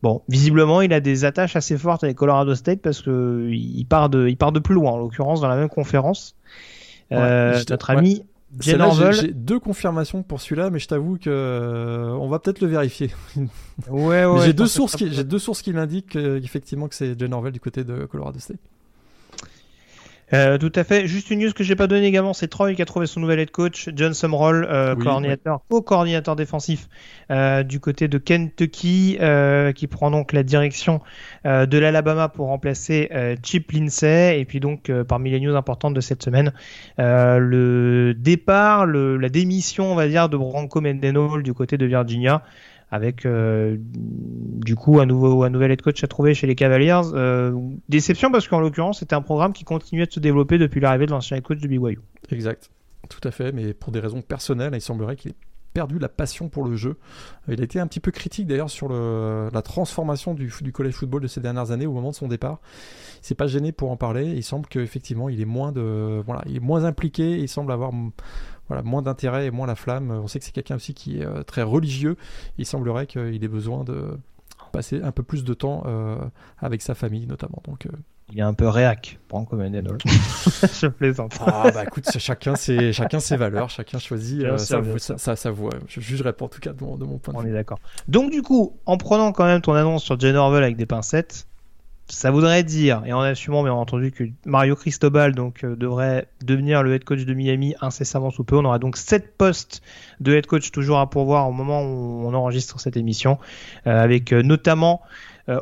bon, visiblement, il a des attaches assez fortes avec Colorado State parce que il part de, il part de plus loin, en l'occurrence dans la même conférence. Ouais, notre ami j'ai deux confirmations pour celui-là, mais je t'avoue que euh, on va peut-être le vérifier. ouais, ouais. J'ai deux sources qui, j'ai deux sources qui m'indiquent effectivement que c'est Jen du côté de Colorado State. Euh, tout à fait. Juste une news que j'ai pas donnée également, c'est Troy qui a trouvé son nouvel head coach, John Sumroll, euh, coordinateur, co-coordinateur défensif euh, du côté de Kentucky, qui prend donc la direction de l'Alabama pour remplacer Chip Lindsay. Et puis donc parmi les news importantes de cette semaine, le départ, le, la démission, on va dire, de Branco Mendenhall du côté de Virginia avec euh, du coup un nouveau un nouvel head coach à trouver chez les Cavaliers. Euh, déception parce qu'en l'occurrence c'était un programme qui continuait de se développer depuis l'arrivée de l'ancien head coach du BYU. Exact, tout à fait, mais pour des raisons personnelles, il semblerait qu'il perdu la passion pour le jeu. Il a été un petit peu critique d'ailleurs sur la transformation du, du college football de ces dernières années au moment de son départ. Il s'est pas gêné pour en parler. il semble qu'effectivement, il est moins de, voilà, il est moins impliqué. il semble avoir voilà, moins d'intérêt et moins la flamme. On sait que c'est quelqu'un aussi qui est euh, très religieux. Il semblerait qu'il ait besoin de passer un peu plus de temps euh, avec sa famille notamment. Donc, euh, il est un peu réac, Branco Mendenhall. je plaisante. Ah bah écoute, chacun ses, chacun ses valeurs, chacun choisit sa, voix. Je jugerai pas en tout cas de mon, de mon point de vue. On est d'accord. Donc du coup, en prenant quand même ton annonce sur Jane Orwell avec des pincettes, ça voudrait dire, et en assumant bien entendu que Mario Cristobal donc, euh, devrait devenir le head coach de Miami incessamment sous peu. On aura donc 7 postes de head coach toujours à pourvoir au moment où on enregistre cette émission, euh, avec euh, notamment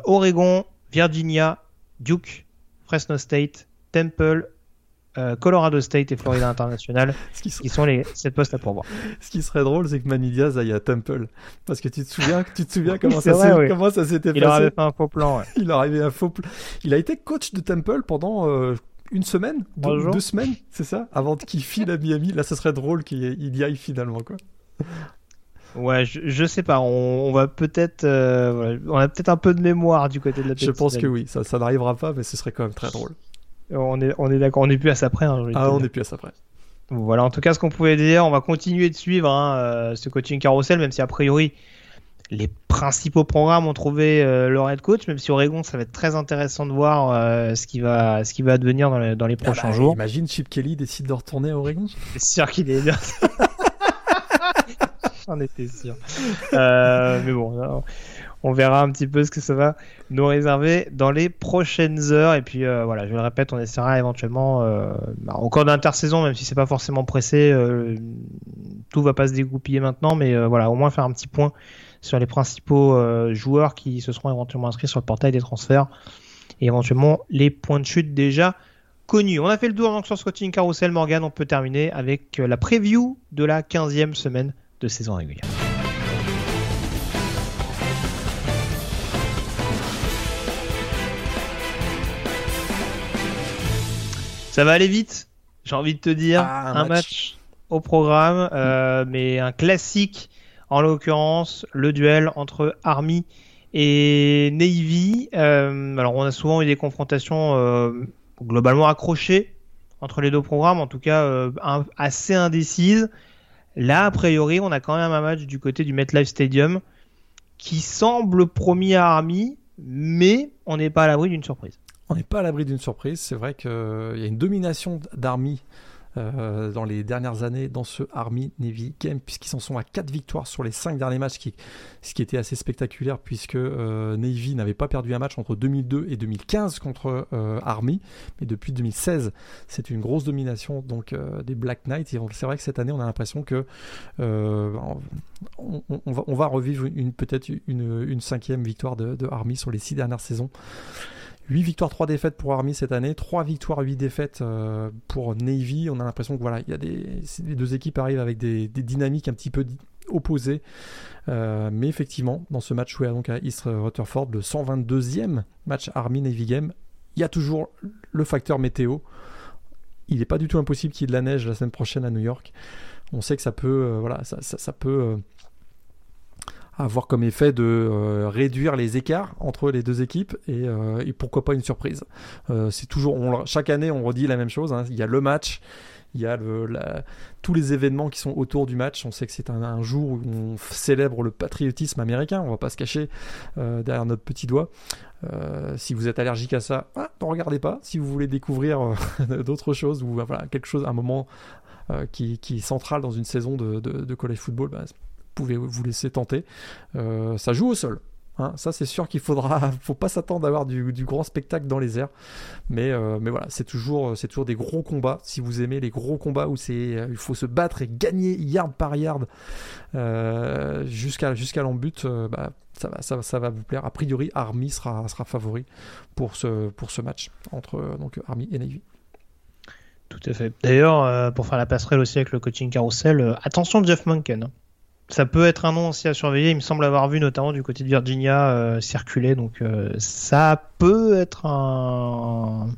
Oregon, Virginia, Duke, Fresno State, Temple, euh, Colorado State et Florida International, qui sont les sept postes à pourvoir. Ce qui serait drôle, c'est que Manny Diaz aille à Temple, parce que tu te souviens, tu te souviens comment, ça vrai, comment ça s'était passé. Il leur avait fait un faux plan. Ouais. Il leur avait un faux plan. Il a été coach de Temple pendant euh, une semaine, deux, semaines, c'est ça, avant qu'il file à Miami. Là, ce serait drôle qu'il y aille finalement, quoi. Ouais, je, je, sais pas. On, va peut-être, euh, on a peut-être un peu de mémoire du côté de la. Je pense que oui. Ça, ça n'arrivera pas, mais ce serait quand même très drôle. On est, on est d'accord, on plus à ça près. Hein, ah, on est plus à ça près. Voilà, en tout cas, ce qu'on pouvait dire, on va continuer de suivre hein, euh, ce coaching carousel, même si a priori les principaux programmes ont trouvé euh, leur head coach, même si Oregon, ça va être très intéressant de voir euh, ce qui va, ce qui va advenir dans les, dans les ah prochains bah, jours. Imagine Chip Kelly décide de retourner à Oregon. C'est sûr qu'il est. J'en étais sûr. mais bon, on verra un petit peu ce que ça va nous réserver dans les prochaines heures. Et puis euh, voilà, je le répète, on essaiera éventuellement euh, bah, encore d'intersaison, même si c'est pas forcément pressé. Euh, tout va pas se dégoupiller maintenant, mais voilà, au moins faire un petit point sur les principaux joueurs qui se seront éventuellement inscrits sur le portail des transferts et éventuellement les points de chute déjà connus. On a fait le tour donc sur Scotting Carousel Morgan. On peut terminer avec la preview de la 15e semaine de saison régulière. Ça va aller vite, j'ai envie de te dire. Ah, un, match. au programme, euh, mais un classique en l'occurrence, le duel entre Army et Navy. Euh, alors on a souvent eu des confrontations euh, globalement accrochées entre les deux programmes, en tout cas assez indécises. Là, a priori, on a quand même un match du côté du MetLife Stadium qui semble promis à Army, mais on n'est pas à l'abri d'une surprise on n'est pas à l'abri d'une surprise. C'est vrai qu'il y a une domination d'Army euh, dans les dernières années dans ce Army Navy game, puisqu'ils s'en sont à 4 victoires sur les 5 derniers matchs, ce qui était assez spectaculaire, puisque euh, Navy n'avait pas perdu un match entre 2002 et 2015 contre euh, Army, mais depuis 2016, c'est une grosse domination donc des Black Knights. C'est vrai que cette année, on a l'impression que on, va, revivre une, peut-être une, cinquième victoire de, de Army sur les 6 dernières saisons. 8 victoires, 3 défaites pour Army cette année, 3 victoires, 8 défaites euh, pour Navy. On a l'impression que voilà, il y a les deux équipes arrivent avec des, dynamiques un petit peu opposées. Euh, mais effectivement, dans ce match joué donc à East Rutherford, le 122e match Army-Navy Game, il y a toujours le facteur météo. Il n'est pas du tout impossible qu'il y ait de la neige la semaine prochaine à New York. On sait que ça peut, euh, voilà, ça peut avoir comme effet de euh, réduire les écarts entre les deux équipes et, euh, pourquoi pas une surprise. Euh, c'est toujours, chaque année, on redit la même chose. Hein. Il y a le match, il y a tous les événements qui sont autour du match. On sait que c'est un, jour où on célèbre le patriotisme américain. On va pas se cacher derrière notre petit doigt. si vous êtes allergique à ça, ah, ne regardez pas. Si vous voulez découvrir d'autres choses ou voilà, quelque chose, un moment qui, qui, est central dans une saison de, de, college football, bah, pouvez vous laisser tenter. Euh, ça joue au sol. Hein. ça, c'est sûr qu'il faudra, faut pas s'attendre d'avoir du, du, grand spectacle dans les airs, mais, euh, mais voilà, c'est toujours, c'est toujours des gros combats. Si vous aimez les gros combats où c'est, il faut se battre et gagner yard par yard euh, jusqu'à jusqu'à l'embut, bah, ça va, vous plaire. A priori, Army sera, sera favori pour ce, match entre donc Army et Navy. Tout à fait. D'ailleurs, pour faire la passerelle aussi avec le coaching carousel, attention Jeff Munken. Ça peut être un nom aussi à surveiller. Il me semble avoir vu notamment du côté de Virginia euh, circuler. Donc euh, ça peut être un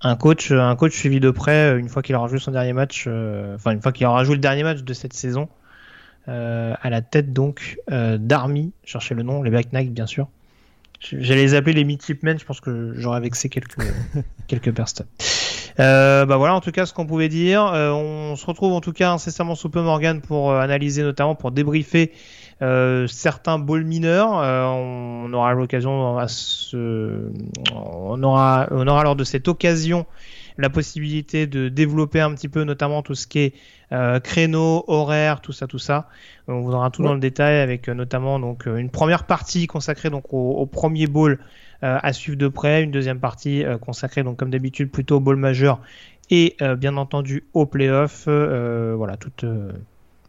un coach un coach suivi de près euh, une fois qu'il aura joué son dernier match. Enfin une fois qu'il aura joué le dernier match de cette saison. à la tête donc d'Army, cherchez le nom, les Black Knights bien sûr. J'allais les appeler les Midshipmen, je pense que j'aurais vexé quelques, quelques personnes. Euh, bah voilà, en tout cas, ce qu'on pouvait dire. Euh, on se retrouve en tout cas incessamment sous peu Morgan pour euh, analyser, notamment pour débriefer euh, certains balls mineurs. on aura l'occasion à se, on aura, on aura lors de cette occasion la possibilité de développer un petit peu, notamment tout ce qui est euh, créneau, horaire, tout ça, tout ça. On vous donnera tout dans le détail avec notamment donc une première partie consacrée donc au, au premier ball euh, à suivre de près. Une deuxième partie euh, consacrée, donc comme d'habitude, plutôt au ball majeur et euh, bien entendu au playoff. voilà, toute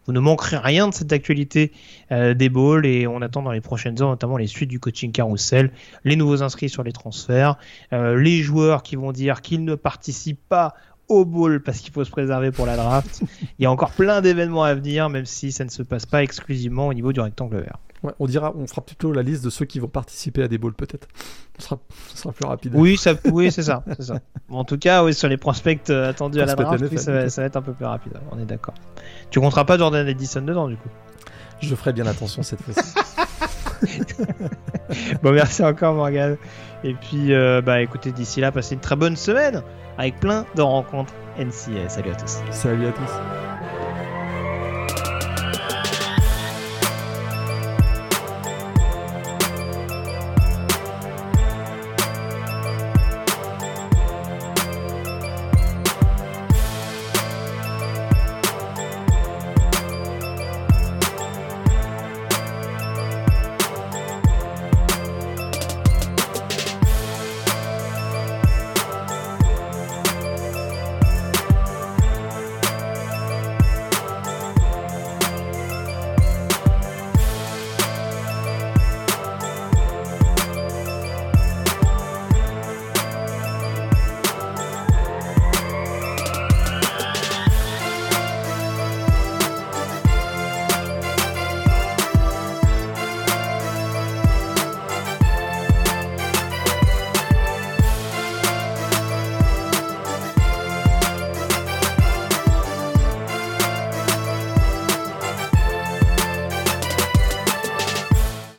vous ne manquerez rien de cette actualité des balls et on attend dans les prochaines heures notamment les suites du coaching carousel, les nouveaux inscrits sur les transferts, les joueurs qui vont dire qu'ils ne participent pas au ball parce qu'il faut se préserver pour la draft. Il y a encore plein d'événements à venir même si ça ne se passe pas exclusivement au niveau du rectangle vert on dira, on fera plutôt la liste de ceux qui vont participer à des balls peut-être. Ce sera, sera, plus rapide. Oui, ça, oui, c'est ça, ça. en tout cas, oui, sur les prospects euh, attendus à la draft, ça, va, être un peu plus rapide. On est d'accord. Tu compteras pas Jordan Edison dedans, du coup? Je ferai bien attention cette fois-ci. bon, merci encore Morgan. Et puis, euh, bah, écoutez, d'ici là, passez une très bonne semaine avec plein de rencontres NCA. Salut à tous. Salut à tous.